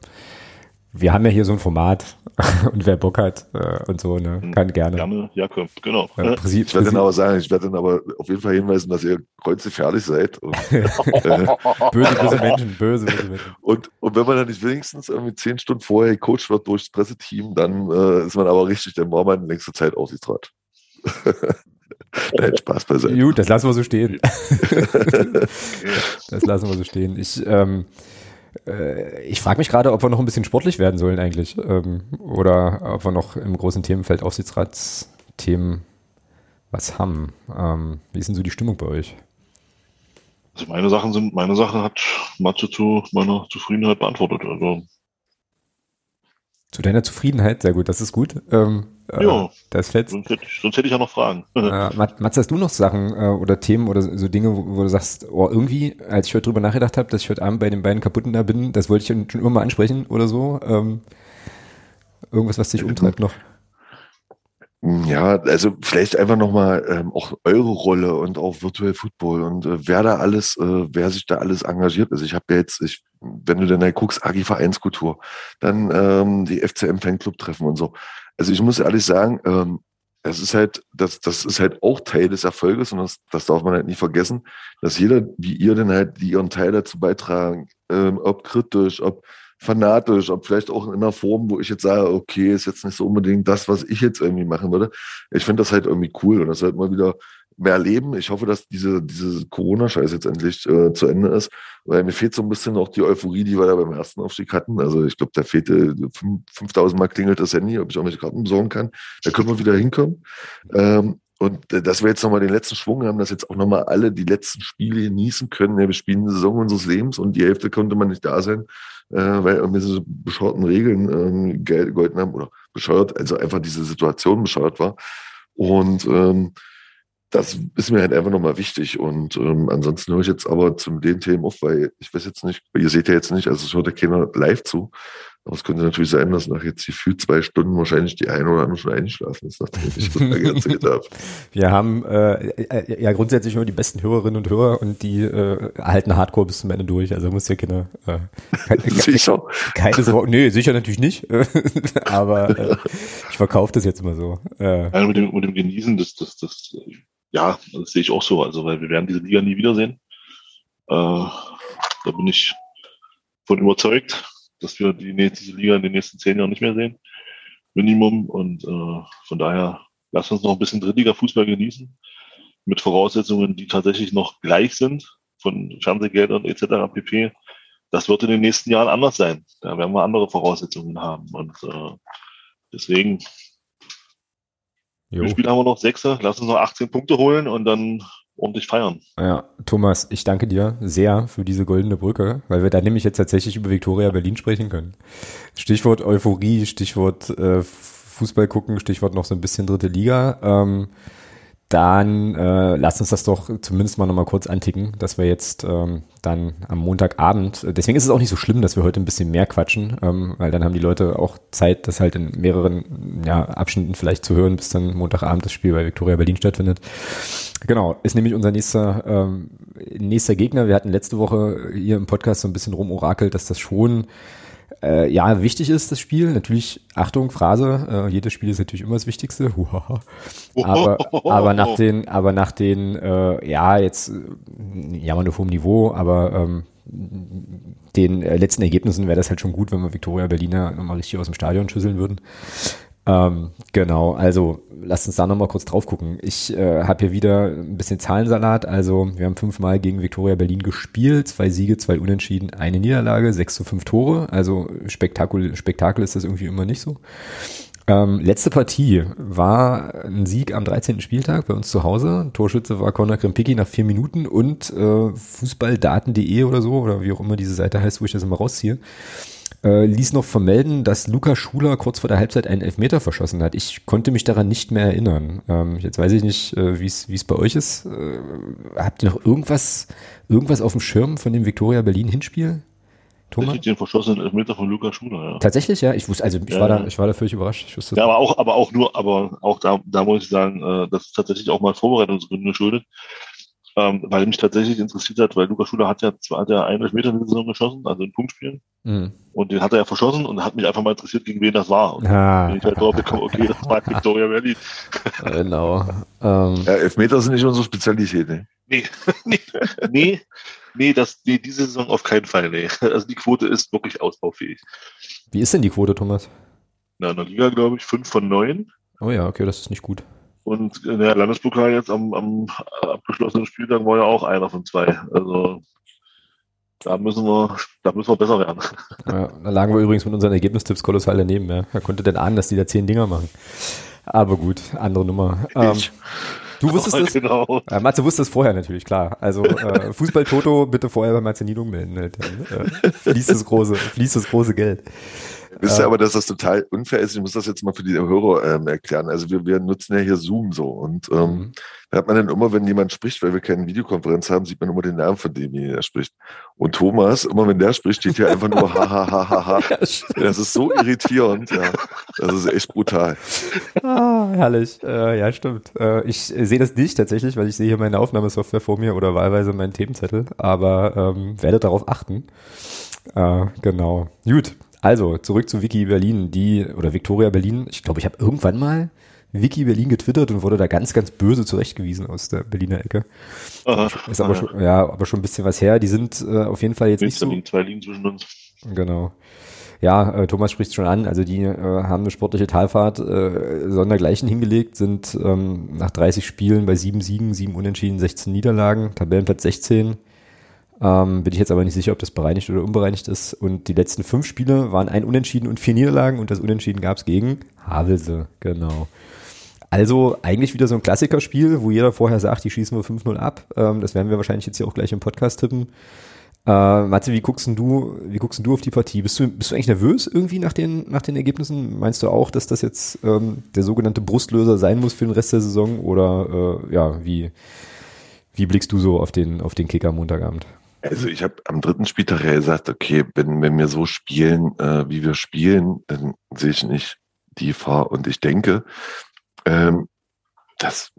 wir haben ja hier so ein Format [LAUGHS] und wer Bock hat äh, und so, ne, hm, kann gerne. Gerne, Jakob, genau. Ja, Präsid, ich werde dann aber sagen, ich werde dann aber auf jeden Fall hinweisen, dass ihr kreuzgefährlich seid. Und, [LAUGHS] äh, [LAUGHS] böse, böse Menschen, böse, böse Menschen. Und, und wenn man dann nicht wenigstens irgendwie zehn Stunden vorher gecoacht wird durch das Presseteam, dann äh, ist man aber richtig, dann war man längste Zeit Aussichtsrat. [LAUGHS] Nein, Spaß beiseite. Gut, das lassen wir so stehen. [LAUGHS] das lassen wir so stehen. Ich, ähm, äh, ich frage mich gerade, ob wir noch ein bisschen sportlich werden sollen eigentlich. Ähm, oder ob wir noch im großen Themenfeld Aufsichtsratsthemen was haben. Ähm, wie ist denn so die Stimmung bei euch? Also meine Sachen sind, meine Sache hat Matze zu meiner Zufriedenheit beantwortet. Also zu deiner Zufriedenheit, sehr gut, das ist gut. Ähm, äh, ja, das fällt. Sonst hätte, ich, sonst hätte ich ja noch Fragen. Äh, [LAUGHS] Mats, hast du noch Sachen äh, oder Themen oder so Dinge, wo, wo, du sagst, oh, irgendwie, als ich heute drüber nachgedacht habe, dass ich heute Abend bei den beiden kaputten da bin, das wollte ich schon immer mal ansprechen oder so? Ähm, irgendwas, was dich umtreibt noch? Ja, also vielleicht einfach nochmal ähm, auch eure Rolle und auch Virtual Football und äh, wer da alles, äh, wer sich da alles engagiert. Also ich habe ja jetzt, ich, wenn du dann halt guckst, Agi Vereinskultur, dann ähm, die FCM Fanclub treffen und so. Also ich muss ehrlich sagen, ähm, es ist halt, das, das ist halt auch Teil des Erfolges und das, das darf man halt nicht vergessen, dass jeder, wie ihr denn halt, die ihren Teil dazu beitragen, ähm, ob kritisch, ob fanatisch, ob vielleicht auch in einer Form, wo ich jetzt sage, okay, ist jetzt nicht so unbedingt das, was ich jetzt irgendwie machen würde. Ich finde das halt irgendwie cool und das halt mal wieder mehr erleben. Ich hoffe, dass diese, diese Corona-Scheiß jetzt endlich äh, zu Ende ist, weil mir fehlt so ein bisschen auch die Euphorie, die wir da beim ersten Aufstieg hatten. Also ich glaube, da fehlte 5000 Mal klingelt das Handy, ob ich irgendwelche Karten besorgen kann. Da können wir wieder hinkommen. Ähm, und äh, dass wir jetzt nochmal den letzten Schwung haben, dass jetzt auch nochmal alle die letzten Spiele genießen können. Ja, wir spielen die Saison unseres Lebens und die Hälfte konnte man nicht da sein äh, weil irgendwie so bescheuerten Regeln ähm, haben oder bescheuert, also einfach diese Situation bescheuert war. Und ähm, das ist mir halt einfach nochmal wichtig. Und ähm, ansonsten höre ich jetzt aber zu den Themen auf, weil ich weiß jetzt nicht, ihr seht ja jetzt nicht, also es hört ja keiner live zu. Aber es könnte natürlich sein, dass nach jetzt gefühlt zwei Stunden wahrscheinlich die eine oder andere schon einschlafen ist, nachdem ich das Ganze [LAUGHS] gedacht Wir haben äh, äh, ja grundsätzlich nur die besten Hörerinnen und Hörer und die äh, halten Hardcore bis zum Ende durch. Also muss ja keine, äh, [LAUGHS] keine Sicher. keine Sorge. Nee, sicher natürlich nicht. [LAUGHS] Aber äh, ich verkaufe das jetzt immer so. Äh, Also mit dem, mit dem Genießen, das, das, das, ja, das sehe ich auch so. Also, weil wir werden diese Liga nie wiedersehen. Äh, da bin ich von überzeugt, dass wir die, diese Liga in den nächsten zehn Jahren nicht mehr sehen. Minimum. Und äh, von daher, lasst uns noch ein bisschen Drittliga-Fußball genießen. Mit Voraussetzungen, die tatsächlich noch gleich sind, von Fernsehgeldern etc. pp. Das wird in den nächsten Jahren anders sein. Da werden wir andere Voraussetzungen haben. Und äh, deswegen jo. wie Spiele haben wir noch? Sechse. Lass uns noch 18 Punkte holen und dann ordentlich feiern. Ja, Thomas, ich danke dir sehr für diese goldene Brücke, weil wir da nämlich jetzt tatsächlich über Viktoria Berlin sprechen können. Stichwort Euphorie, Stichwort äh, Fußball gucken, Stichwort noch so ein bisschen dritte Liga. Ähm, dann äh, lass uns das doch zumindest mal nochmal kurz anticken, dass wir jetzt ähm, dann am Montagabend, deswegen ist es auch nicht so schlimm, dass wir heute ein bisschen mehr quatschen, ähm, weil dann haben die Leute auch Zeit, das halt in mehreren ja, Abschnitten vielleicht zu hören, bis dann Montagabend das Spiel bei Viktoria Berlin stattfindet. Genau, ist nämlich unser nächster, ähm, nächster Gegner. Wir hatten letzte Woche hier im Podcast so ein bisschen rumorakelt, dass das schon äh, ja, wichtig ist das Spiel. Natürlich, Achtung, Phrase, äh, jedes Spiel ist natürlich immer das Wichtigste. [LAUGHS] Aber, [LAUGHS] aber nach den, aber nach den, äh, ja, jetzt äh, jammern auf hohem Niveau, aber ähm, den äh, letzten Ergebnissen wäre das halt schon gut, wenn wir Viktoria Berliner nochmal richtig aus dem Stadion schüsseln würden. Ähm, genau, also lasst uns da nochmal kurz drauf gucken. Ich äh, habe hier wieder ein bisschen Zahlensalat. Also wir haben fünfmal gegen Viktoria Berlin gespielt, zwei Siege, zwei Unentschieden, eine Niederlage, sechs zu fünf Tore. Also Spektakel, Spektakel ist das irgendwie immer nicht so. Ähm, letzte Partie war ein Sieg am 13. Spieltag bei uns zu Hause. Torschütze war Conor Krempicki nach vier Minuten und äh, Fußballdaten.de oder so, oder wie auch immer diese Seite heißt, wo ich das immer rausziehe, äh, ließ noch vermelden, dass Luca Schuler kurz vor der Halbzeit einen Elfmeter verschossen hat. Ich konnte mich daran nicht mehr erinnern. Ähm, jetzt weiß ich nicht, äh, wie es bei euch ist. Äh, habt ihr noch irgendwas irgendwas auf dem Schirm von dem Viktoria Berlin Hinspiel? Thomas? Tatsächlich den verschossenen Elfmeter von Lukas Schuler, ja. Tatsächlich, ja. Ich wusste, also ich Ja, war da, ich war da völlig überrascht. Ich wusste, Ja, aber auch, aber auch nur, aber auch da, da muss ich sagen, äh, das ist tatsächlich auch mal Vorbereitungsgründen geschuldet. Ähm, weil mich tatsächlich interessiert hat, weil Lukas Schuler hat ja zwar hat er einen Elfmeter in der Saison geschossen, also in Punktspielen, Mhm. und den hat er ja verschossen und hat mich einfach mal interessiert, gegen wen das war. Und Ah, bin ich halt drauf gekommen, okay, das war Victoria Berlin. [LAUGHS] genau. Ähm, Ja, Elfmeter sind nicht unsere Spezialität. Ne? Nee, [LAUGHS] nee, nee, nee, das, nee, diese Saison auf keinen Fall, nee. Also die Quote ist wirklich ausbaufähig. wie ist denn die Quote, Thomas? Na, in der Liga, glaube ich, fünf von neun. Oh ja, okay, das ist nicht gut. Und in der Landespokal jetzt am, am abgeschlossenen Spieltag war ja auch einer von zwei. Also da müssen wir, da müssen wir besser werden. Ja, da lagen wir übrigens mit unseren Ergebnistipps kolossal daneben. Ja. Wer konnte denn ahnen, dass die da zehn Dinger machen? Aber gut, andere Nummer. Ähm, du [LAUGHS] wusstest das? genau. Äh, Matze wusste es vorher natürlich, klar. Also äh, [LAUGHS] Fußball-Toto bitte vorher bei Matze Niedung melden. Halt. Dann, äh, fließt, das große, fließt das große Geld. Wisst ihr Äh, aber, dass das total unfair ist? Ich muss das jetzt mal für die Hörer ähm, erklären. Also wir, wir nutzen ja hier Zoom so und ähm, Mhm. da hat man dann immer, wenn jemand spricht, weil wir keine Videokonferenz haben, sieht man immer den Namen von dem, der spricht. Und Thomas, immer wenn der spricht, steht hier einfach nur [LAUGHS] ha ha ha ha ha. Das ist so irritierend, ja. Das ist echt brutal. Ah, herrlich. Äh, ja, stimmt. Äh, ich äh, sehe das nicht tatsächlich, weil ich sehe hier meine Aufnahmesoftware vor mir oder wahlweise meinen Themenzettel, aber ähm, werde darauf achten. Äh, genau. Gut. Also, zurück zu Wiki Berlin, die, oder Victoria Berlin. Ich glaube, ich habe irgendwann mal Wiki Berlin getwittert und wurde da ganz, ganz böse zurechtgewiesen aus der Berliner Ecke. Aha. Ist aber schon, ja, aber schon ein bisschen was her. Die sind äh, auf jeden Fall jetzt nicht so. zwei liegen zwischen uns. Genau. Ja, äh, Thomas spricht schon an. Also die äh, haben eine sportliche Talfahrt äh, sondergleichen hingelegt, sind ähm, nach 30 Spielen bei sieben Siegen, sieben Unentschieden, 16 Niederlagen, Tabellenplatz 16. Ähm, bin ich jetzt aber nicht sicher, ob das bereinigt oder unbereinigt ist. Und die letzten fünf Spiele waren ein Unentschieden und vier Niederlagen und das Unentschieden gab es gegen Havelse, genau. Also eigentlich wieder so ein Klassikerspiel, wo jeder vorher sagt, die schießen wir 5-0 ab. Ähm, das werden wir wahrscheinlich jetzt hier auch gleich im Podcast tippen. Äh, Matze, wie guckst denn du, wie guckst denn du auf die Partie? Bist du, bist du eigentlich nervös irgendwie nach den, nach den Ergebnissen? Meinst du auch, dass das jetzt ähm, der sogenannte Brustlöser sein muss für den Rest der Saison? Oder äh, ja, wie, wie blickst du so auf den, auf den Kicker am Montagabend? Also ich habe am dritten Spieltag ja gesagt, okay, wenn, wenn wir so spielen, äh, wie wir spielen, dann sehe ich nicht die Gefahr. Und ich denke, ähm, dass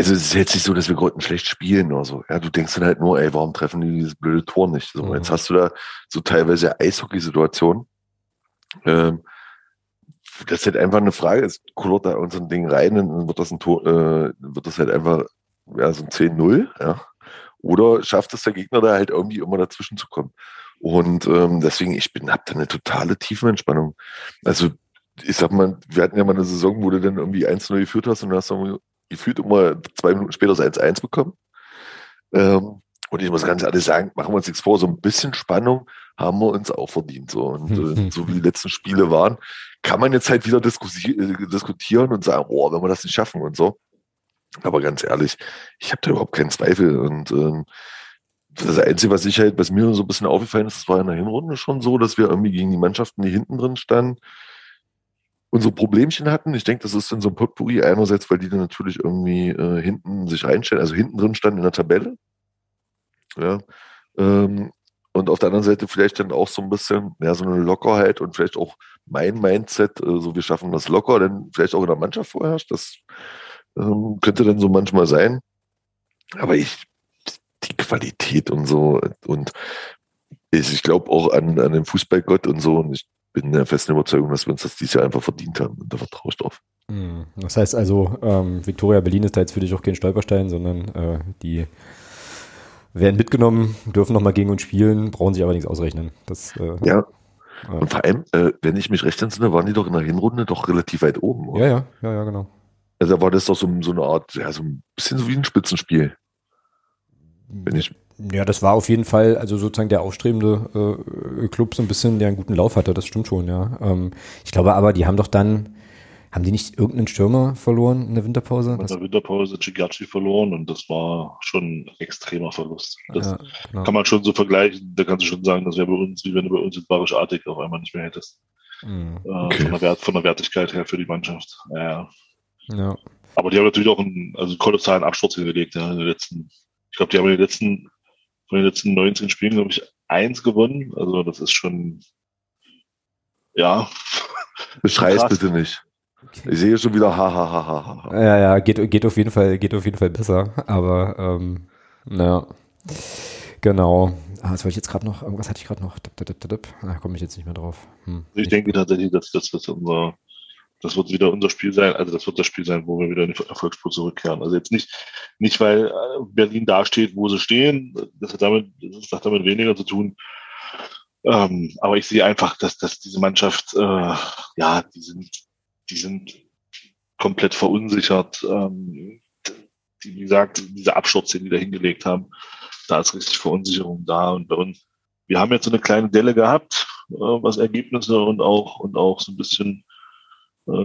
also es ist jetzt nicht so, dass wir Grotten schlecht spielen oder so. Ja, du denkst dann halt nur, ey, warum treffen die dieses blöde Tor nicht? So, mhm. jetzt hast du da so teilweise Eishockey-Situationen. Ähm, das ist halt einfach eine Frage, es kullert da uns ein Ding rein, dann wird das ein Tor, äh, wird das halt einfach ja, so ein 10-0, ja. Oder schafft es der Gegner da halt irgendwie immer dazwischen zu kommen. Und ähm, deswegen, ich bin, hab da eine totale Tiefenentspannung. Also, ich sag mal, wir hatten ja mal eine Saison, wo du dann irgendwie 1-0 geführt hast und hast dann gefühlt immer zwei Minuten später das 1-1 bekommen. Ähm, und ich muss ganz ehrlich sagen, machen wir uns nichts vor, so ein bisschen Spannung haben wir uns auch verdient. So. Und äh, [LAUGHS] so wie die letzten Spiele waren, kann man jetzt halt wieder äh, diskutieren und sagen, oh, wenn wir das nicht schaffen und so. Aber ganz ehrlich, ich habe da überhaupt keinen Zweifel. Und ähm, das Einzige, was ich halt, was mir so ein bisschen aufgefallen ist, das war in der Hinrunde schon so, dass wir irgendwie gegen die Mannschaften, die hinten drin standen, unsere Problemchen hatten. Ich denke, das ist in so einem Potpourri einerseits, weil die dann natürlich irgendwie äh, hinten sich reinstellen, also hinten drin standen in der Tabelle. Ja. Ähm, und auf der anderen Seite vielleicht dann auch so ein bisschen, ja, so eine Lockerheit und vielleicht auch mein Mindset, äh, so wir schaffen das locker, denn vielleicht auch in der Mannschaft vorherrscht. Das ähm, könnte dann so manchmal sein. Aber ich, die Qualität und so und ich, ich glaube auch an, an den Fußballgott und so und ich bin der festen Überzeugung, dass wir uns das dieses Jahr einfach verdient haben und da vertraue ich drauf. Hm. Das heißt also, ähm, Victoria Berlin ist da jetzt für dich auch kein Stolperstein, sondern äh, die werden mitgenommen, dürfen nochmal gegen uns spielen, brauchen sich aber nichts ausrechnen. Das, äh, ja. Und vor allem, äh, wenn ich mich recht entsinne, waren die doch in der Hinrunde doch relativ weit oben. Oder? Ja, ja, ja, ja, genau. Also da war das doch so, so eine Art, ja, so ein bisschen so wie ein Spitzenspiel. Wenn ich ja, das war auf jeden Fall, also sozusagen der aufstrebende äh, Club so ein bisschen, der einen guten Lauf hatte, das stimmt schon, ja. Ähm, ich glaube aber, die haben doch dann, haben die nicht irgendeinen Stürmer verloren in der Winterpause? In der Winterpause Chigachi verloren und das war schon ein extremer Verlust. Das ja, genau. kann man schon so vergleichen, da kannst du schon sagen, das wäre bei uns, wie wenn du bei uns jetzt Barisch Artig auf einmal nicht mehr hättest. Mhm. Äh, okay. von, der Wert, von der Wertigkeit her für die Mannschaft. Ja. Ja. Aber die haben natürlich auch einen, also einen kolossalen Absturz hingelegt, ja, in den letzten, ich glaube, die haben in den letzten von den letzten 19 Spielen, glaube ich, eins gewonnen. Also das ist schon, ja. [LAUGHS] Beschrei es bitte nicht. Okay. Ich sehe schon wieder ha, ha, ha, ha, ha. Ja, ja, geht, geht auf jeden Fall, geht auf jeden Fall besser. Aber ähm, naja. Genau. Ah, was wollte ich jetzt gerade noch? Irgendwas hatte ich gerade noch. Da ah, komme ich jetzt nicht mehr drauf. Hm. Ich denke tatsächlich, dass das, das unser das wird wieder unser Spiel sein, also das wird das Spiel sein, wo wir wieder in die Erfolgsspur zurückkehren. Also jetzt nicht, nicht weil äh, Berlin dasteht, wo sie stehen, das hat damit, das hat damit weniger zu tun. Ähm, aber ich sehe einfach, dass, dass diese Mannschaft, äh, ja, die sind, die sind komplett verunsichert. Ähm, die, wie gesagt, diese Absturz, den die da hingelegt haben, da ist richtig Verunsicherung da. Und bei uns, wir haben jetzt so eine kleine Delle gehabt, äh, was Ergebnisse und auch, und auch so ein bisschen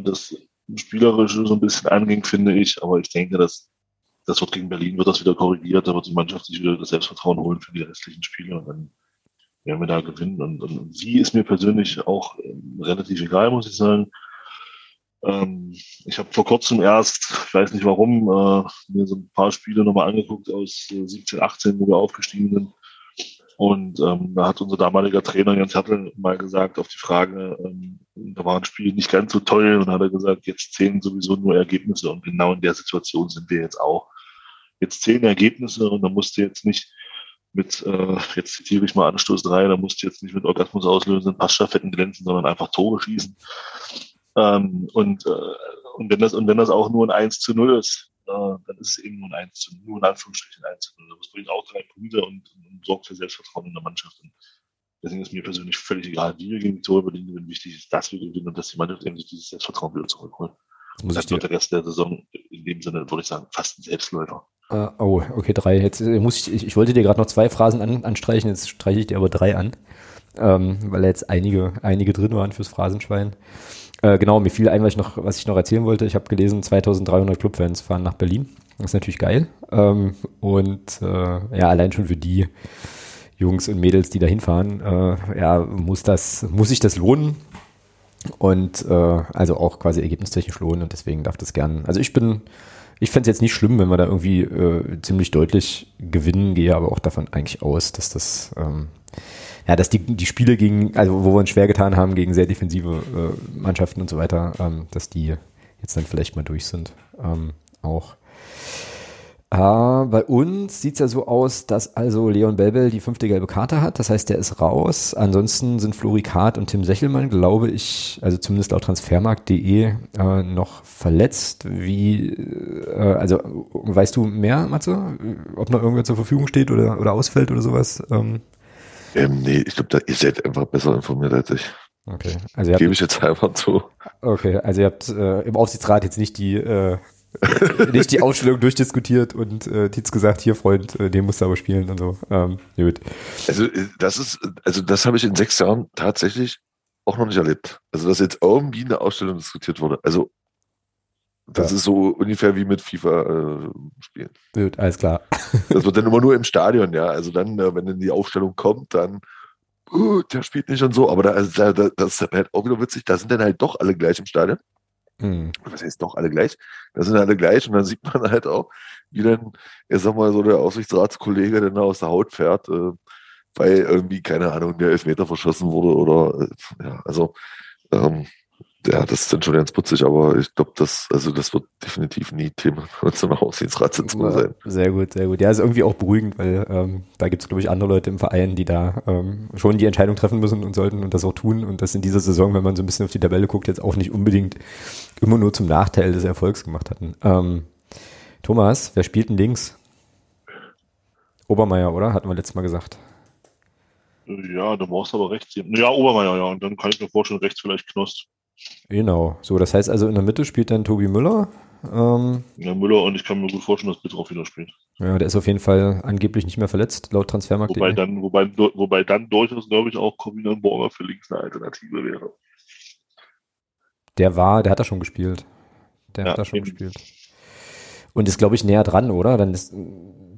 das Spielerische so ein bisschen anging, finde ich. Aber ich denke, dass das wird gegen Berlin wird das wieder korrigiert, da wird die Mannschaft sich wieder das Selbstvertrauen holen für die restlichen Spiele und dann werden wir da gewinnen. Und, und wie ist mir persönlich auch ähm, relativ egal, muss ich sagen. Ähm, ich habe vor kurzem erst, ich weiß nicht warum, äh, mir so ein paar Spiele nochmal angeguckt aus äh, 17, 18, wo wir aufgestiegen sind. Und ähm, da hat unser damaliger Trainer Jens Hertel mal gesagt auf die Frage, ähm, da war ein Spiel nicht ganz so toll und hat er gesagt, jetzt zählen sowieso nur Ergebnisse und genau in der Situation sind wir jetzt auch. Jetzt zählen Ergebnisse und da musst du jetzt nicht mit, äh, jetzt zitiere ich mal Anstoß 3, da musst du jetzt nicht mit Orgasmus auslösen, Passstaffetten glänzen, sondern einfach Tore schießen. Ähm, und, äh, und wenn das, und wenn das auch nur ein 1 zu 0 ist, äh, dann ist es eben nur ein 1 zu, nur in Anführungsstrichen 1 zu 0. Das bringt auch drei Punkte und, und sorgt für Selbstvertrauen in der Mannschaft. Und deswegen ist mir persönlich völlig egal, wie wir gegen Victoria Berlin gewinnen. Wichtig ist, dass wir gewinnen und dass die Mannschaft eben sich dieses Selbstvertrauen wieder zurückholt. Das, das wird der Rest der Saison in dem Sinne, würde ich sagen, fast ein Selbstläufer. Uh, oh, okay, drei. Jetzt äh, muss ich, ich, ich wollte dir gerade noch zwei Phrasen an, anstreichen, jetzt streiche ich dir aber drei an, ähm, weil jetzt einige, einige drin waren fürs Phrasenschwein. Äh, genau, mir fiel ein, was ich noch, was ich noch erzählen wollte. Ich habe gelesen, 2300 Clubfans fahren nach Berlin. Das ist natürlich geil. Ähm, und äh, ja, allein schon für die Jungs und Mädels, die da hinfahren, äh, ja, muss das, muss sich das lohnen. Und äh, also auch quasi ergebnistechnisch lohnen und deswegen darf das gern. Also ich bin, Ich fände es jetzt nicht schlimm, wenn wir da irgendwie äh, ziemlich deutlich gewinnen, gehe aber auch davon eigentlich aus, dass das, ähm, ja, dass die, die Spiele gegen, also wo wir uns schwer getan haben gegen sehr defensive äh, Mannschaften und so weiter, ähm, dass die jetzt dann vielleicht mal durch sind. Ähm, auch. Uh, bei uns sieht es ja so aus, dass also Leon Belbel die fünfte gelbe Karte hat. Das heißt, der ist raus. Ansonsten sind Flori Kart und Tim Sechelmann, glaube ich, also zumindest laut transfermarkt.de, äh, noch verletzt. Wie, äh, also weißt du mehr, Matze? Ob noch irgendwer zur Verfügung steht oder, oder ausfällt oder sowas? Ähm, ähm nee, ich glaube, ihr seid einfach besser informiert als ich. Okay. Also Gebe ich jetzt einfach zu. Okay, also ihr habt äh, im Aufsichtsrat jetzt nicht die äh, nicht die Aufstellung durchdiskutiert und äh, Tietz gesagt, hier Freund, äh, den musst du aber spielen und so. Ähm, gut. Also äh, das ist, also das habe ich in sechs Jahren tatsächlich auch noch nicht erlebt. Also dass jetzt irgendwie eine Ausstellung diskutiert wurde. Also das ja. ist so ungefähr wie mit FIFA äh, spielen. Gut, alles klar. Das wird dann immer nur im Stadion, ja. Also dann, äh, wenn dann die Aufstellung kommt, dann uh, der spielt nicht und so. Aber da, also, da, das ist halt auch wieder witzig, da sind dann halt doch alle gleich im Stadion. Mhm. Was heißt doch alle gleich? Da sind alle gleich und dann sieht man halt auch, wie dann, ich sag mal, so der Aussichtsratskollege dann aus der Haut fährt, äh, weil irgendwie, keine Ahnung, der Elfmeter verschossen wurde oder, äh, ja, also, ähm, ja, das ist dann schon ganz putzig, aber ich glaube, das, also das wird definitiv nie Thema [LAUGHS] zu einer Aufsichtsratssitzung sein. Sehr gut, sehr gut. Ja, ist irgendwie auch beruhigend, weil ähm, da gibt es, glaube ich, andere Leute im Verein, die da ähm, schon die Entscheidung treffen müssen und sollten und das auch tun. Und das in dieser Saison, wenn man so ein bisschen auf die Tabelle guckt, jetzt auch nicht unbedingt immer nur zum Nachteil des Erfolgs gemacht hatten. Ähm, Thomas, wer spielt denn links? Obermeier, oder? Hatten wir letztes Mal gesagt. Ja, du brauchst aber rechts. Ja, Obermeier, ja. Und dann kann ich mir vorstellen, rechts vielleicht Knost. Genau. So, das heißt also in der Mitte spielt dann Tobi Müller. Ähm, ja, Müller und ich kann mir gut vorstellen, dass Bittroff wieder spielt. Ja, der ist auf jeden Fall angeblich nicht mehr verletzt, laut Transfermarkt. Wobei dann, wobei, wobei dann durchaus, glaube ich, auch Corbinian Borger für links eine Alternative wäre. Der war, der hat da schon gespielt. Der ja, hat da schon eben. gespielt. Und ist, glaube ich, näher dran, oder? Dann ist,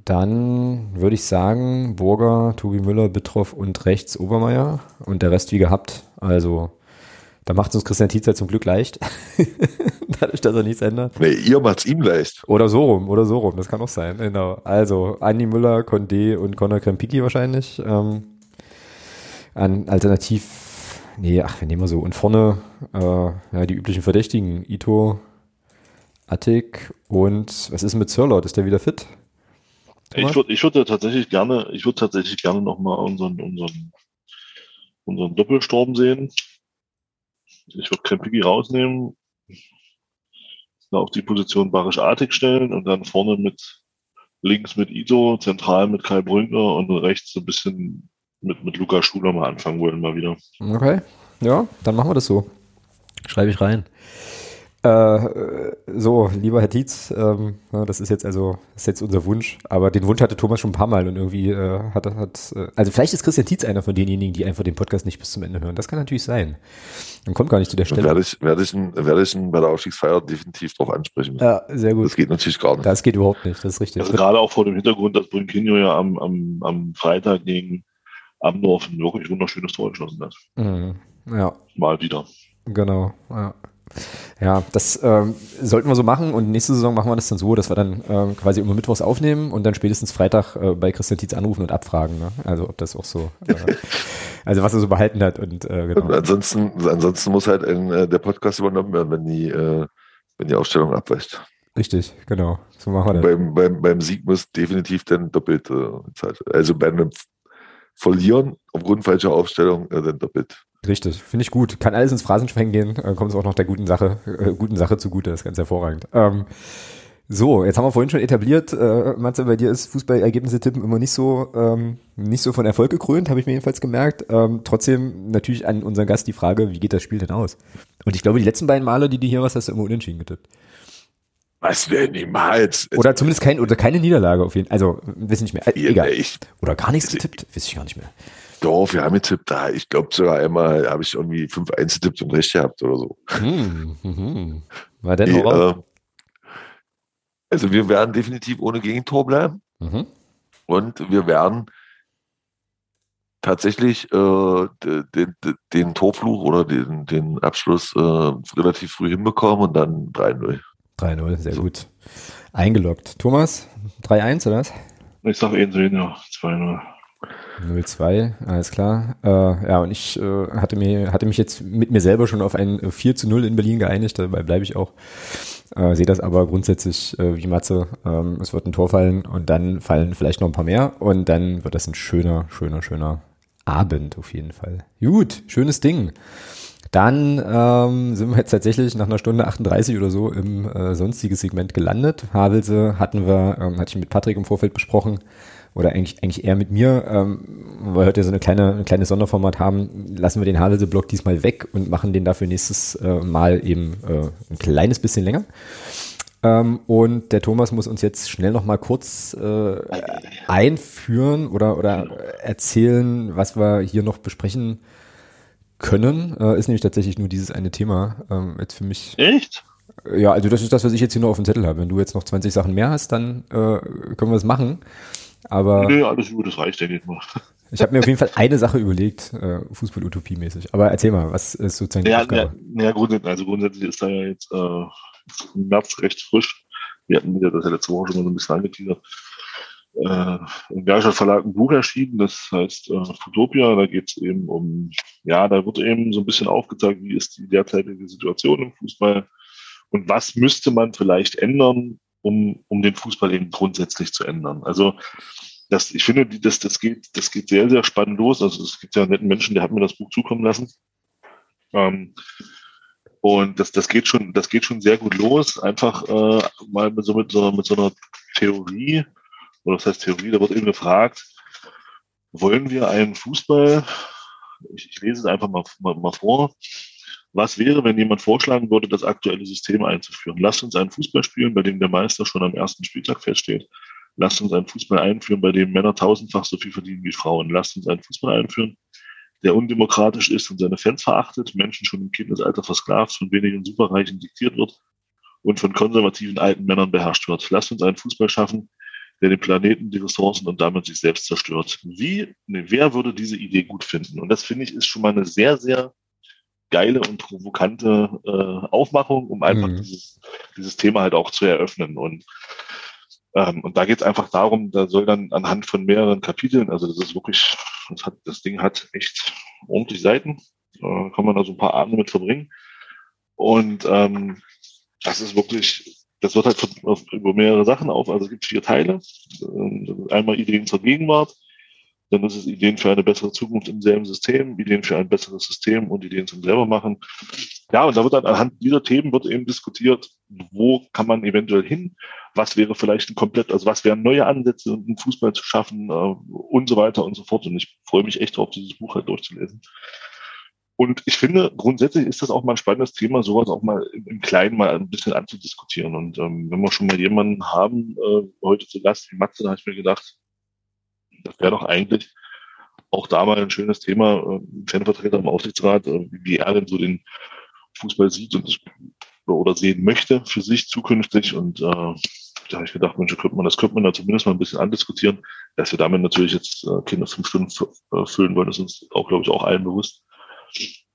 dann würde ich sagen, Burger, Tobi Müller, Bittroff und rechts Obermeier und der Rest wie gehabt. Also da macht es uns Christian Tietzer zum Glück leicht. [LAUGHS] Dadurch, dass er nichts ändert. Nee, ihr macht es ihm leicht. Oder so rum, oder so rum, das kann auch sein. Genau. Also, Andi Müller, Condé und Conor Krempiki wahrscheinlich. Ähm, an alternativ, nee, ach, wir nehmen mal so. Und vorne, äh, ja, die üblichen Verdächtigen. Ito, Attic und was ist mit Sirlot? Ist der wieder fit? Thomas? Ich würde ich würd tatsächlich gerne, ich würde tatsächlich gerne nochmal unseren, unseren, unseren Doppelsturm sehen. Ich würde Krempigi rausnehmen, auf die Position Barisch Artig stellen und dann vorne mit links mit Ido, zentral mit Kai Brünker und rechts so ein bisschen mit, mit Luca Schuler mal anfangen wollen mal wieder. Okay, ja, dann machen wir das so. Schreibe ich rein. Äh, so, lieber Herr Tietz, ähm, das ist jetzt also, das ist jetzt unser Wunsch, aber den Wunsch hatte Thomas schon ein paar Mal und irgendwie äh, hat, hat äh, also vielleicht ist Christian Tietz einer von denjenigen, die einfach den Podcast nicht bis zum Ende hören. Das kann natürlich sein. Dann kommt gar nicht zu der Stelle. Werde ich, werde ich, werde ich bei der Aufstiegsfeier definitiv drauf ansprechen. Ja, sehr gut. Das geht natürlich gar nicht. Das geht überhaupt nicht, das ist richtig. Also gerade auch vor dem Hintergrund, dass Brünkinho ja am, am, am Freitag gegen Amdorf ein wirklich wunderschönes Tor geschossen hat. Mhm. Ja. Mal wieder. Genau, ja. Ja, das ähm, sollten wir so machen und nächste Saison machen wir das dann so, dass wir dann ähm, quasi immer Mittwochs aufnehmen und dann spätestens Freitag äh, bei Christian Tietz anrufen und abfragen. Ne? Also ob das auch so, äh, [LAUGHS] also was er so behalten hat und äh, genau. Und ansonsten, ansonsten muss halt ein, äh, der Podcast übernommen werden, wenn die, äh, wenn die Ausstellung abweicht. Richtig, genau. So machen wir das. Beim, beim, beim Sieg muss definitiv dann doppelt äh, Zeit. Also bei einem Verlieren aufgrund falscher Aufstellung äh, dann doppelt. Richtig, finde ich gut. Kann alles ins Phrasenschwängen gehen, äh, kommt es auch noch der guten Sache, äh, guten Sache zugute, das ist ganz hervorragend. Ähm, so, jetzt haben wir vorhin schon etabliert, äh, Matze, bei dir ist Fußballergebnisse tippen immer nicht so, ähm, nicht so von Erfolg gekrönt, habe ich mir jedenfalls gemerkt. Ähm, trotzdem natürlich an unseren Gast die Frage, wie geht das Spiel denn aus? Und ich glaube, die letzten beiden Male, die du hier warst, hast du immer unentschieden getippt. Was wäre niemals? Oder zumindest kein, oder keine Niederlage auf jeden Fall. Also, wissen nicht mehr. Äh, egal. Oder gar nichts getippt, weiß ich gar nicht mehr. Doch, wir haben getippt. Da, ich glaube sogar einmal habe ich irgendwie 5-1 getippt und recht gehabt oder so. Hm, hm. War denn äh, Also wir werden definitiv ohne Gegentor bleiben. Mhm. Und wir werden tatsächlich äh, den, den, den, Torfluch oder den, den Abschluss äh, relativ früh hinbekommen und dann 3-0. 3-0, sehr so. gut. Eingeloggt. Thomas, 3-1 oder was? Ich sag eh ja, 2-0. 0-2, alles klar. Äh, ja, und ich äh, hatte, mir, hatte mich jetzt mit mir selber schon auf ein 4 zu 0 in Berlin geeinigt, dabei bleibe ich auch. Äh, sehe das aber grundsätzlich äh, wie Matze. Ähm, es wird ein Tor fallen und dann fallen vielleicht noch ein paar mehr und dann wird das ein schöner, schöner, schöner Abend auf jeden Fall. Gut, schönes Ding. Dann ähm, sind wir jetzt tatsächlich nach einer Stunde 38 oder so im äh, sonstiges Segment gelandet. Havelse hatten wir, ähm, hatte ich mit Patrick im Vorfeld besprochen, oder eigentlich, eigentlich eher mit mir, ähm, weil wir heute so eine kleine, ein kleines Sonderformat haben, lassen wir den Havelse-Blog diesmal weg und machen den dafür nächstes äh, Mal eben äh, ein kleines bisschen länger. Ähm, und der Thomas muss uns jetzt schnell noch mal kurz äh, einführen oder, oder erzählen, was wir hier noch besprechen können. Äh, ist nämlich tatsächlich nur dieses eine Thema. Ähm, jetzt für mich. Echt? Ja, also das ist das, was ich jetzt hier nur auf dem Zettel habe. Wenn du jetzt noch 20 Sachen mehr hast, dann äh, können wir es machen. Aber nee, alles gut, das reicht, denke ich mal. [LAUGHS] Ich habe mir auf jeden Fall eine Sache überlegt, äh, Fußball-Utopie-mäßig. Aber erzähl mal, was ist sozusagen ja, die Aufgabe? Ja, ja grundsätzlich, also grundsätzlich ist da ja jetzt äh, im März recht frisch. Wir hatten wieder das ja letzte Woche schon mal so ein bisschen angeteasert. Äh, Im Berger Verlag ein Buch erschienen, das heißt äh, Futopia. Da geht es eben um, ja, da wird eben so ein bisschen aufgezeigt, wie ist die derzeitige Situation im Fußball und was müsste man vielleicht ändern, um, um den Fußball eben grundsätzlich zu ändern. Also das, ich finde, das, das, geht, das geht sehr, sehr spannend los. Also es gibt ja einen netten Menschen, der hat mir das Buch zukommen lassen. Ähm, und das, das geht schon, das geht schon sehr gut los. Einfach äh, mal mit so, mit, so, mit so einer Theorie, oder das heißt Theorie, da wird eben gefragt, wollen wir einen Fußball, ich, ich lese es einfach mal, mal, mal vor, was wäre, wenn jemand vorschlagen würde, das aktuelle System einzuführen? Lasst uns einen Fußball spielen, bei dem der Meister schon am ersten Spieltag feststeht. Lasst uns einen Fußball einführen, bei dem Männer tausendfach so viel verdienen wie Frauen. Lasst uns einen Fußball einführen, der undemokratisch ist und seine Fans verachtet, Menschen schon im Kindesalter versklavt, von wenigen Superreichen diktiert wird und von konservativen alten Männern beherrscht wird. Lasst uns einen Fußball schaffen, der den Planeten, die Ressourcen und damit sich selbst zerstört. Wie, ne, wer würde diese Idee gut finden? Und das finde ich ist schon mal eine sehr, sehr geile und provokante äh, Aufmachung, um einfach mhm. dieses, dieses Thema halt auch zu eröffnen. Und ähm, und da geht es einfach darum, da soll dann anhand von mehreren Kapiteln, also das ist wirklich, das, hat, das Ding hat echt ordentlich Seiten, äh, kann man da so ein paar Abende mit verbringen. Und ähm, das ist wirklich, das wird halt über mehrere Sachen auf, also es gibt vier Teile. Ähm, einmal Ideen zur Gegenwart, dann ist es Ideen für eine bessere Zukunft im selben System, Ideen für ein besseres System und Ideen zum selber machen. Ja, und da wird dann anhand dieser Themen wird eben diskutiert, wo kann man eventuell hin, was wäre vielleicht ein komplett, also was wären neue Ansätze, einen Fußball zu schaffen äh, und so weiter und so fort. Und ich freue mich echt darauf, dieses Buch halt durchzulesen. Und ich finde, grundsätzlich ist das auch mal ein spannendes Thema, sowas auch mal im Kleinen mal ein bisschen anzudiskutieren. Und ähm, wenn wir schon mal jemanden haben, äh, heute zu Gast wie Matze, da habe ich mir gedacht, das wäre doch eigentlich auch da mal ein schönes Thema, äh, Fanvertreter im Aufsichtsrat, äh, wie er denn so den Fußball sieht und oder sehen möchte für sich zukünftig. Und äh, da habe ich gedacht, Mensch, könnte man, das könnte man da zumindest mal ein bisschen andiskutieren, dass wir damit natürlich jetzt äh, Kinder fünf Stunden äh, füllen wollen, ist uns auch, glaube ich, auch allen bewusst.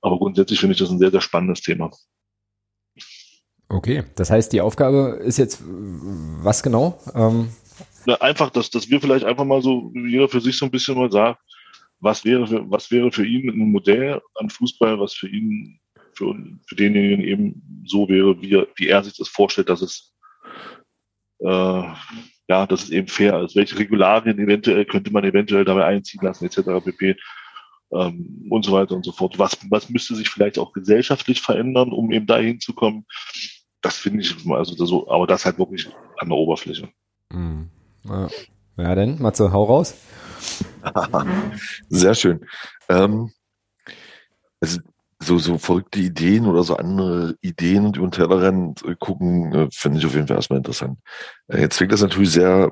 Aber grundsätzlich finde ich das ein sehr, sehr spannendes Thema. Okay, das heißt, die Aufgabe ist jetzt was genau? Ähm Na, einfach, dass, dass wir vielleicht einfach mal so, jeder für sich so ein bisschen mal sagt, was wäre für, was wäre für ihn ein Modell an Fußball, was für ihn, für, für denjenigen eben so wäre, wie er, wie er sich das vorstellt, dass es äh, ja, dass es eben fair ist. Welche Regularien eventuell könnte man eventuell dabei einziehen lassen, etc. pp. Ähm, und so weiter und so fort. Was, was müsste sich vielleicht auch gesellschaftlich verändern, um eben dahin zu kommen? Das finde ich also so, aber das halt wirklich an der Oberfläche. Mhm. Ja. ja, denn, Matze, hau raus. [LAUGHS] Sehr schön. Ähm, also so, so verrückte Ideen oder so andere Ideen und über den Tellerrand gucken, äh, finde ich auf jeden Fall erstmal interessant. Äh, jetzt fängt das natürlich sehr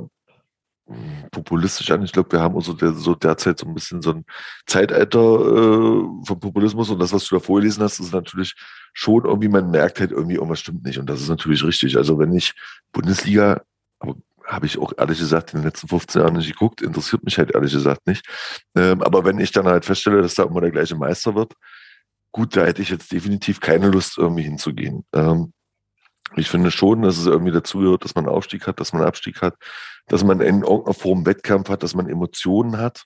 hm, populistisch an. Ich glaube, wir haben also der, so derzeit so ein bisschen so ein Zeitalter äh, vom Populismus und das, was du da vorgelesen hast, ist natürlich schon irgendwie, man merkt halt irgendwie, irgendwas stimmt nicht und das ist natürlich richtig. Also wenn ich Bundesliga, aber habe ich auch ehrlich gesagt in den letzten 15 Jahren nicht geguckt, interessiert mich halt ehrlich gesagt nicht. Ähm, aber wenn ich dann halt feststelle, dass da immer der gleiche Meister wird, gut, da hätte ich jetzt definitiv keine Lust, irgendwie hinzugehen. Ähm, ich finde schon, dass es irgendwie dazu gehört, dass man Aufstieg hat, dass man Abstieg hat, dass man in irgendeiner Form Wettkampf hat, dass man Emotionen hat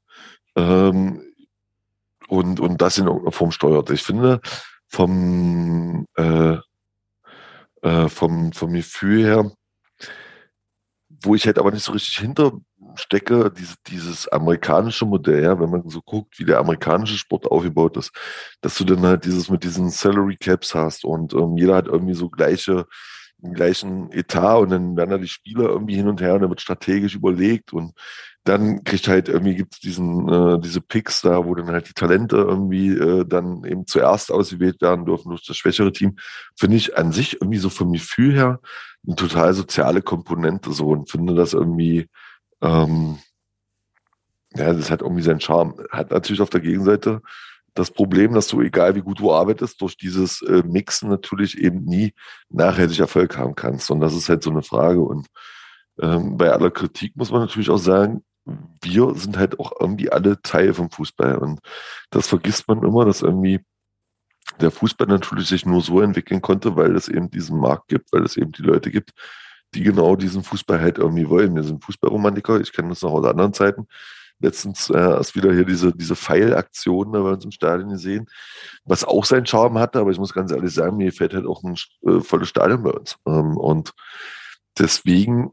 ähm, und, und das in irgendeiner Form steuert. Ich finde, vom, äh, äh, vom, vom Gefühl her, wo ich halt aber nicht so richtig hinterstecke, diese, dieses amerikanische Modell, ja, wenn man so guckt, wie der amerikanische Sport aufgebaut ist, dass du dann halt dieses mit diesen Salary Caps hast und ähm, jeder hat irgendwie so gleiche gleichen Etat und dann werden da die Spieler irgendwie hin und her und dann wird strategisch überlegt und dann kriegt halt irgendwie gibt's diesen äh, diese Picks da, wo dann halt die Talente irgendwie äh, dann eben zuerst ausgewählt werden dürfen durch das schwächere Team, finde ich an sich irgendwie so vom Gefühl her eine total soziale Komponente so und finde das irgendwie ähm, ja, das hat irgendwie seinen Charme. Hat natürlich auf der Gegenseite das Problem, dass du, egal wie gut du arbeitest, durch dieses äh, Mixen natürlich eben nie nachhaltig Erfolg haben kannst. Und das ist halt so eine Frage. Und ähm, bei aller Kritik muss man natürlich auch sagen, wir sind halt auch irgendwie alle Teil vom Fußball. Und das vergisst man immer, dass irgendwie der Fußball natürlich sich nur so entwickeln konnte, weil es eben diesen Markt gibt, weil es eben die Leute gibt, die genau diesen Fußball halt irgendwie wollen. Wir sind Fußballromantiker, ich kenne das noch aus anderen Zeiten letztens äh, erst wieder hier diese, diese Pfeilaktion da bei uns im Stadion gesehen, was auch seinen Charme hatte, aber ich muss ganz ehrlich sagen, mir fällt halt auch ein äh, volles Stadion bei uns. Ähm, und deswegen,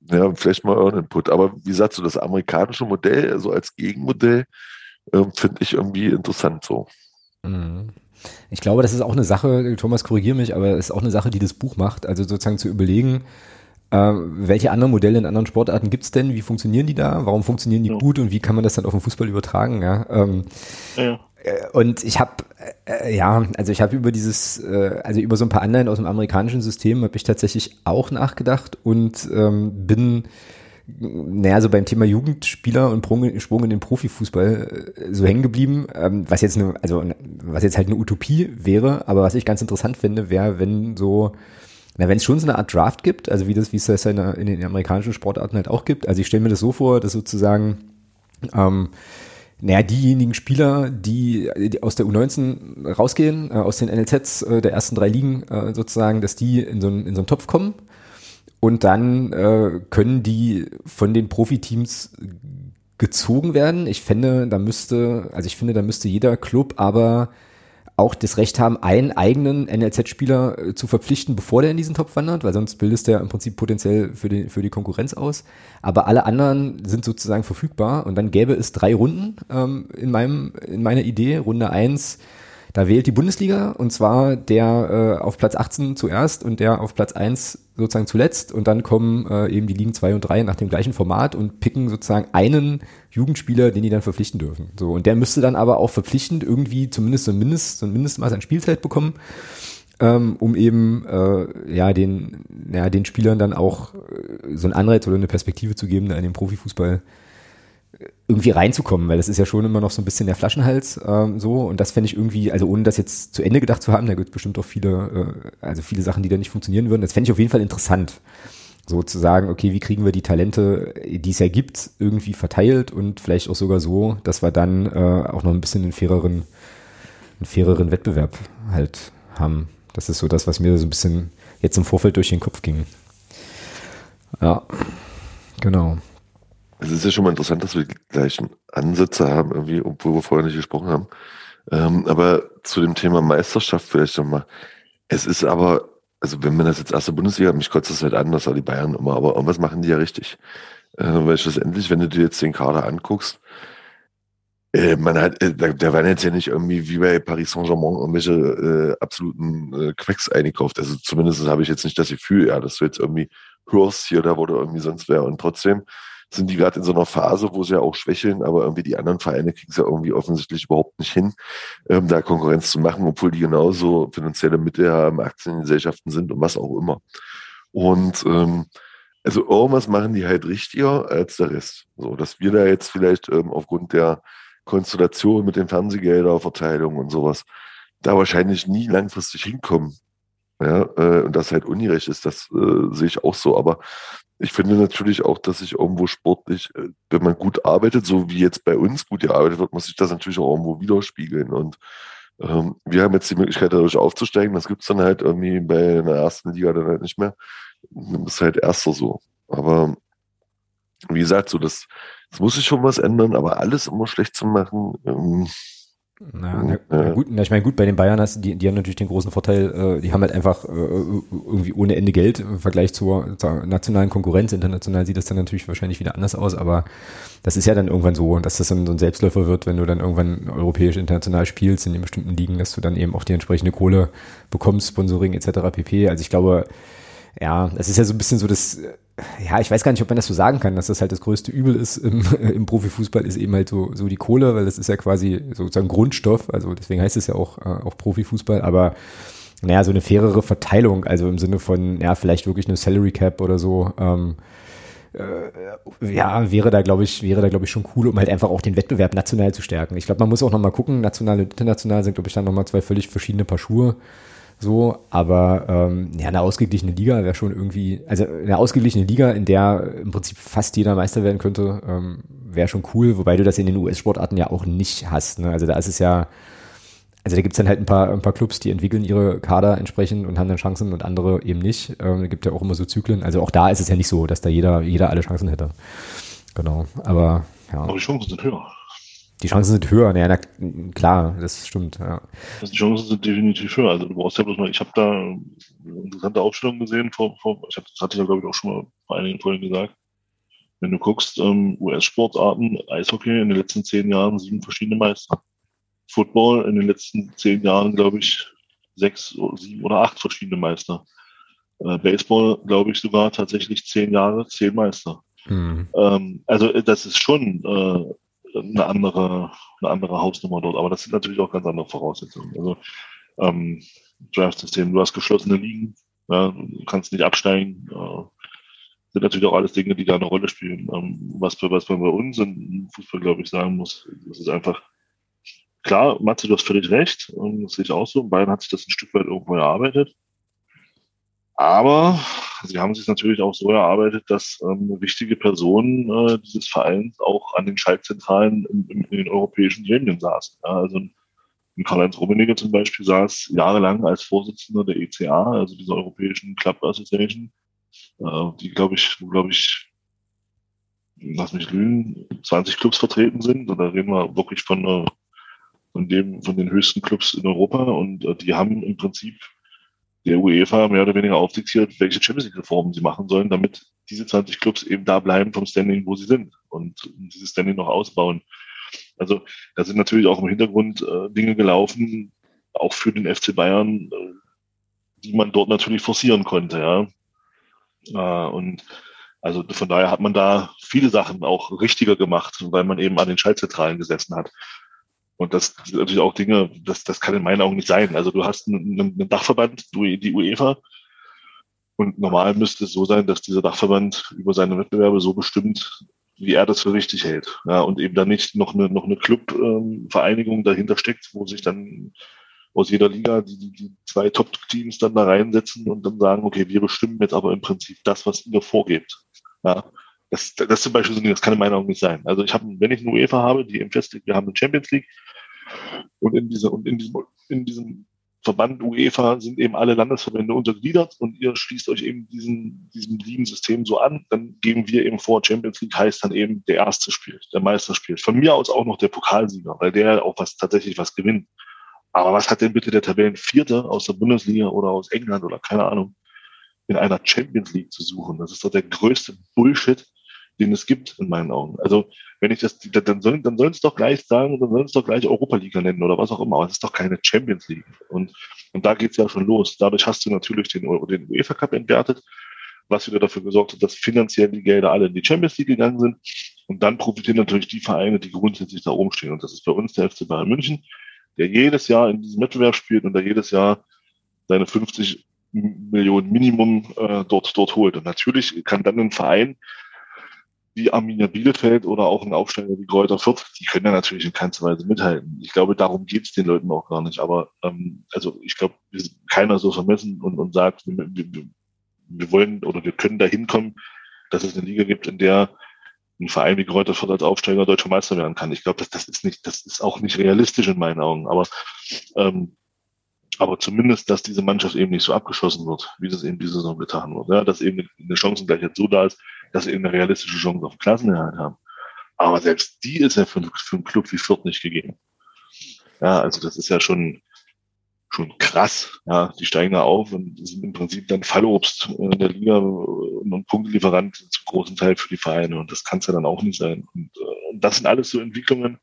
ja, vielleicht mal euren Input. Aber wie gesagt, so das amerikanische Modell, so also als Gegenmodell, äh, finde ich irgendwie interessant so. Ich glaube, das ist auch eine Sache, Thomas, korrigiere mich, aber es ist auch eine Sache, die das Buch macht. Also sozusagen zu überlegen, äh, welche anderen Modelle in anderen Sportarten gibt's denn? Wie funktionieren die da? Warum funktionieren die ja. gut und wie kann man das dann auf den Fußball übertragen? Ja, ähm, ja. Äh, und ich habe, äh, ja, also ich habe über dieses, äh, also über so ein paar Anleihen aus dem amerikanischen System habe ich tatsächlich auch nachgedacht und ähm, bin, naja, so beim Thema Jugendspieler und Sprung in den Profifußball äh, so hängen geblieben, ähm, was jetzt eine, also was jetzt halt eine Utopie wäre, aber was ich ganz interessant finde, wäre, wenn so na, wenn es schon so eine Art Draft gibt, also wie das, wie es das in, in den amerikanischen Sportarten halt auch gibt, also ich stelle mir das so vor, dass sozusagen ähm, naja, diejenigen Spieler, die, die aus der U19 rausgehen, äh, aus den NLZs äh, der ersten drei Ligen äh, sozusagen, dass die in so, einen, in so einen Topf kommen und dann äh, können die von den Profiteams gezogen werden. Ich fände, da müsste, also ich finde, da müsste jeder Club aber auch das Recht haben, einen eigenen NLZ-Spieler äh, zu verpflichten, bevor der in diesen Topf wandert, weil sonst bildest der im Prinzip potenziell für die, für die Konkurrenz aus. Aber alle anderen sind sozusagen verfügbar und dann gäbe es drei Runden ähm, in, meinem, in meiner Idee. Runde eins da wählt die Bundesliga und zwar der äh, auf Platz 18 zuerst und der auf Platz 1 sozusagen zuletzt und dann kommen äh, eben die Ligen 2 und 3 nach dem gleichen Format und picken sozusagen einen Jugendspieler, den die dann verpflichten dürfen. So und der müsste dann aber auch verpflichtend irgendwie zumindest so ein, Mindest, so ein Mindestmaß an Spielzeit bekommen, ähm, um eben äh, ja den ja den Spielern dann auch äh, so ein Anreiz oder eine Perspektive zu geben, da in den Profifußball irgendwie reinzukommen, weil das ist ja schon immer noch so ein bisschen der Flaschenhals ähm, so und das fände ich irgendwie, also ohne das jetzt zu Ende gedacht zu haben, da gibt es bestimmt auch viele, äh, also viele Sachen, die da nicht funktionieren würden, das fände ich auf jeden Fall interessant, so zu sagen, okay, wie kriegen wir die Talente, die es ja gibt, irgendwie verteilt und vielleicht auch sogar so, dass wir dann äh, auch noch ein bisschen einen faireren, einen faireren Wettbewerb halt haben. Das ist so das, was mir so ein bisschen jetzt im Vorfeld durch den Kopf ging. Ja, genau. Es ist ja schon mal interessant, dass wir die gleichen Ansätze haben, irgendwie, obwohl wir vorher nicht gesprochen haben. Ähm, aber zu dem Thema Meisterschaft vielleicht nochmal. Es ist aber, also wenn man das jetzt erste Bundesliga, mich kotzt das halt an, das war die Bayern immer, aber irgendwas machen die ja richtig. Äh, weil schlussendlich, wenn du dir jetzt den Kader anguckst, äh, man hat, äh, da, waren jetzt ja nicht irgendwie wie bei Paris Saint-Germain irgendwelche äh, absoluten Quacks eingekauft. Also zumindest habe ich jetzt nicht das Gefühl, ja, dass du jetzt irgendwie hörst hier, da du irgendwie sonst wäre. Und trotzdem sind die gerade in so einer Phase, wo sie ja auch schwächeln, aber irgendwie die anderen Vereine kriegen es ja irgendwie offensichtlich überhaupt nicht hin, ähm, da Konkurrenz zu machen, obwohl die genauso finanzielle Mittel haben, Aktiengesellschaften sind und was auch immer. Und ähm, also irgendwas machen die halt richtiger als der Rest. So, dass wir da jetzt vielleicht ähm, aufgrund der Konstellation mit den Fernsehgelderverteilungen und sowas da wahrscheinlich nie langfristig hinkommen. Ja, äh, und das halt ungerecht ist, das äh, sehe ich auch so. Aber ich finde natürlich auch, dass sich irgendwo sportlich, äh, wenn man gut arbeitet, so wie jetzt bei uns gut gearbeitet wird, muss sich das natürlich auch irgendwo widerspiegeln. Und Ähm, wir haben jetzt die Möglichkeit, dadurch aufzusteigen. Das gibt es dann halt irgendwie bei einer ersten Liga dann halt nicht mehr. Das ist halt erster so. Aber wie gesagt, so das, das muss sich schon was ändern, aber alles immer schlecht zu machen, ähm, na, na, na gut, na, ich meine, gut, bei den Bayern hast die, die haben natürlich den großen Vorteil, äh, die haben halt einfach äh, irgendwie ohne Ende Geld im Vergleich zur, zur, nationalen Konkurrenz. International sieht das dann natürlich wahrscheinlich wieder anders aus, aber das ist ja dann irgendwann so, dass das dann so ein Selbstläufer wird, wenn du dann irgendwann europäisch international spielst in den bestimmten Ligen, dass du dann eben auch die entsprechende Kohle bekommst, Sponsoring etc. pp. Also ich glaube, ja, das ist ja so ein bisschen so das, ja, ich weiß gar nicht, ob man das so sagen kann, dass das halt das größte Übel ist im, [LAUGHS] im Profifußball, ist eben halt so, so die Kohle, weil das ist ja quasi sozusagen Grundstoff, also deswegen heißt es ja auch, äh, auch Profifußball, aber naja, so eine fairere Verteilung, also im Sinne von, ja, vielleicht wirklich eine Salary Cap oder so, ähm, äh, ja, wäre da, glaube ich, wäre da, glaube ich, schon cool, um halt einfach auch den Wettbewerb national zu stärken. Ich glaube, man muss auch nochmal gucken, national und international sind, glaube ich, dann nochmal zwei völlig verschiedene Paar Schuhe. So, aber ähm, ja, eine ausgeglichene Liga wäre schon irgendwie, also eine ausgeglichene Liga, in der im Prinzip fast jeder Meister werden könnte, ähm, wäre schon cool, wobei du das in den US-Sportarten ja auch nicht hast. Ne? Also da ist es ja, also da gibt's dann halt ein paar, ein paar Clubs, die entwickeln ihre Kader entsprechend und haben dann Chancen und andere eben nicht. Ähm, da gibt ja auch immer so Zyklen. Also auch da ist es ja nicht so, dass da jeder, jeder alle Chancen hätte. Genau. Aber ja. Aber die Chancen sind höher. Die Chancen sind höher, ja, na, klar, das stimmt. Ja. Also die Chancen sind definitiv höher. Also du brauchst ja bloß mal, ich habe da eine interessante Aufstellung gesehen, vor, vor, ich hab, das hatte ich ja, glaube ich, auch schon mal vor einigen Folgen gesagt. Wenn du guckst, ähm, US-Sportarten, Eishockey in den letzten zehn Jahren sieben verschiedene Meister. Football in den letzten zehn Jahren, glaube ich, sechs, sieben oder acht verschiedene Meister. Äh, Baseball, glaube ich, sogar tatsächlich zehn Jahre, zehn Meister. Mhm. Ähm, also das ist schon äh, eine andere, eine andere Hausnummer dort. Aber das sind natürlich auch ganz andere Voraussetzungen. Also ähm, Draft-System, du hast geschlossene Ligen, ja, du kannst nicht absteigen. Äh, sind natürlich auch alles Dinge, die da eine Rolle spielen. Ähm, was, was man bei uns im Fußball, glaube ich, sagen muss, das ist einfach klar, Matze, du hast völlig recht. Und das sehe ich auch so. Bayern hat sich das ein Stück weit irgendwo erarbeitet. Aber sie haben sich natürlich auch so erarbeitet, dass ähm, wichtige Personen äh, dieses Vereins auch an den Schaltzentralen in, in, in den europäischen Gremien saßen. Ja, also Karl-Heinz Rummenigge zum Beispiel saß jahrelang als Vorsitzender der ECA, also dieser Europäischen Club Association, äh, die, glaube ich, glaube ich, lass mich lügen, 20 Clubs vertreten sind. Und da reden wir wirklich von, äh, von dem, von den höchsten Clubs in Europa. Und äh, die haben im Prinzip der UEFA mehr oder weniger aufdiktiert, welche Champions League Reformen sie machen sollen, damit diese 20 Clubs eben da bleiben vom Standing, wo sie sind und dieses Standing noch ausbauen. Also da sind natürlich auch im Hintergrund äh, Dinge gelaufen, auch für den FC Bayern, äh, die man dort natürlich forcieren konnte, ja. Äh, und also von daher hat man da viele Sachen auch richtiger gemacht, weil man eben an den Schaltzentralen gesessen hat. Und das sind natürlich auch Dinge, das, das kann in meinen Augen nicht sein. Also du hast einen, einen Dachverband, die UEFA, und normal müsste es so sein, dass dieser Dachverband über seine Wettbewerbe so bestimmt, wie er das für richtig hält. Ja, und eben dann nicht noch eine, noch eine Club-Vereinigung ähm, dahinter steckt, wo sich dann aus jeder Liga die, die, die zwei Top-Teams dann da reinsetzen und dann sagen, okay, wir bestimmen jetzt aber im Prinzip das, was ihr vorgebt. Ja, das, das zum Beispiel das kann in meiner Augen nicht sein. Also ich habe, wenn ich eine UEFA habe, die im festlegt, wir haben eine Champions League und in dieser, und in diesem, in diesem Verband UEFA sind eben alle Landesverbände untergliedert und ihr schließt euch eben diesen, diesem Ligensystem so an, dann geben wir eben vor, Champions League heißt dann eben der Erste spielt, der Meister spielt. Von mir aus auch noch der Pokalsieger, weil der auch was tatsächlich was gewinnt. Aber was hat denn bitte der Tabellenvierte aus der Bundesliga oder aus England oder keine Ahnung in einer Champions League zu suchen? Das ist doch der größte Bullshit, den es gibt, in meinen Augen. Also, wenn ich das, dann sollen, dann sollen es doch gleich sagen, dann sollen es doch gleich Europa League nennen oder was auch immer. Aber es ist doch keine Champions League. Und, und da geht's ja schon los. Dadurch hast du natürlich den, den UEFA Cup entwertet, was wieder dafür gesorgt hat, dass finanziell die Gelder alle in die Champions League gegangen sind. Und dann profitieren natürlich die Vereine, die grundsätzlich da oben stehen. Und das ist bei uns der FC Bayern München, der jedes Jahr in diesem Wettbewerb spielt und da jedes Jahr seine 50 Millionen Minimum äh, dort, dort holt. Und natürlich kann dann ein Verein wie Arminia Bielefeld oder auch ein Aufsteiger wie Kräuter Fürth, die können ja natürlich in keinster Weise mithalten. Ich glaube, darum geht es den Leuten auch gar nicht. Aber ähm, also ich glaube, keiner so vermessen und, und sagt, wir, wir, wir wollen oder wir können da hinkommen, dass es eine Liga gibt, in der ein Verein wie Kräuter Fürth als Aufsteiger deutscher Meister werden kann. Ich glaube, das, das ist nicht, das ist auch nicht realistisch in meinen Augen. Aber ähm, aber zumindest, dass diese Mannschaft eben nicht so abgeschossen wird, wie das eben diese Saison getan wird. Ja, dass eben eine Chancengleichheit so da ist, dass sie eben eine realistische Chance auf Klassenerhalt haben. Aber selbst die ist ja für, für einen Club wie Fürth nicht gegeben. Ja, also das ist ja schon, schon krass. Ja, die steigen da auf und sind im Prinzip dann Fallobst in der Liga und Punktelieferant zum großen Teil für die Vereine. Und das kann es ja dann auch nicht sein. Und, äh, und das sind alles so Entwicklungen,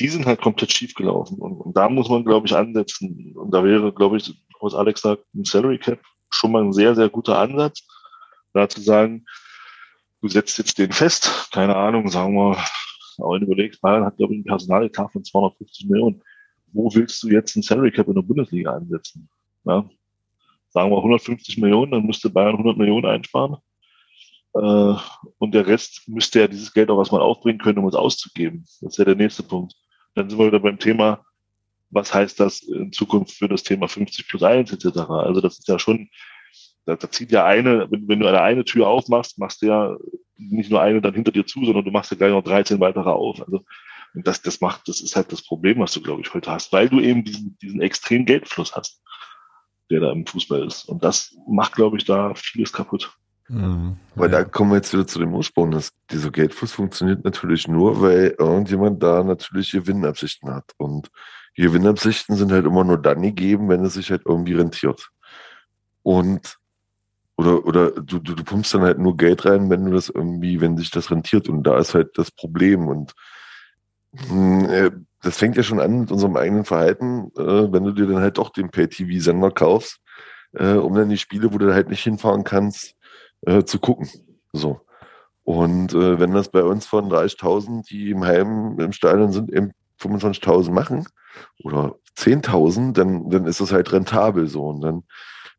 die sind halt komplett schief gelaufen. Und, und da muss man, glaube ich, ansetzen. Und da wäre, glaube ich, was Alex sagt, ein Salary Cap schon mal ein sehr, sehr guter Ansatz. Da zu sagen, du setzt jetzt den fest, keine Ahnung, sagen wir, aber überlegst, Bayern hat, glaube ich, einen Personaletat von 250 Millionen. Wo willst du jetzt ein Salary Cap in der Bundesliga ansetzen? Ja? Sagen wir 150 Millionen, dann müsste Bayern 100 Millionen einsparen. Äh, und der Rest müsste ja dieses Geld auch was mal aufbringen können, um es auszugeben. Das wäre der nächste Punkt. Dann sind wir wieder beim Thema, was heißt das in Zukunft für das Thema 50 plus 1 etc. Also das ist ja schon, da, da zieht ja eine, wenn, wenn du eine, eine Tür aufmachst, machst du ja nicht nur eine dann hinter dir zu, sondern du machst ja gleich noch 13 weitere auf. Also das, das macht, das ist halt das Problem, was du, glaube ich, heute hast, weil du eben diesen, diesen extremen Geldfluss hast, der da im Fußball ist. Und das macht, glaube ich, da vieles kaputt. Mhm. Weil da kommen wir jetzt wieder zu dem Ursprung. Dass dieser Geldfluss funktioniert natürlich nur, weil irgendjemand da natürlich Gewinnabsichten hat. Und Gewinnabsichten sind halt immer nur dann gegeben, wenn es sich halt irgendwie rentiert. Und oder, oder du, du, du pumpst dann halt nur Geld rein, wenn du das irgendwie, wenn sich das rentiert. Und da ist halt das Problem. Und mh, äh, das fängt ja schon an mit unserem eigenen Verhalten, äh, wenn du dir dann halt doch den Pay-TV-Sender kaufst, äh, um dann die Spiele, wo du halt nicht hinfahren kannst, äh, zu gucken. So. Und äh, wenn das bei uns von 30.000, die im Heim im Stadion sind, eben 25.000 machen oder 10.000, dann, dann ist das halt rentabel so. Und dann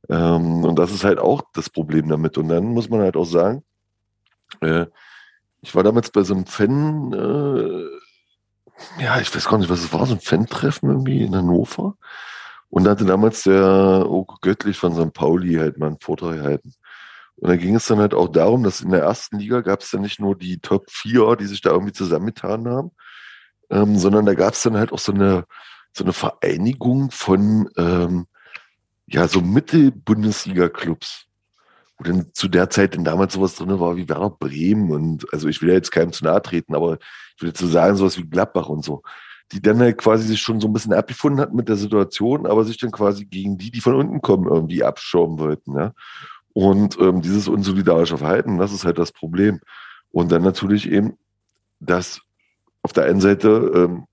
ähm, und das ist halt auch das Problem damit. Und dann muss man halt auch sagen, äh, ich war damals bei so einem Fan, äh, ja, ich weiß gar nicht, was es war, so ein Fan-Treffen irgendwie in Hannover. Und da hatte damals der Oko Göttlich von St. Pauli halt mal einen Vortrag gehalten. Und da ging es dann halt auch darum, dass in der ersten Liga gab es dann nicht nur die Top 4, die sich da irgendwie zusammengetan haben, ähm, sondern da gab es dann halt auch so eine, so eine Vereinigung von ähm, ja, so Mittel-Bundesliga-Clubs. Wo denn zu der Zeit denn damals sowas drin war wie Werder Bremen und, also ich will ja jetzt keinem zu nahe treten, aber ich will jetzt so sagen, sowas wie Gladbach und so. Die dann halt quasi sich schon so ein bisschen abgefunden hatten mit der Situation, aber sich dann quasi gegen die, die von unten kommen, irgendwie abschirmen wollten, ja. Und ähm, dieses unsolidarische Verhalten, das ist halt das Problem. Und dann natürlich eben, dass auf der einen Seite ähm,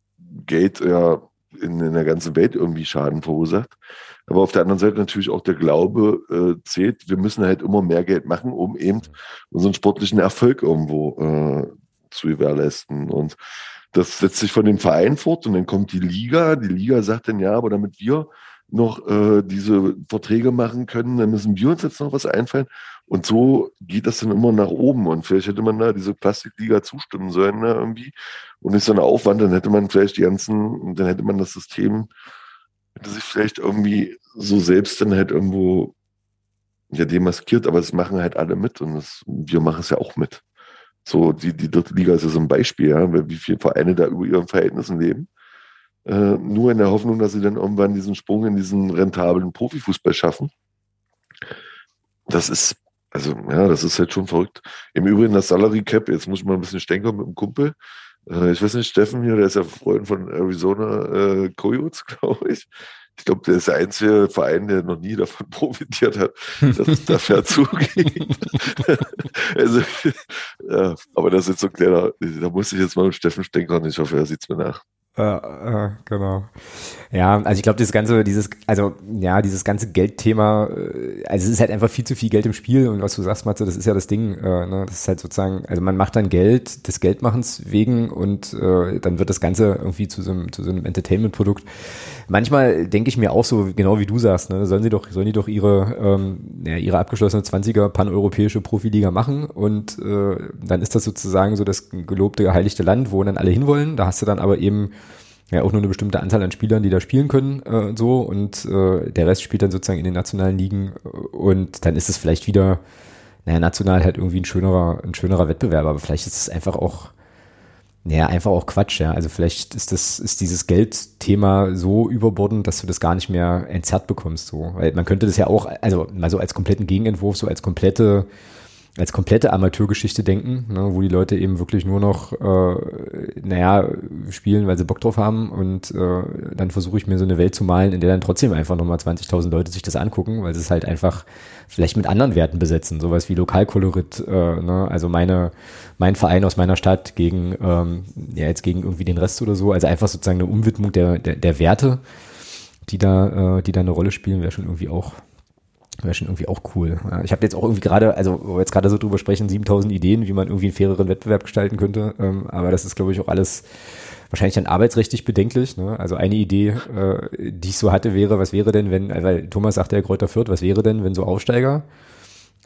Geld ja in, in der ganzen Welt irgendwie Schaden verursacht. Aber auf der anderen Seite natürlich auch der Glaube äh, zählt, wir müssen halt immer mehr Geld machen, um eben unseren sportlichen Erfolg irgendwo äh, zu gewährleisten. Und das setzt sich von dem Verein fort und dann kommt die Liga. Die Liga sagt dann, ja, aber damit wir noch äh, diese Verträge machen können, dann müssen wir uns jetzt noch was einfallen. Und so geht das dann immer nach oben. Und vielleicht hätte man da diese Plastikliga zustimmen sollen, ne, irgendwie. Und ist ein Aufwand, dann hätte man vielleicht die ganzen, dann hätte man das System, hätte sich vielleicht irgendwie so selbst dann halt irgendwo ja demaskiert, aber es machen halt alle mit und das, wir machen es ja auch mit. So, die, die dritte Liga ist ja so ein Beispiel, ja, wie viele Vereine da über ihren Verhältnissen leben äh, nur in der Hoffnung, dass sie dann irgendwann diesen Sprung in diesen rentablen Profifußball schaffen. Das ist, also ja, das ist halt schon verrückt. Im Übrigen das Salary Cap, jetzt muss ich mal ein bisschen stänkern mit dem Kumpel. Äh, ich weiß nicht, Steffen hier, der ist ja Freund von Arizona äh, Coyotes, [LAUGHS] glaube ich. Ich glaube, der ist der einzige Verein, der noch nie davon [LAUGHS] profitiert hat, dass es da fair zugeht. [LAUGHS] also, ja, aber das ist so ein kleiner, da muss ich jetzt mal mit Steffen stänkern. Ich hoffe, er sieht es mir nach. Äh, äh, genau. Ja, also ich glaube, das ganze, dieses, also ja, dieses ganze Geldthema, äh, also es ist halt einfach viel zu viel Geld im Spiel und was du sagst, Matze, das ist ja das Ding, äh, ne? das ist halt sozusagen, also man macht dann Geld des Geldmachens wegen und äh, dann wird das Ganze irgendwie zu so einem, zu so einem Entertainment-Produkt. Manchmal denke ich mir auch so, genau wie du sagst, ne? sollen sie doch, sollen die doch ihre, ähm, ja, ihre abgeschlossene 20er paneuropäische Profiliga machen und äh, dann ist das sozusagen so das gelobte, geheiligte Land, wo dann alle hinwollen. Da hast du dann aber eben ja auch nur eine bestimmte Anzahl an Spielern, die da spielen können äh, und so und äh, der Rest spielt dann sozusagen in den nationalen Ligen und dann ist es vielleicht wieder naja, national halt irgendwie ein schönerer, ein schönerer Wettbewerb, aber vielleicht ist es einfach auch, naja, einfach auch Quatsch, ja. Also vielleicht ist das, ist dieses Geldthema so überbordend, dass du das gar nicht mehr entzerrt bekommst, so. Weil man könnte das ja auch, also mal so als kompletten Gegenentwurf, so als komplette, als komplette Amateurgeschichte denken, ne, wo die Leute eben wirklich nur noch, äh, naja, spielen, weil sie Bock drauf haben und äh, dann versuche ich mir so eine Welt zu malen, in der dann trotzdem einfach nochmal 20.000 Leute sich das angucken, weil sie es halt einfach vielleicht mit anderen Werten besetzen, sowas wie Lokalkolorit, äh, ne, also meine, mein Verein aus meiner Stadt gegen, ähm, ja jetzt gegen irgendwie den Rest oder so, also einfach sozusagen eine Umwidmung der, der, der Werte, die da, äh, die da eine Rolle spielen, wäre schon irgendwie auch Wäre schon irgendwie auch cool. Ich habe jetzt auch irgendwie gerade, also wo wir jetzt gerade so drüber sprechen, 7000 Ideen, wie man irgendwie einen faireren Wettbewerb gestalten könnte. Ähm, aber das ist, glaube ich, auch alles wahrscheinlich dann arbeitsrechtlich bedenklich. Ne? Also eine Idee, äh, die ich so hatte, wäre, was wäre denn, wenn, weil Thomas sagte ja Kräuter Fürth, was wäre denn, wenn so Aufsteiger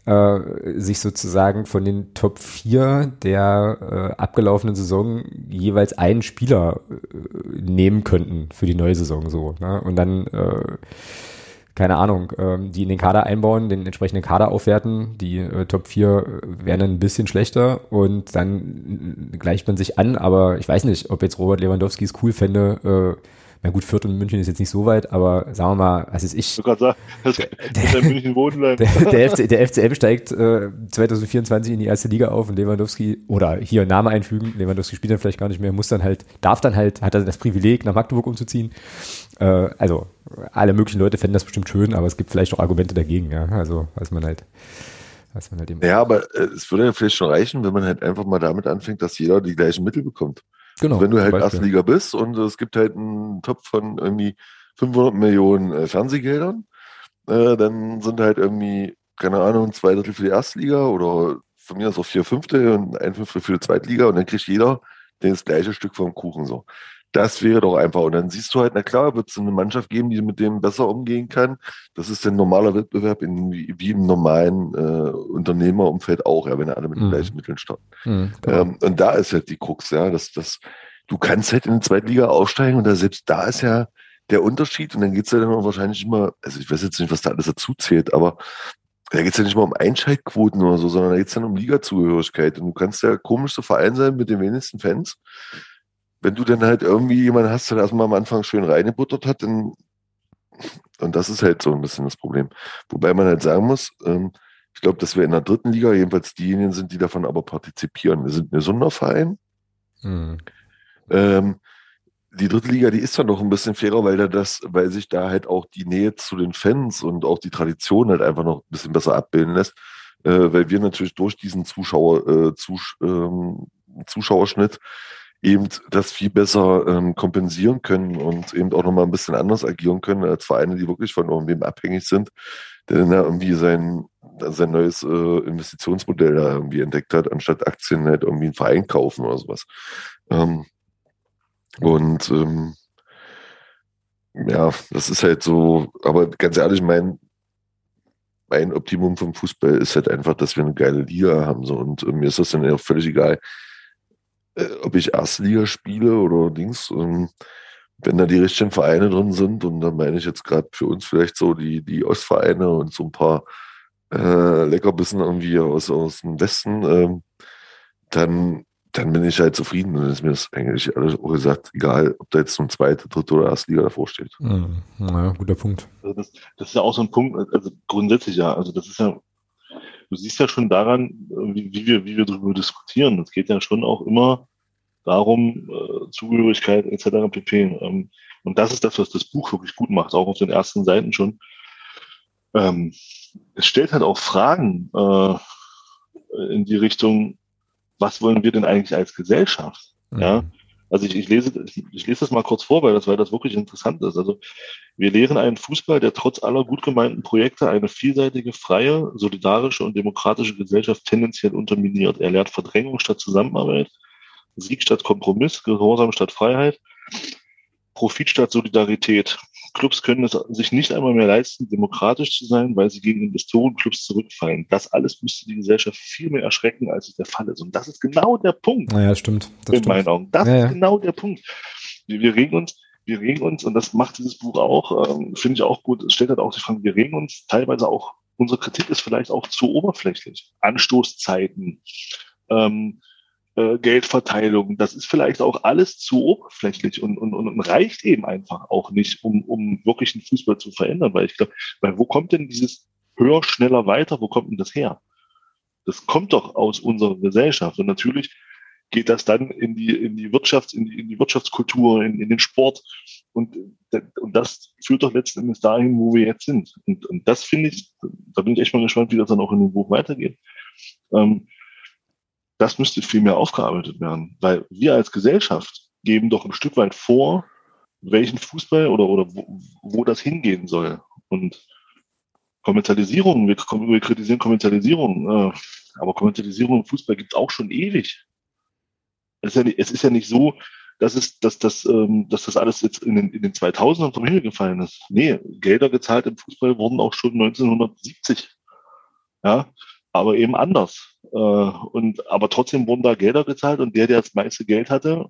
äh, sich sozusagen von den Top 4 der äh, abgelaufenen Saison jeweils einen Spieler äh, nehmen könnten für die neue Saison so. Ne? Und dann äh, keine Ahnung, ähm, die in den Kader einbauen, den entsprechenden Kader aufwerten. Die äh, Top 4 wären dann ein bisschen schlechter und dann gleicht man sich an, aber ich weiß nicht, ob jetzt Robert Lewandowski es cool fände, äh, na gut, Fürth und München ist jetzt nicht so weit, aber sagen wir mal, was ist ich? Du sagen, das der, [LAUGHS] der, München wohnen bleiben. Der, der, FC, der FCM steigt äh, 2024 in die erste Liga auf und Lewandowski, oder hier Name einfügen, Lewandowski spielt dann vielleicht gar nicht mehr, muss dann halt, darf dann halt, hat er das Privileg, nach Magdeburg umzuziehen. Äh, also, alle möglichen Leute fänden das bestimmt schön, aber es gibt vielleicht auch Argumente dagegen, ja. Also, weiß man halt. Weiß man halt eben ja, aber äh, es würde ja vielleicht schon reichen, wenn man halt einfach mal damit anfängt, dass jeder die gleichen Mittel bekommt. Genau. Wenn du halt Erstliga bist und es gibt halt einen Topf von irgendwie 500 Millionen äh, Fernsehgeldern, äh, dann sind halt irgendwie, keine Ahnung, zwei Drittel für die Erstliga oder von mir aus auch vier Fünfte und ein Fünftel für die Zweitliga und dann kriegt jeder das gleiche Stück vom Kuchen so. Das wäre doch einfach. Und dann siehst du halt, na klar, wird es eine Mannschaft geben, die mit dem besser umgehen kann. Das ist ein normaler Wettbewerb in, wie im normalen äh, Unternehmerumfeld auch, ja, wenn alle mit den mhm. gleichen Mitteln starten. Mhm, ähm, und da ist halt die Krux, ja, dass das, du kannst halt in die zweite Liga aufsteigen und da selbst da ist ja der Unterschied und dann geht's ja dann auch wahrscheinlich immer, also ich weiß jetzt nicht, was da alles dazu zählt, aber da geht's ja nicht mal um Einschaltquoten oder so, sondern da geht's dann um Ligazugehörigkeit. Und du kannst ja komisch so Verein sein mit den wenigsten Fans wenn du dann halt irgendwie jemanden hast, der erstmal am Anfang schön reingebuttert hat, dann, und das ist halt so ein bisschen das Problem. Wobei man halt sagen muss, ähm, ich glaube, dass wir in der dritten Liga jedenfalls diejenigen sind, die davon aber partizipieren. Wir sind ein gesunder Verein. Mhm. Ähm, die dritte Liga, die ist dann noch ein bisschen fairer, weil da das, weil sich da halt auch die Nähe zu den Fans und auch die Tradition halt einfach noch ein bisschen besser abbilden lässt, äh, weil wir natürlich durch diesen Zuschauer, äh, Zus ähm, Zuschauerschnitt eben das viel besser ähm, kompensieren können und eben auch nochmal ein bisschen anders agieren können als Vereine, die wirklich von irgendwem abhängig sind, der dann irgendwie sein, sein neues äh, Investitionsmodell da irgendwie entdeckt hat, anstatt Aktien halt irgendwie einen Verein kaufen oder sowas. Ähm, und ähm, ja, das ist halt so, aber ganz ehrlich, mein, mein Optimum vom Fußball ist halt einfach, dass wir eine geile Liga haben. So. Und äh, mir ist das dann auch völlig egal, ob ich Erstliga spiele oder Dings. Ähm, wenn da die richtigen Vereine drin sind, und da meine ich jetzt gerade für uns vielleicht so die, die Ostvereine und so ein paar äh, Leckerbissen irgendwie aus, aus dem Westen, ähm, dann, dann bin ich halt zufrieden. Dann ist mir das eigentlich alles auch gesagt, egal, ob da jetzt ein zweite, dritte oder Erstliga davor steht. Mhm. Naja, guter Punkt. Also das, das ist ja auch so ein Punkt, also grundsätzlich ja, also das ist ja du siehst ja schon daran, wie, wie wir, wie wir darüber diskutieren. Es geht ja schon auch immer darum, äh, Zugehörigkeit etc. pp. Ähm, und das ist das, was das Buch wirklich gut macht, auch auf den ersten Seiten schon. Ähm, es stellt halt auch Fragen äh, in die Richtung, was wollen wir denn eigentlich als Gesellschaft? Mhm. Ja, also ich, ich, lese, ich, lese das mal kurz vor, weil das, weil das wirklich interessant ist. Also wir lehren einen Fußball, der trotz aller gut gemeinten Projekte eine vielseitige, freie, solidarische und demokratische Gesellschaft tendenziell unterminiert. Er lehrt Verdrängung statt Zusammenarbeit, Sieg statt Kompromiss, Gehorsam statt Freiheit, Profit statt Solidarität. Clubs können es sich nicht einmal mehr leisten, demokratisch zu sein, weil sie gegen Investorenclubs zurückfallen. Das alles müsste die Gesellschaft viel mehr erschrecken, als es der Fall ist. Und das ist genau der Punkt. Naja, stimmt. Das in stimmt. meinen Augen. Das ja, ist genau der Punkt. Wir, wir regen uns, wir regen uns, und das macht dieses Buch auch, ähm, finde ich auch gut, es stellt halt auch die Frage, wir regen uns teilweise auch unsere Kritik ist vielleicht auch zu oberflächlich. Anstoßzeiten, ähm, äh, Geldverteilung, das ist vielleicht auch alles zu oberflächlich und, und, und reicht eben einfach auch nicht, um, um wirklich den Fußball zu verändern. Weil ich glaube, weil wo kommt denn dieses höher, schneller, weiter, wo kommt denn das her? Das kommt doch aus unserer Gesellschaft. Und natürlich geht das dann in die, in die Wirtschafts-, in die, in die Wirtschaftskultur, in, in den Sport. Und, und das führt doch letzten Endes dahin, wo wir jetzt sind. Und, und das finde ich, da bin ich echt mal gespannt, wie das dann auch in dem Buch weitergeht. Ähm, das müsste viel mehr aufgearbeitet werden, weil wir als Gesellschaft geben doch ein Stück weit vor, welchen Fußball oder, oder wo, wo das hingehen soll. Und Kommerzialisierung, wir, wir kritisieren Kommerzialisierung, äh, aber Kommerzialisierung im Fußball gibt es auch schon ewig. Es ist, ja nicht, es ist ja nicht so, dass, es, dass, das, ähm, dass das alles jetzt in den, in den 2000ern vom Himmel gefallen ist. Nee, Gelder gezahlt im Fußball wurden auch schon 1970. Ja, aber eben anders. Äh, und, aber trotzdem wurden da Gelder gezahlt und der, der das meiste Geld hatte,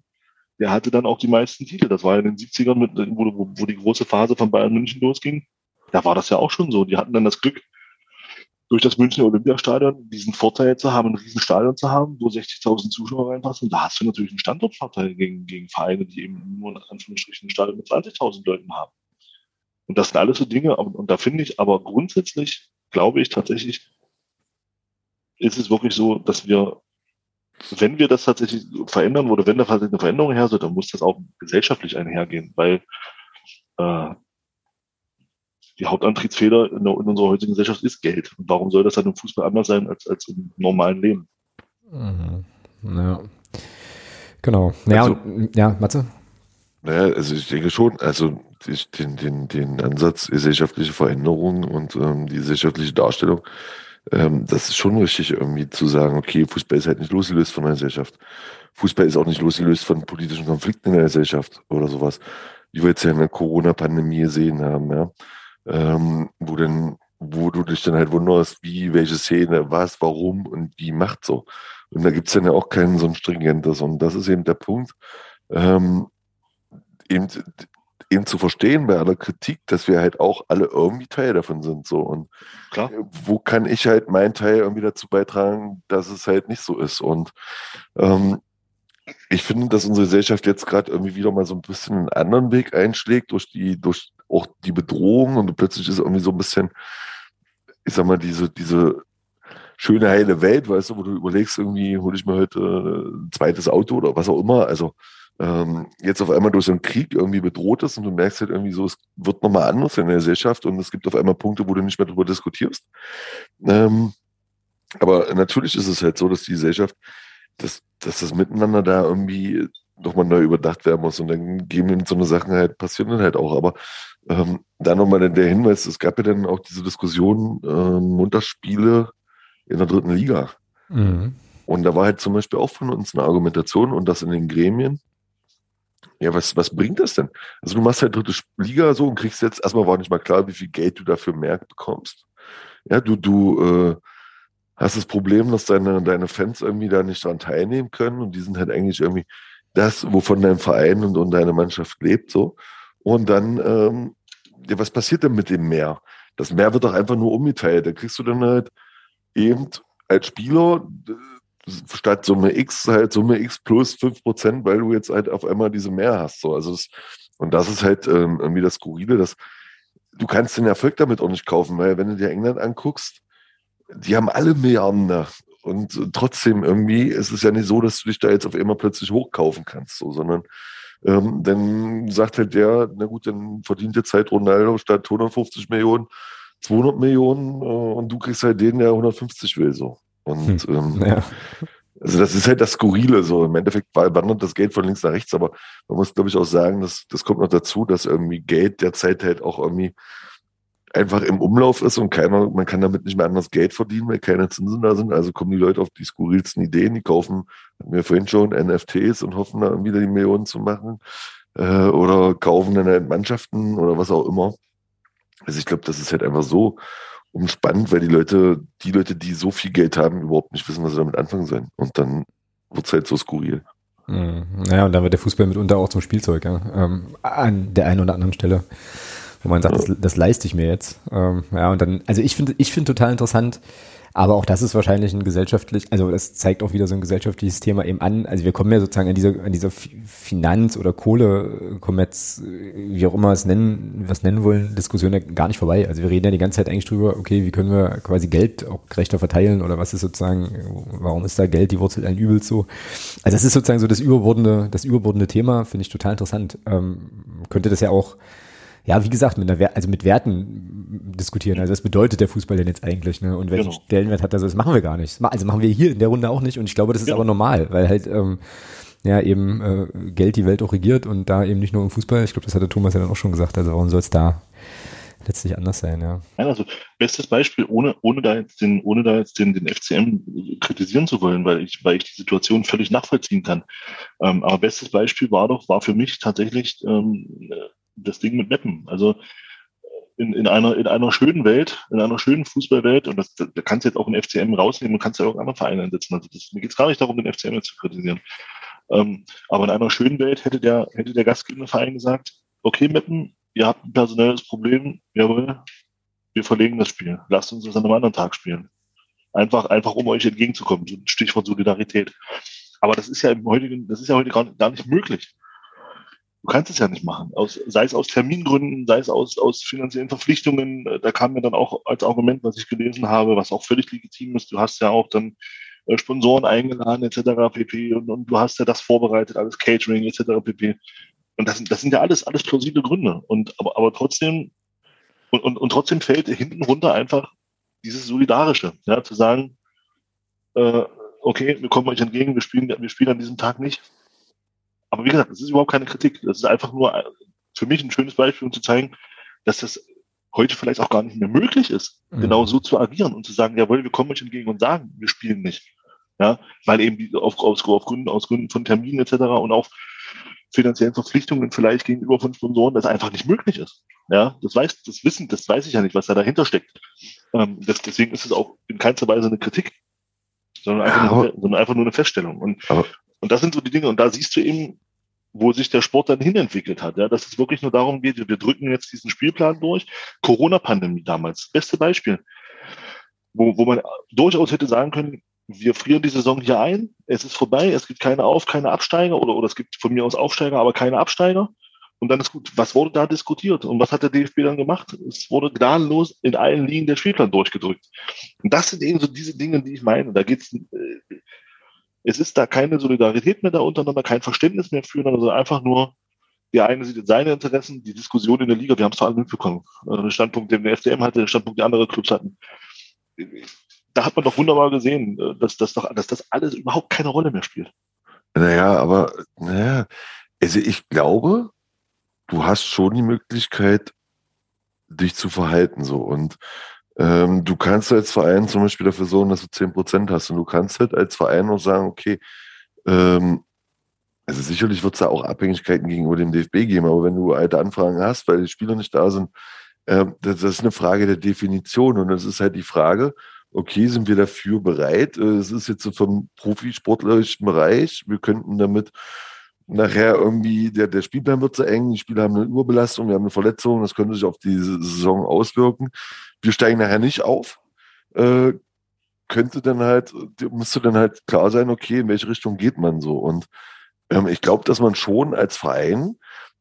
der hatte dann auch die meisten Titel. Das war in den 70ern, mit, wo, wo die große Phase von Bayern München losging. Da war das ja auch schon so. Die hatten dann das Glück, durch das Münchner Olympiastadion diesen Vorteil zu haben, ein Riesenstadion zu haben, wo 60.000 Zuschauer reinpassen. Da hast du natürlich einen Standortvorteil gegen, gegen Vereine, die eben nur in Anführungsstrichen ein Stadion mit 20.000 Leuten haben. Und das sind alles so Dinge, und, und da finde ich aber grundsätzlich, glaube ich tatsächlich, ist es wirklich so, dass wir, wenn wir das tatsächlich verändern oder wenn da tatsächlich eine Veränderung her soll, dann muss das auch gesellschaftlich einhergehen, weil äh, die Hauptantriebsfeder in, der, in, unserer heutigen Gesellschaft ist Geld. Und warum soll das dann im Fußball anders sein als, als im normalen Leben? Mhm. Ja. Genau. Ja, also, und, ja, Matze? Naja, also ich denke schon, also den, den, den Ansatz gesellschaftliche Veränderung und ähm, die gesellschaftliche Darstellung, ähm, das ist schon richtig irgendwie zu sagen, okay, Fußball ist halt nicht losgelöst von der Gesellschaft. Fußball ist auch nicht losgelöst von politischen Konflikten in der Gesellschaft oder sowas, wie wir jetzt ja in der Corona-Pandemie gesehen haben, ja ähm, wo denn, wo du dich dann halt wunderst, wie, welche Szene, was, warum und wie macht so. Und da gibt's dann ja auch keinen so ein stringentes. Und das ist eben der Punkt, ähm, eben, eben zu verstehen bei aller Kritik, dass wir halt auch alle irgendwie Teil davon sind. So. Und Klar. wo kann ich halt meinen Teil irgendwie dazu beitragen, dass es halt nicht so ist. Und ähm, ich finde, dass unsere Gesellschaft jetzt gerade irgendwie wieder mal so ein bisschen einen anderen Weg einschlägt durch die, durch auch die Bedrohung und plötzlich ist irgendwie so ein bisschen, ich sag mal, diese, diese schöne heile Welt, weißt du, wo du überlegst, irgendwie hole ich mir heute ein zweites Auto oder was auch immer. Also ähm, jetzt auf einmal durch so einen Krieg irgendwie bedroht ist und du merkst halt irgendwie so, es wird nochmal anders in der Gesellschaft und es gibt auf einmal Punkte, wo du nicht mehr darüber diskutierst. Ähm, aber natürlich ist es halt so, dass die Gesellschaft dass, dass das Miteinander da irgendwie nochmal neu überdacht werden muss. Und dann gehen eben so eine Sachen halt, passieren dann halt auch. Aber ähm, da nochmal der Hinweis, es gab ja dann auch diese Diskussion äh, Montagsspiele in der dritten Liga. Mhm. Und da war halt zum Beispiel auch von uns eine Argumentation und das in den Gremien. Ja, was, was bringt das denn? Also du machst halt dritte Liga so und kriegst jetzt, erstmal war nicht mal klar, wie viel Geld du dafür mehr bekommst. Ja, du, du, äh, hast das Problem, dass deine, deine Fans irgendwie da nicht dran teilnehmen können und die sind halt eigentlich irgendwie das, wovon dein Verein und, und deine Mannschaft lebt, so. Und dann, ähm, ja, was passiert denn mit dem Meer? Das Meer wird doch einfach nur umgeteilt. Da kriegst du dann halt eben als Spieler statt Summe X halt Summe X plus fünf Prozent, weil du jetzt halt auf einmal diese Mehr hast. So. Also das, und das ist halt ähm, irgendwie das Skurrile, dass du kannst den Erfolg damit auch nicht kaufen, weil wenn du dir England anguckst, die haben alle Milliarden da. Und trotzdem irgendwie ist es ja nicht so, dass du dich da jetzt auf einmal plötzlich hochkaufen kannst, so, sondern ähm, dann sagt halt der, na gut, dann verdient jetzt halt Ronaldo statt 150 Millionen 200 Millionen äh, und du kriegst halt den, der 150 will, so. Und hm. ähm, ja. also das ist halt das Skurrile, so im Endeffekt wandert das Geld von links nach rechts, aber man muss, glaube ich, auch sagen, dass das kommt noch dazu, dass irgendwie Geld derzeit halt auch irgendwie einfach im Umlauf ist und keiner, man kann damit nicht mehr anders Geld verdienen, weil keine Zinsen da sind. Also kommen die Leute auf die skurrilsten Ideen, die kaufen, hatten wir vorhin schon, NFTs und hoffen da wieder die Millionen zu machen. Äh, oder kaufen dann halt Mannschaften oder was auch immer. Also ich glaube, das ist halt einfach so umspannend, weil die Leute, die Leute, die so viel Geld haben, überhaupt nicht wissen, was sie damit anfangen sollen. Und dann wird es halt so skurril. Mhm. Naja, und dann wird der Fußball mitunter auch zum Spielzeug, ja. Ähm, an der einen oder anderen Stelle. wo man sagt, das, das leiste ich mir jetzt. Ähm, ja, und dann, also ich finde, ich finde total interessant, aber auch das ist wahrscheinlich ein gesellschaftlich, also das zeigt auch wieder so ein gesellschaftliches Thema eben an. Also wir kommen ja sozusagen an dieser, an dieser Finanz- oder Kohle, Kommerz, wie auch immer es nennen, was nennen wollen, Diskussion ja gar nicht vorbei. Also wir reden ja die ganze Zeit eigentlich drüber, okay, wie können wir quasi Geld auch gerechter verteilen oder was ist sozusagen, warum ist da Geld die Wurzel ein Übel so? Also das ist sozusagen so das überbordende, das überbordende Thema, finde ich total interessant. Ähm, könnte das ja auch ja, wie gesagt, mit einer, also mit Werten diskutieren. Also was bedeutet der Fußball denn jetzt eigentlich? Ne? Und welchen genau. Stellenwert hat das? Das machen wir gar nicht. Also machen wir hier in der Runde auch nicht. Und ich glaube, das ist genau. aber normal, weil halt ähm, ja eben äh, Geld die Welt auch regiert und da eben nicht nur im Fußball. Ich glaube, das hat der Thomas ja dann auch schon gesagt. Also warum soll es da letztlich anders sein, ja. Nein, also bestes Beispiel, ohne, ohne da jetzt den, ohne da jetzt den, den FCM kritisieren zu wollen, weil ich, weil ich die Situation völlig nachvollziehen kann. Ähm, aber bestes Beispiel war doch, war für mich tatsächlich ähm, das Ding mit Mappen. Also in, in, einer, in einer schönen Welt, in einer schönen Fußballwelt, und das, da kannst du jetzt auch einen FCM rausnehmen und kannst ja auch einen anderen Verein einsetzen. Also das, mir geht es gar nicht darum, den FCM jetzt zu kritisieren. Ähm, aber in einer schönen Welt hätte der, hätte der gastgebende Verein gesagt, okay, Meppen, ihr habt ein personelles Problem, jawohl, wir verlegen das Spiel. Lasst uns das an einem anderen Tag spielen. Einfach, einfach um euch entgegenzukommen. Stichwort Solidarität. Aber das ist ja im heutigen, das ist ja heute gar nicht möglich. Du kannst es ja nicht machen. Aus, sei es aus Termingründen, sei es aus, aus finanziellen Verpflichtungen. Äh, da kam mir dann auch als Argument, was ich gelesen habe, was auch völlig legitim ist. Du hast ja auch dann äh, Sponsoren eingeladen, etc. pp. Und, und du hast ja das vorbereitet, alles Catering, etc. pp. Und das, das sind ja alles, alles plausible Gründe. Und, aber, aber trotzdem, und, und, und trotzdem fällt hinten runter einfach dieses Solidarische, ja, zu sagen, äh, okay, wir kommen euch entgegen, wir spielen, wir spielen an diesem Tag nicht. Aber wie gesagt, das ist überhaupt keine Kritik. Das ist einfach nur für mich ein schönes Beispiel, um zu zeigen, dass das heute vielleicht auch gar nicht mehr möglich ist, mhm. genau so zu agieren und zu sagen, jawohl, wir kommen euch entgegen und sagen, wir spielen nicht. Ja, weil eben auf, auf, auf Gründen, aus Gründen von Terminen etc. und auch finanziellen Verpflichtungen vielleicht gegenüber von Sponsoren das einfach nicht möglich ist. Ja, das weiß, das wissen, das weiß ich ja nicht, was da dahinter steckt. Ähm, das, deswegen ist es auch in keinster Weise eine Kritik, sondern einfach, nur, sondern einfach nur eine Feststellung. Und, und das sind so die Dinge. Und da siehst du eben, wo sich der Sport dann hinentwickelt hat. Ja, dass es wirklich nur darum geht, wir drücken jetzt diesen Spielplan durch. Corona-Pandemie damals, beste Beispiel, wo, wo man durchaus hätte sagen können, wir frieren die Saison hier ein, es ist vorbei, es gibt keine Auf-, keine Absteiger oder, oder es gibt von mir aus Aufsteiger, aber keine Absteiger. Und dann ist gut, was wurde da diskutiert und was hat der DFB dann gemacht? Es wurde gnadenlos in allen Ligen der Spielplan durchgedrückt. Und das sind eben so diese Dinge, die ich meine. Da geht's, äh, es ist da keine Solidarität mehr da untereinander, kein Verständnis mehr füreinander, sondern einfach nur, der eine sieht seine Interessen, die Diskussion in der Liga, wir haben es vor allem mitbekommen. Also den Standpunkt, den der FDM hatte, den Standpunkt, den andere Clubs hatten. Da hat man doch wunderbar gesehen, dass, dass, doch, dass das alles überhaupt keine Rolle mehr spielt. Naja, aber naja, also ich glaube, du hast schon die Möglichkeit, dich zu verhalten so und ähm, du kannst als Verein zum Beispiel dafür sorgen, dass du 10% hast. Und du kannst halt als Verein auch sagen, okay, ähm, also sicherlich wird es da auch Abhängigkeiten gegenüber dem DFB geben, aber wenn du alte Anfragen hast, weil die Spieler nicht da sind, äh, das, das, ist eine Frage der Definition. Und das ist halt die Frage, okay, sind wir dafür bereit? Äh, es ist jetzt so vom profisportlerischen Bereich, wir könnten damit nachher irgendwie, der, der Spielplan wird zu eng, die Spieler haben eine Überbelastung, wir haben eine Verletzung, das könnte sich auf die Saison auswirken. Wir steigen nachher nicht auf. Äh, könnte dann halt, müsste dann halt klar sein, okay, in welche Richtung geht man so. Und ähm, ich glaube, dass man schon als Verein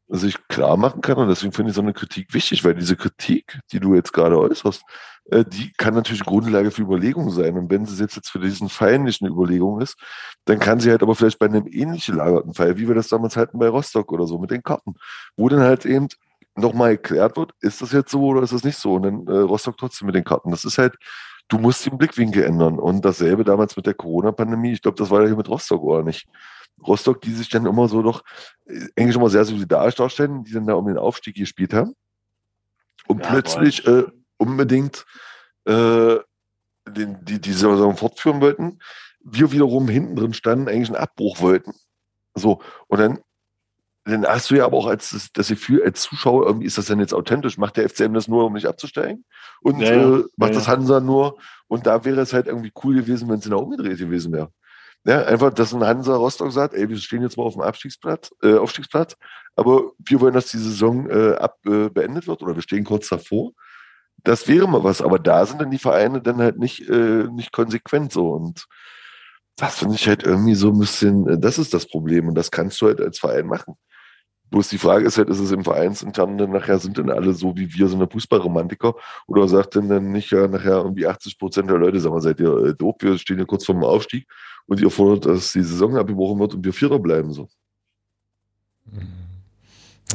sich klar machen kann. Und deswegen finde ich so eine Kritik wichtig, weil diese Kritik, die du jetzt gerade äußerst, die kann natürlich Grundlage für Überlegungen sein. Und wenn sie jetzt, jetzt für diesen Fall nicht eine Überlegung ist, dann kann sie halt aber vielleicht bei einem ähnlich gelagerten Fall, wie wir das damals hatten bei Rostock oder so mit den Karten, wo dann halt eben nochmal erklärt wird, ist das jetzt so oder ist das nicht so? Und dann äh, Rostock trotzdem mit den Karten. Das ist halt, du musst den Blickwinkel ändern. Und dasselbe damals mit der Corona-Pandemie, ich glaube, das war ja hier mit Rostock oder nicht. Rostock, die sich dann immer so doch äh, eigentlich immer sehr solidarisch darstellen, die dann da um den Aufstieg gespielt haben. Und ja, plötzlich äh, unbedingt äh, den, die, die Saison fortführen wollten. Wir wiederum hinten drin standen, eigentlich einen Abbruch wollten. So, und dann, dann hast du ja aber auch als das, das Gefühl, als Zuschauer, irgendwie ist das denn jetzt authentisch? Macht der FCM das nur, um nicht abzusteigen? Und ja. Äh, macht ja, das Hansa nur? Und da wäre es halt irgendwie cool gewesen, wenn es genau umgedreht gewesen wäre. Ja, einfach, dass ein Hansa Rostock sagt, ey, wir stehen jetzt mal auf dem Abstiegsplatz, äh, Aufstiegsplatz, aber wir wollen, dass die Saison äh, ab, äh, beendet wird oder wir stehen kurz davor. Das wäre mal was, aber da sind dann die Vereine dann halt nicht, äh, nicht konsequent so und das finde ich halt irgendwie so ein bisschen, äh, das ist das Problem und das kannst du halt als Verein machen. Bloß die Frage ist halt, ist es im Vereinsintern dann nachher, sind denn alle so wie wir, so eine Fußballromantiker? Oder sagt denn dann nicht ja nachher irgendwie 80 Prozent der Leute, sagen wir, seid ihr äh, doof, wir stehen ja kurz vor dem Aufstieg und ihr fordert, dass die Saison abgebrochen wird und wir Vierter bleiben so.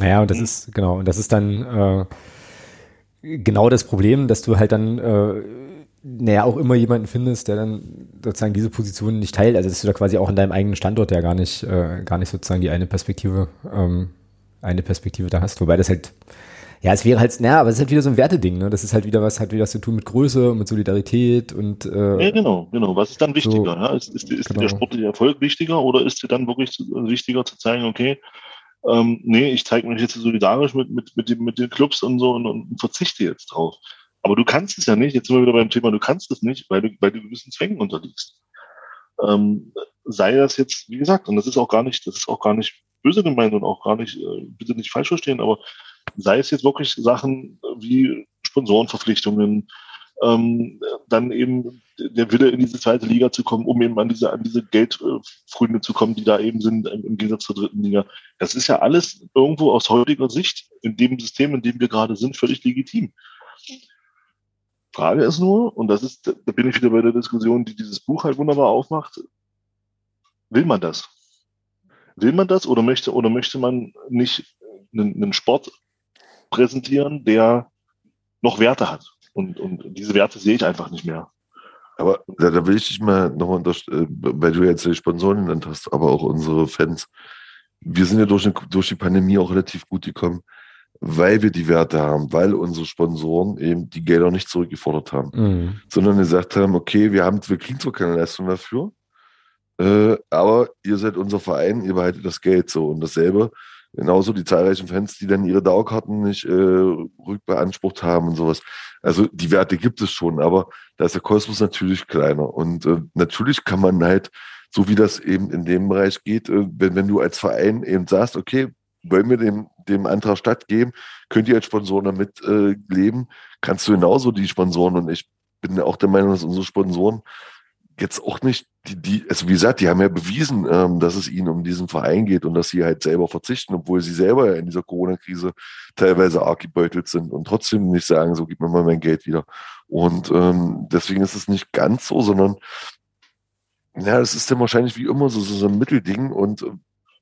Ja, und das ist, genau, und das ist dann äh, genau das Problem, dass du halt dann äh, naja, auch immer jemanden findest, der dann sozusagen diese Position nicht teilt. Also dass du da quasi auch in deinem eigenen Standort ja gar nicht, äh, gar nicht sozusagen die eine Perspektive, ähm, eine Perspektive da hast. Wobei das halt, ja, es wäre halt, naja, aber es ist halt wieder so ein Werteding, ne? Das ist halt wieder was, hat wieder was zu tun mit Größe und mit Solidarität und äh, Ja, genau, genau. Was ist dann wichtiger? So, ja? Ist, ist, ist genau. der sportliche Erfolg wichtiger oder ist dir dann wirklich wichtiger zu zeigen, okay, ähm, nee, ich zeige mich jetzt solidarisch mit, mit, mit, den, mit den Clubs und so und, und verzichte jetzt drauf. Aber du kannst es ja nicht, jetzt sind wir wieder beim Thema, du kannst es nicht, weil du, weil du gewissen Zwängen unterliegst. Ähm, sei das jetzt, wie gesagt, und das ist auch gar nicht, das ist auch gar nicht böse gemeint und auch gar nicht, äh, bitte nicht falsch verstehen, aber sei es jetzt wirklich Sachen wie Sponsorenverpflichtungen, ähm, dann eben der Wille in diese zweite Liga zu kommen, um eben an diese, an diese Geldfründe zu kommen, die da eben sind im Gegensatz zur dritten Liga. Das ist ja alles irgendwo aus heutiger Sicht in dem System, in dem wir gerade sind, völlig legitim. Frage ist nur, und das ist, da bin ich wieder bei der Diskussion, die dieses Buch halt wunderbar aufmacht, will man das? Will man das oder möchte, oder möchte man nicht einen, einen Sport präsentieren, der noch Werte hat? Und, und diese Werte sehe ich einfach nicht mehr. Aber da, da will ich dich mal nochmal unterstellen, äh, weil du jetzt die Sponsoren genannt hast, aber auch unsere Fans. Wir sind ja durch, durch die Pandemie auch relativ gut gekommen weil wir die Werte haben, weil unsere Sponsoren eben die Gelder nicht zurückgefordert haben, mhm. sondern gesagt haben, okay, wir haben, wir kriegen zwar keine Leistung dafür, äh, aber ihr seid unser Verein, ihr behaltet das Geld so und dasselbe. Genauso die zahlreichen Fans, die dann ihre Dauerkarten nicht äh, rückbeansprucht haben und sowas. Also die Werte gibt es schon, aber da ist der Kosmos natürlich kleiner. Und äh, natürlich kann man halt, so wie das eben in dem Bereich geht, äh, wenn, wenn du als Verein eben sagst, okay, wollen wir dem, dem Antrag stattgeben, könnt ihr als Sponsoren damit äh, leben, kannst du genauso die Sponsoren und ich bin auch der Meinung, dass unsere Sponsoren jetzt auch nicht, die, die, also wie gesagt, die haben ja bewiesen, ähm, dass es ihnen um diesen Verein geht und dass sie halt selber verzichten, obwohl sie selber ja in dieser Corona-Krise teilweise arg gebeutelt sind und trotzdem nicht sagen, so gib mir mal mein Geld wieder. Und ähm, deswegen ist es nicht ganz so, sondern ja, es ist dann wahrscheinlich wie immer so, so, so ein Mittelding und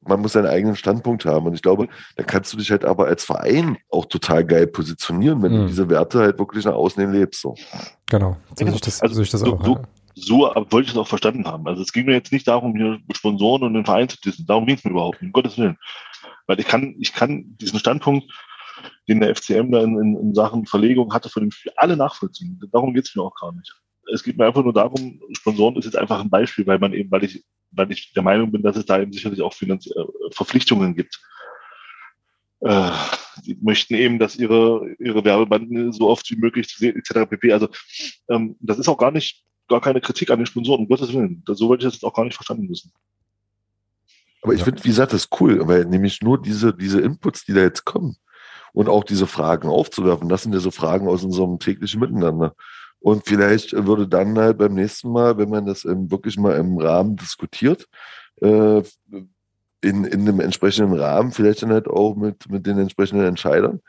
man muss seinen eigenen Standpunkt haben. Und ich glaube, da kannst du dich halt aber als Verein auch total geil positionieren, wenn mhm. du diese Werte halt wirklich nach außen hin lebst. So. Genau, so ja, ich das, also, so ich das auch. So, so wollte ich das auch verstanden haben. Also es ging mir jetzt nicht darum, hier Sponsoren und den Verein zu dissen. Darum ging es mir überhaupt nicht, um Gottes Willen. Weil ich kann, ich kann diesen Standpunkt, den der FCM da in, in, in Sachen Verlegung hatte, für den Spiel alle nachvollziehen. Darum geht es mir auch gar nicht. Es geht mir einfach nur darum, Sponsoren ist jetzt einfach ein Beispiel, weil man eben, weil ich weil ich der Meinung bin, dass es da eben sicherlich auch Finanz äh, Verpflichtungen gibt. Äh, die möchten eben, dass ihre, ihre Werbebanden so oft wie möglich zu sehen, etc. pp. Also ähm, das ist auch gar nicht, gar keine Kritik an den Sponsoren, um Gottes Willen. So wollte ich das jetzt auch gar nicht verstanden wissen. Aber ich ja. finde, wie gesagt, das ist cool, weil nämlich nur diese, diese Inputs, die da jetzt kommen und auch diese Fragen aufzuwerfen, das sind ja so Fragen aus unserem täglichen Miteinander. Und vielleicht würde dann halt beim nächsten Mal, wenn man das wirklich mal im Rahmen diskutiert, äh, in, in einem entsprechenden Rahmen, vielleicht dann halt auch mit, mit den entsprechenden Entscheidern,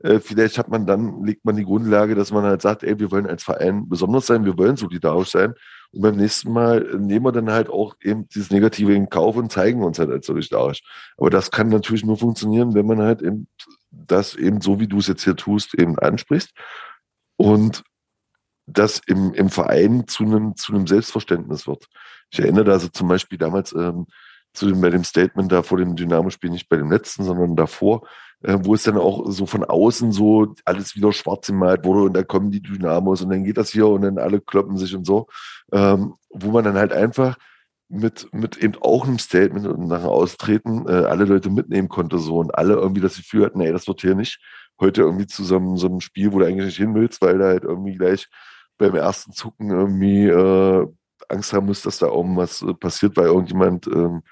äh, vielleicht hat man dann, legt man die Grundlage, dass man halt sagt, ey, wir wollen als Verein besonders sein, wir wollen solidarisch sein. Und beim nächsten Mal nehmen wir dann halt auch eben dieses Negative in Kauf und zeigen uns halt als solidarisch. Aber das kann natürlich nur funktionieren, wenn man halt eben das eben so, wie du es jetzt hier tust, eben ansprichst. Und das im, im Verein zu einem, zu einem Selbstverständnis wird. Ich erinnere also zum Beispiel damals ähm, zu dem, bei dem Statement da vor dem Dynamo-Spiel, nicht bei dem letzten, sondern davor, äh, wo es dann auch so von außen so alles wieder schwarz gemalt wurde und da kommen die Dynamos und dann geht das hier und dann alle kloppen sich und so, ähm, wo man dann halt einfach mit, mit eben auch einem Statement und nach Austreten äh, alle Leute mitnehmen konnte so und alle irgendwie das Gefühl hatten, ey, das wird hier nicht heute irgendwie zu so einem, so einem Spiel, wo du eigentlich nicht hin willst, weil da halt irgendwie gleich beim ersten Zucken irgendwie äh, Angst haben muss, dass da irgendwas äh, passiert, weil irgendjemand, ähm,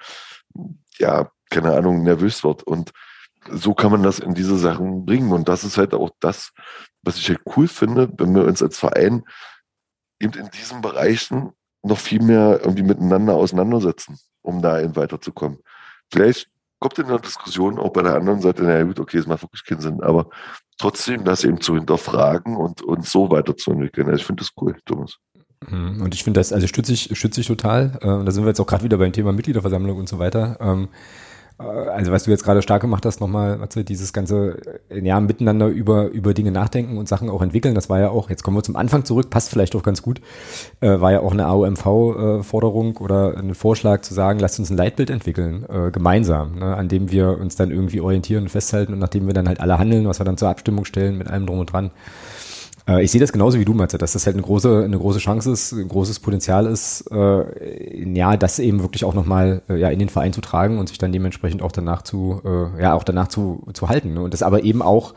ja, keine Ahnung, nervös wird. Und so kann man das in diese Sachen bringen. Und das ist halt auch das, was ich halt cool finde, wenn wir uns als Verein eben in diesen Bereichen noch viel mehr irgendwie miteinander auseinandersetzen, um da eben weiterzukommen. Vielleicht kommt in der Diskussion auch bei der anderen Seite, naja gut, okay, es macht wirklich keinen Sinn, aber trotzdem das eben zu hinterfragen und, und so weiterzuentwickeln. Also ich finde das cool, Thomas. Mhm. Und ich finde das, also stütze ich, stütze ich total. Äh, da sind wir jetzt auch gerade wieder beim Thema Mitgliederversammlung und so weiter. Ähm, äh, also was du jetzt gerade stark gemacht hast, nochmal, Matze, dieses ganze äh, ja, miteinander über, über Dinge nachdenken und Sachen auch entwickeln, das war ja auch, jetzt kommen wir zum Anfang zurück, passt vielleicht auch ganz gut, äh, war ja auch eine AOMV-Forderung oder ein Vorschlag zu sagen, lasst uns ein Leitbild entwickeln, gemeinsam, ne, an dem wir uns dann irgendwie orientieren und festhalten und nachdem wir dann halt alle handeln, was wir dann zur Abstimmung stellen, mit allem drum und dran. Äh, ich sehe das genauso wie du, Matze, dass das halt eine große, eine große Chance ist, ein großes Potenzial ist, äh, ja, das eben wirklich auch nochmal äh, ja, in den Verein zu tragen und sich dann dementsprechend auch danach zu, äh, ja, auch danach zu, zu halten. Ne? Und das aber eben auch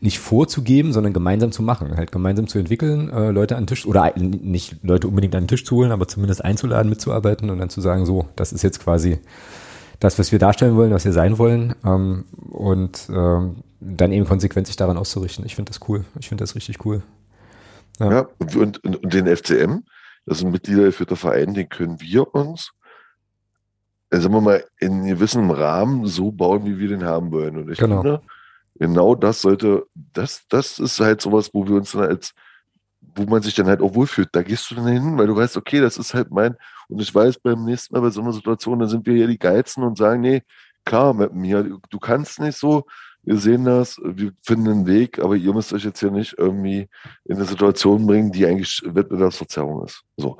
nicht vorzugeben, sondern gemeinsam zu machen, halt gemeinsam zu entwickeln, äh, Leute an den Tisch oder nicht Leute unbedingt an den Tisch zu holen, aber zumindest einzuladen, mitzuarbeiten und dann zu sagen, so, das ist jetzt quasi das, was wir darstellen wollen, was wir sein wollen. Ähm, und ähm, dann eben konsequent sich daran auszurichten. Ich finde das cool. Ich finde das richtig cool. Ja, ja und, und, und, den FCM, das ist ein mitgliedergeführter Verein, den können wir uns, äh, sagen wir mal, in gewissem Rahmen so bauen, wie wir den haben wollen. Und ich genau. finde, genau das sollte, das, das ist halt sowas, wo wir uns dann als, wo man sich dann halt auch wohlfühlt. Da gehst du dann hin, weil du weißt, okay, das ist halt mein, und ich weiß, beim nächsten Mal bei so einer Situation, da sind wir ja die Geizen und sagen, nee, klar, mit mir, du kannst nicht so, wir sehen das, wir finden einen Weg, aber ihr müsst euch jetzt hier nicht irgendwie in eine Situation bringen, die eigentlich Wettbewerbsverzerrung ist. So.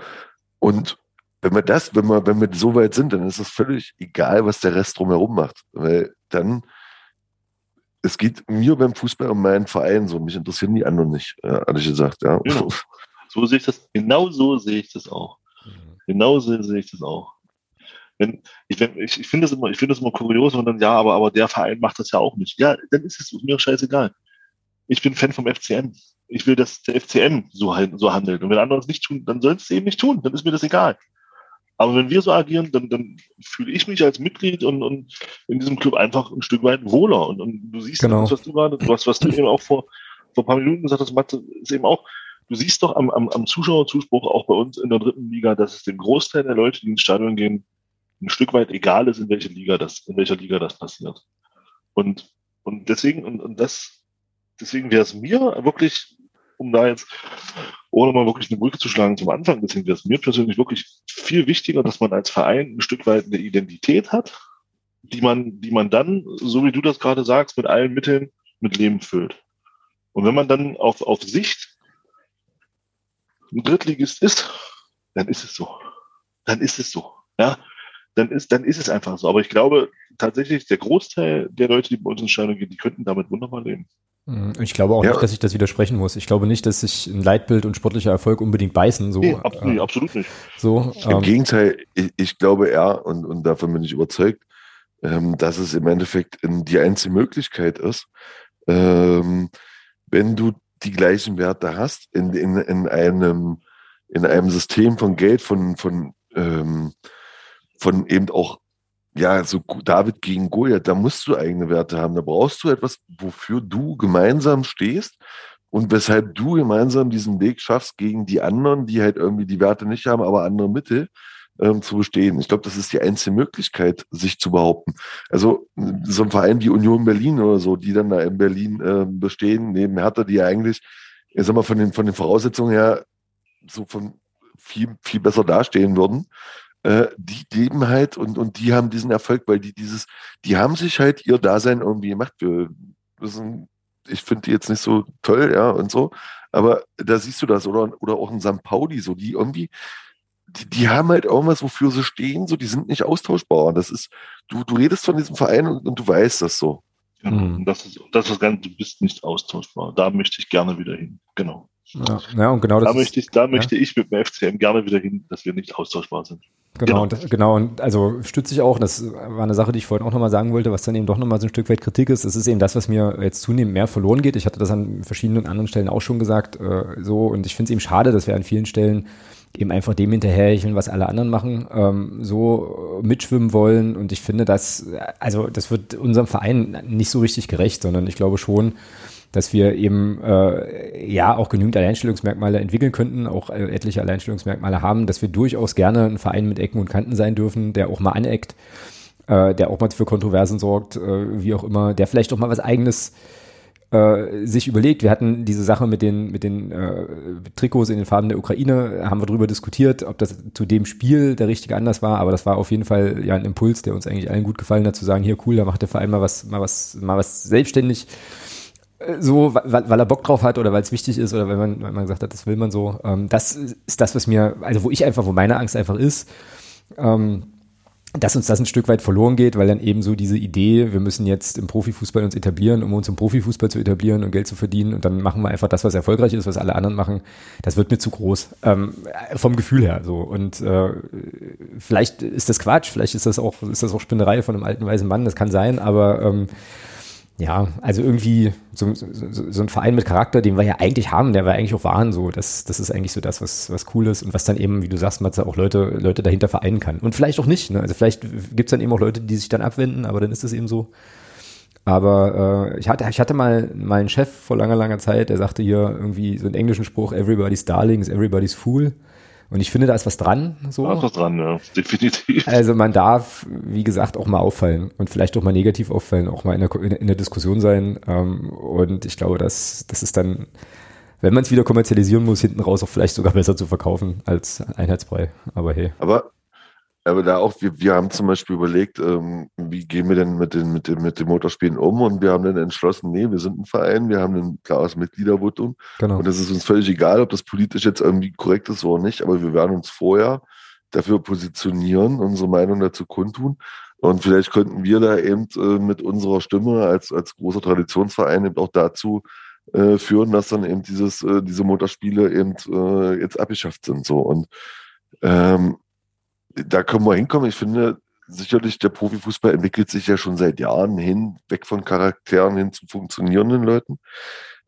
Und wenn wir das, wenn wir, wenn wir so weit sind, dann ist es völlig egal, was der Rest drumherum macht. Weil dann, es geht mir beim Fußball um meinen Verein so. Mich interessieren die anderen nicht, ehrlich gesagt, ja. Genau. [LAUGHS] So sehe ich das, genau so sehe ich das auch. Mhm. Genau so sehe ich das auch wenn, ich, wenn, ich, ich finde das immer, ich finde das immer kurios und dann, ja, aber, aber der Verein macht das ja auch nicht. Ja, dann ist es mir scheißegal. Ich bin Fan vom FCN. Ich will, dass der FCN so, so handelt. Und wenn andere es nicht tun, dann sollen sie es eben nicht tun. Dann ist mir das egal. Aber wenn wir so agieren, dann, dann fühle ich mich als Mitglied und, und in diesem Club einfach ein Stück weit wohler. Und, und du siehst genau. das, was du gerade, was, was du eben auch vor, vor ein paar Minuten gesagt hast, Matze, ist eben auch, du siehst doch am, am, am Zuschauerzuspruch auch bei uns in der dritten Liga, dass es dem Großteil der Leute, die ins Stadion gehen, ein Stück weit egal ist, in welche Liga das, in welcher Liga das passiert. Und, und deswegen, und, und das, deswegen wäre es mir wirklich, um da jetzt, ohne mal wirklich eine Brücke zu schlagen zum Anfang, deswegen wäre es mir persönlich wirklich viel wichtiger, dass man als Verein ein Stück weit eine Identität hat, die man, die man dann, so wie du das gerade sagst, mit allen Mitteln mit Leben füllt. Und wenn man dann auf, auf Sicht ein Drittligist ist, dann ist es so. Dann ist es so. Ja, dann ist, dann ist es einfach so. Aber ich glaube tatsächlich, der Großteil der Leute, die bei uns in Stadion gehen, die könnten damit wunderbar leben. Mhm. Ich glaube auch ja. nicht, dass ich das widersprechen muss. Ich glaube nicht, dass sich ein Leitbild und sportlicher Erfolg unbedingt beißen. So, nee, absolut, äh, absolut nicht. So, Im ähm, Gegenteil, ich, ich, glaube eher, und, und davon bin ich überzeugt, ähm, dass es im Endeffekt die einzige Möglichkeit ist, ähm, wenn du die gleichen Werte hast in, in, in, einem, in einem System von Geld, von, von ähm, von eben auch, ja, so David gegen Goliath, da musst du eigene Werte haben. Da brauchst du etwas, wofür du gemeinsam stehst und weshalb du gemeinsam diesen Weg schaffst gegen die anderen, die halt irgendwie die Werte nicht haben, aber andere Mittel ähm, zu bestehen. Ich glaube, das ist die einzige Möglichkeit, sich zu behaupten. Also so ein Verein wie Union Berlin oder so, die dann da in Berlin äh, bestehen, neben Hertha, die ja eigentlich, ich sag mal, von den, von den Voraussetzungen her so von viel, viel besser dastehen würden äh, die leben halt und, und die haben diesen Erfolg, weil die dieses, die haben sich halt ihr Dasein irgendwie gemacht. Wir, sind, ich finde die jetzt nicht so toll, ja, und so, aber da siehst du das, oder, oder auch in St. Pauli, so, die irgendwie, die, die haben halt irgendwas, wofür sie stehen, so, die sind nicht austauschbar. Das ist, du, du redest von diesem Verein und, und du weißt das so. Genau. Mhm. Das ist, das ist ganz, du bist nicht austauschbar. Da möchte ich gerne wieder hin. Genau. Ja, ja und genau das. Da möchte ich, da ja. möchte ich mit dem FCM gerne wieder hin, dass wir nicht austauschbar sind. Genau, genau. Und, genau, und also stütze ich auch, das war eine Sache, die ich vorhin auch nochmal sagen wollte, was dann eben doch nochmal so ein Stück weit Kritik ist. Das ist eben das, was mir jetzt zunehmend mehr verloren geht. Ich hatte das an verschiedenen anderen Stellen auch schon gesagt, äh, so, und ich finde es eben schade, dass wir an vielen Stellen eben einfach dem hinterherhecheln, was alle anderen machen, ähm, so mitschwimmen wollen. Und ich finde, dass, also das wird unserem Verein nicht so richtig gerecht, sondern ich glaube schon, dass wir eben äh, ja auch genügend Alleinstellungsmerkmale entwickeln könnten, auch äh, etliche Alleinstellungsmerkmale haben, dass wir durchaus gerne ein Verein mit Ecken und Kanten sein dürfen, der auch mal aneckt, äh, der auch mal für Kontroversen sorgt, äh, wie auch immer, der vielleicht auch mal was eigenes äh, sich überlegt. Wir hatten diese Sache mit den, mit den äh, Trikots in den Farben der Ukraine, haben wir darüber diskutiert, ob das zu dem Spiel der richtige Anlass war, aber das war auf jeden Fall ja ein Impuls, der uns eigentlich allen gut gefallen hat, zu sagen, hier cool, da macht der Verein mal was, mal was, mal was selbstständig so, weil, weil er Bock drauf hat oder weil es wichtig ist oder weil man, weil man gesagt hat, das will man so. Ähm, das ist das, was mir, also wo ich einfach, wo meine Angst einfach ist, ähm, dass uns das ein Stück weit verloren geht, weil dann eben so diese Idee, wir müssen jetzt im Profifußball uns etablieren, um uns im Profifußball zu etablieren und Geld zu verdienen und dann machen wir einfach das, was erfolgreich ist, was alle anderen machen, das wird mir zu groß. Ähm, vom Gefühl her so. Und äh, vielleicht ist das Quatsch, vielleicht ist das auch, ist das auch Spinnerei von einem alten weißen Mann, das kann sein, aber ähm, ja, also irgendwie so, so, so ein Verein mit Charakter, den wir ja eigentlich haben, der wir eigentlich auch waren, so, das, das ist eigentlich so das, was, was cool ist und was dann eben, wie du sagst, Matze, auch Leute, Leute dahinter vereinen kann. Und vielleicht auch nicht, ne? Also vielleicht gibt's dann eben auch Leute, die sich dann abwenden, aber dann ist es eben so. Aber äh, ich hatte, ich hatte mal meinen Chef vor langer, langer Zeit, der sagte hier irgendwie so einen englischen Spruch, everybody's darling is everybody's fool. Und ich finde, da ist was dran. So. Da ist was dran, ja, definitiv. Also man darf, wie gesagt, auch mal auffallen und vielleicht auch mal negativ auffallen, auch mal in der, in der Diskussion sein. Ähm, und ich glaube, dass das ist dann, wenn man es wieder kommerzialisieren muss, hinten raus auch vielleicht sogar besser zu verkaufen als Einheitsbrei. Aber hey. Aber aber da auch, wir, wir haben zum Beispiel überlegt, ähm, wie gehen wir denn mit den, mit, den, mit den Motorspielen um? Und wir haben dann entschlossen, nee, wir sind ein Verein, wir haben ein klares Mitgliedervotum. Genau. und es ist uns völlig egal, ob das politisch jetzt irgendwie korrekt ist oder nicht, aber wir werden uns vorher dafür positionieren, unsere Meinung dazu kundtun. Und vielleicht könnten wir da eben äh, mit unserer Stimme als, als großer Traditionsverein eben auch dazu äh, führen, dass dann eben dieses, äh, diese Motorspiele eben äh, jetzt abgeschafft sind so. Und ähm, da können wir hinkommen. Ich finde, sicherlich der Profifußball entwickelt sich ja schon seit Jahren hin, weg von Charakteren hin zu funktionierenden Leuten.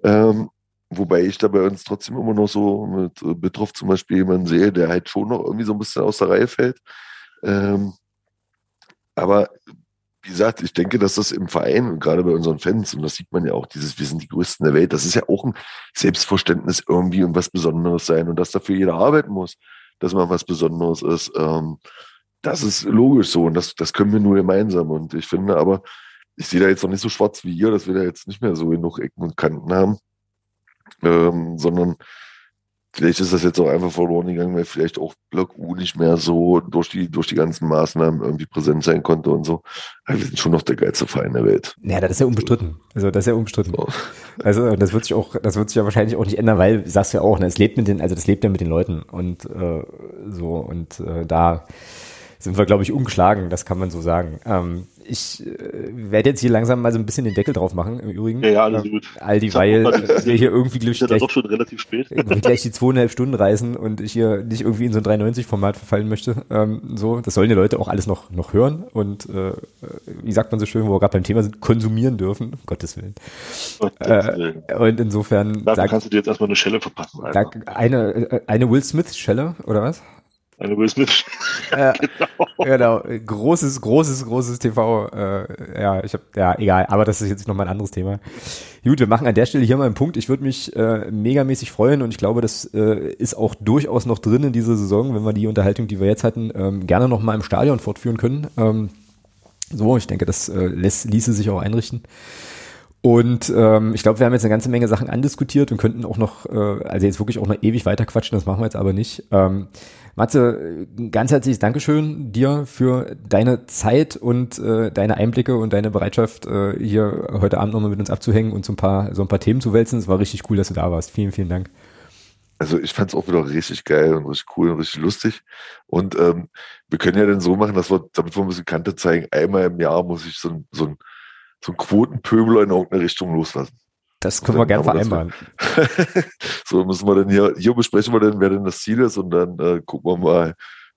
Ähm, wobei ich da bei uns trotzdem immer noch so mit äh, Betroff zum Beispiel jemanden sehe, der halt schon noch irgendwie so ein bisschen aus der Reihe fällt. Ähm, aber wie gesagt, ich denke, dass das im Verein und gerade bei unseren Fans, und das sieht man ja auch, dieses, wir sind die Größten der Welt, das ist ja auch ein Selbstverständnis irgendwie und was Besonderes sein und dass dafür jeder arbeiten muss dass man was Besonderes ist. Ähm, das ist logisch so und das, das können wir nur gemeinsam. Und ich finde aber, ich sehe da jetzt noch nicht so schwarz wie ihr, dass wir da jetzt nicht mehr so genug Ecken und Kanten haben, ähm, sondern Vielleicht ist das jetzt auch einfach verloren gegangen, weil vielleicht auch Block U nicht mehr so durch die, durch die ganzen Maßnahmen irgendwie präsent sein konnte und so. Aber wir sind schon noch der geilste Verein der Welt. Ja, das ist ja unbestritten. Also das ist ja unbestritten. So. Also das wird sich auch, das wird sich ja wahrscheinlich auch nicht ändern, weil, sagst du ja auch, ne, es lebt mit den, also das lebt ja mit den Leuten und äh, so und äh, da sind wir, glaube ich, ungeschlagen, das kann man so sagen. Ähm, ich äh, werde jetzt hier langsam mal so ein bisschen den Deckel drauf machen, im Übrigen. Ja, ja, alles ähm, gut. All die, weil [LAUGHS] wir hier irgendwie gleich, ja doch schon relativ spät. [LAUGHS] gleich die zweieinhalb Stunden reisen und ich hier nicht irgendwie in so ein 390-Format verfallen möchte. Ähm, so, das sollen die Leute auch alles noch, noch hören und äh, wie sagt man so schön, wo wir gerade beim Thema sind, konsumieren dürfen, um Gottes Willen. Gottes äh, und insofern. Da kannst du dir jetzt erstmal eine Schelle verpassen. Da, eine, äh, eine Will Smith-Schelle, oder was? Eine Will Smith. [LAUGHS] Äh, genau. genau. Großes, großes, großes TV. Äh, ja, ich habe, ja, egal. Aber das ist jetzt nochmal ein anderes Thema. Gut, wir machen an der Stelle hier mal einen Punkt. Ich würde mich äh, megamäßig freuen und ich glaube, das äh, ist auch durchaus noch drin in dieser Saison, wenn wir die Unterhaltung, die wir jetzt hatten, ähm, gerne nochmal im Stadion fortführen können. Ähm, so, ich denke, das äh, lässt, ließe sich auch einrichten. Und ähm, ich glaube, wir haben jetzt eine ganze Menge Sachen andiskutiert und könnten auch noch, äh, also jetzt wirklich auch noch ewig weiter quatschen, das machen wir jetzt aber nicht. Ähm, Matze, ganz herzliches Dankeschön dir für deine Zeit und äh, deine Einblicke und deine Bereitschaft, äh, hier heute Abend nochmal mit uns abzuhängen und so ein paar, so ein paar Themen zu wälzen. Es war richtig cool, dass du da warst. Vielen, vielen Dank. Also ich fand es auch wieder richtig geil und richtig cool und richtig lustig. Und ähm, wir können ja dann so machen, dass wir, damit wir ein bisschen Kante zeigen, einmal im Jahr muss ich so ein, so ein so ein Quotenpöbel in irgendeine Richtung loslassen. Das können wir gerne vereinbaren. [LAUGHS] so müssen wir dann hier, hier besprechen wir dann, wer denn das Ziel ist und dann äh, gucken wir mal.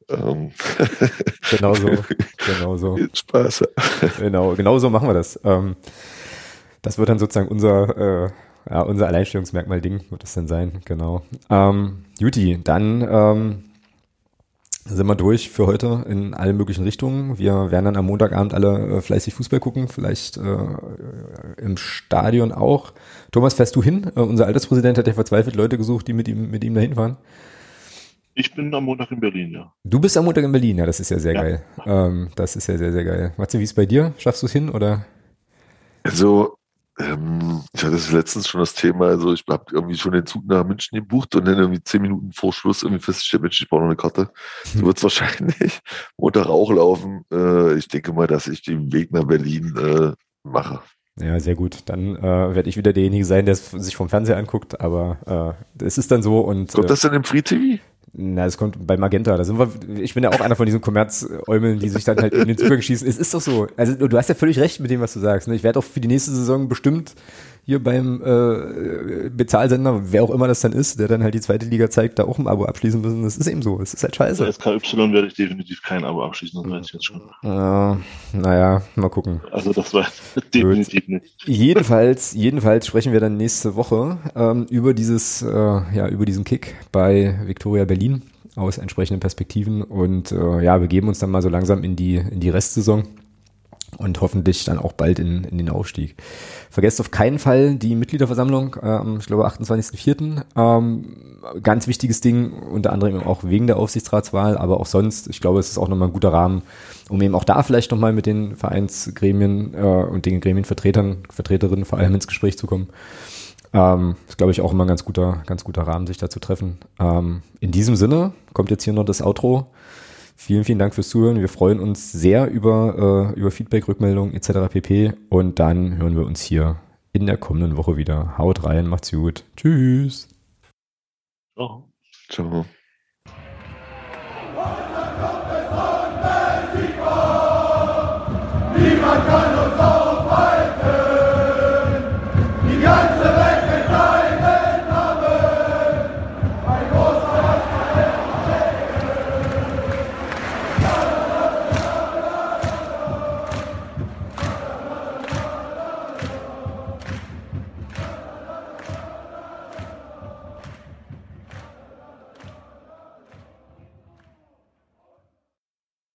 Ähm. [LAUGHS] genau so, [LAUGHS] genau so. Spaß. genau, genau so machen wir das. Ähm, das wird dann sozusagen unser, äh, ja, unser Alleinstellungsmerkmal-Ding, wird das dann sein, genau. Ähm, Juti, dann ähm, sind wir durch für heute in allen möglichen Richtungen. Wir werden dann am Montagabend alle äh, fleißig Fußball gucken, vielleicht äh, im Stadion auch. Thomas, fährst du hin? Äh, unser Alterspräsident hat ja verzweifelt Leute gesucht, die mit ihm, mit ihm dahin fahren. Ich bin am Montag in Berlin, ja. Du bist am Montag in Berlin, ja, das ist ja sehr ja. geil. Ähm, das ist ja sehr, sehr geil. Matze, wie ist bei dir? Schaffst du es hin oder? Also ähm, ich hatte letztens schon das Thema, also ich habe irgendwie schon den Zug nach München gebucht und dann irgendwie zehn Minuten vor Schluss irgendwie festgestellt, Mensch, ich brauche noch eine Karte. So wird es [LAUGHS] wahrscheinlich Montag auch laufen. Äh, ich denke mal, dass ich den Weg nach Berlin äh, mache. Ja, sehr gut. Dann äh, werde ich wieder derjenige sein, der sich vom Fernseher anguckt, aber äh, es ist dann so und. Kommt das denn im Free TV? Na, es kommt bei Magenta. Da sind wir, ich bin ja auch einer von diesen Kommerzäumeln, die sich dann halt in den Zugang schießen. Es ist doch so. Also du hast ja völlig recht mit dem, was du sagst. Ne? Ich werde auch für die nächste Saison bestimmt hier beim äh, Bezahlsender, wer auch immer das dann ist, der dann halt die zweite Liga zeigt, da auch ein Abo abschließen müssen. Das ist eben so. Es ist halt scheiße. Bei SKY werde ich definitiv kein Abo abschließen, das weiß ich jetzt schon. Äh, naja, mal gucken. Also das war [LAUGHS] definitiv nicht. Jedenfalls, jedenfalls sprechen wir dann nächste Woche ähm, über dieses, äh, ja, über diesen Kick bei Victoria Berlin aus entsprechenden Perspektiven und äh, ja, wir geben uns dann mal so langsam in die, in die Restsaison und hoffentlich dann auch bald in, in den Aufstieg. Vergesst auf keinen Fall die Mitgliederversammlung, ähm, ich glaube 28.04. Ähm, ganz wichtiges Ding, unter anderem auch wegen der Aufsichtsratswahl, aber auch sonst, ich glaube, es ist auch nochmal ein guter Rahmen, um eben auch da vielleicht nochmal mit den Vereinsgremien äh, und den Gremienvertretern, Vertreterinnen vor allem ins Gespräch zu kommen. Ähm, ist, glaube ich, auch immer ein ganz guter, ganz guter Rahmen, sich da zu treffen. Ähm, in diesem Sinne kommt jetzt hier noch das Outro. Vielen, vielen Dank fürs Zuhören. Wir freuen uns sehr über, äh, über Feedback, Rückmeldungen etc. pp. Und dann hören wir uns hier in der kommenden Woche wieder. Haut rein, macht's gut. Tschüss. Ciao. Ciao. Niemand kann uns aufhalten. Die ganze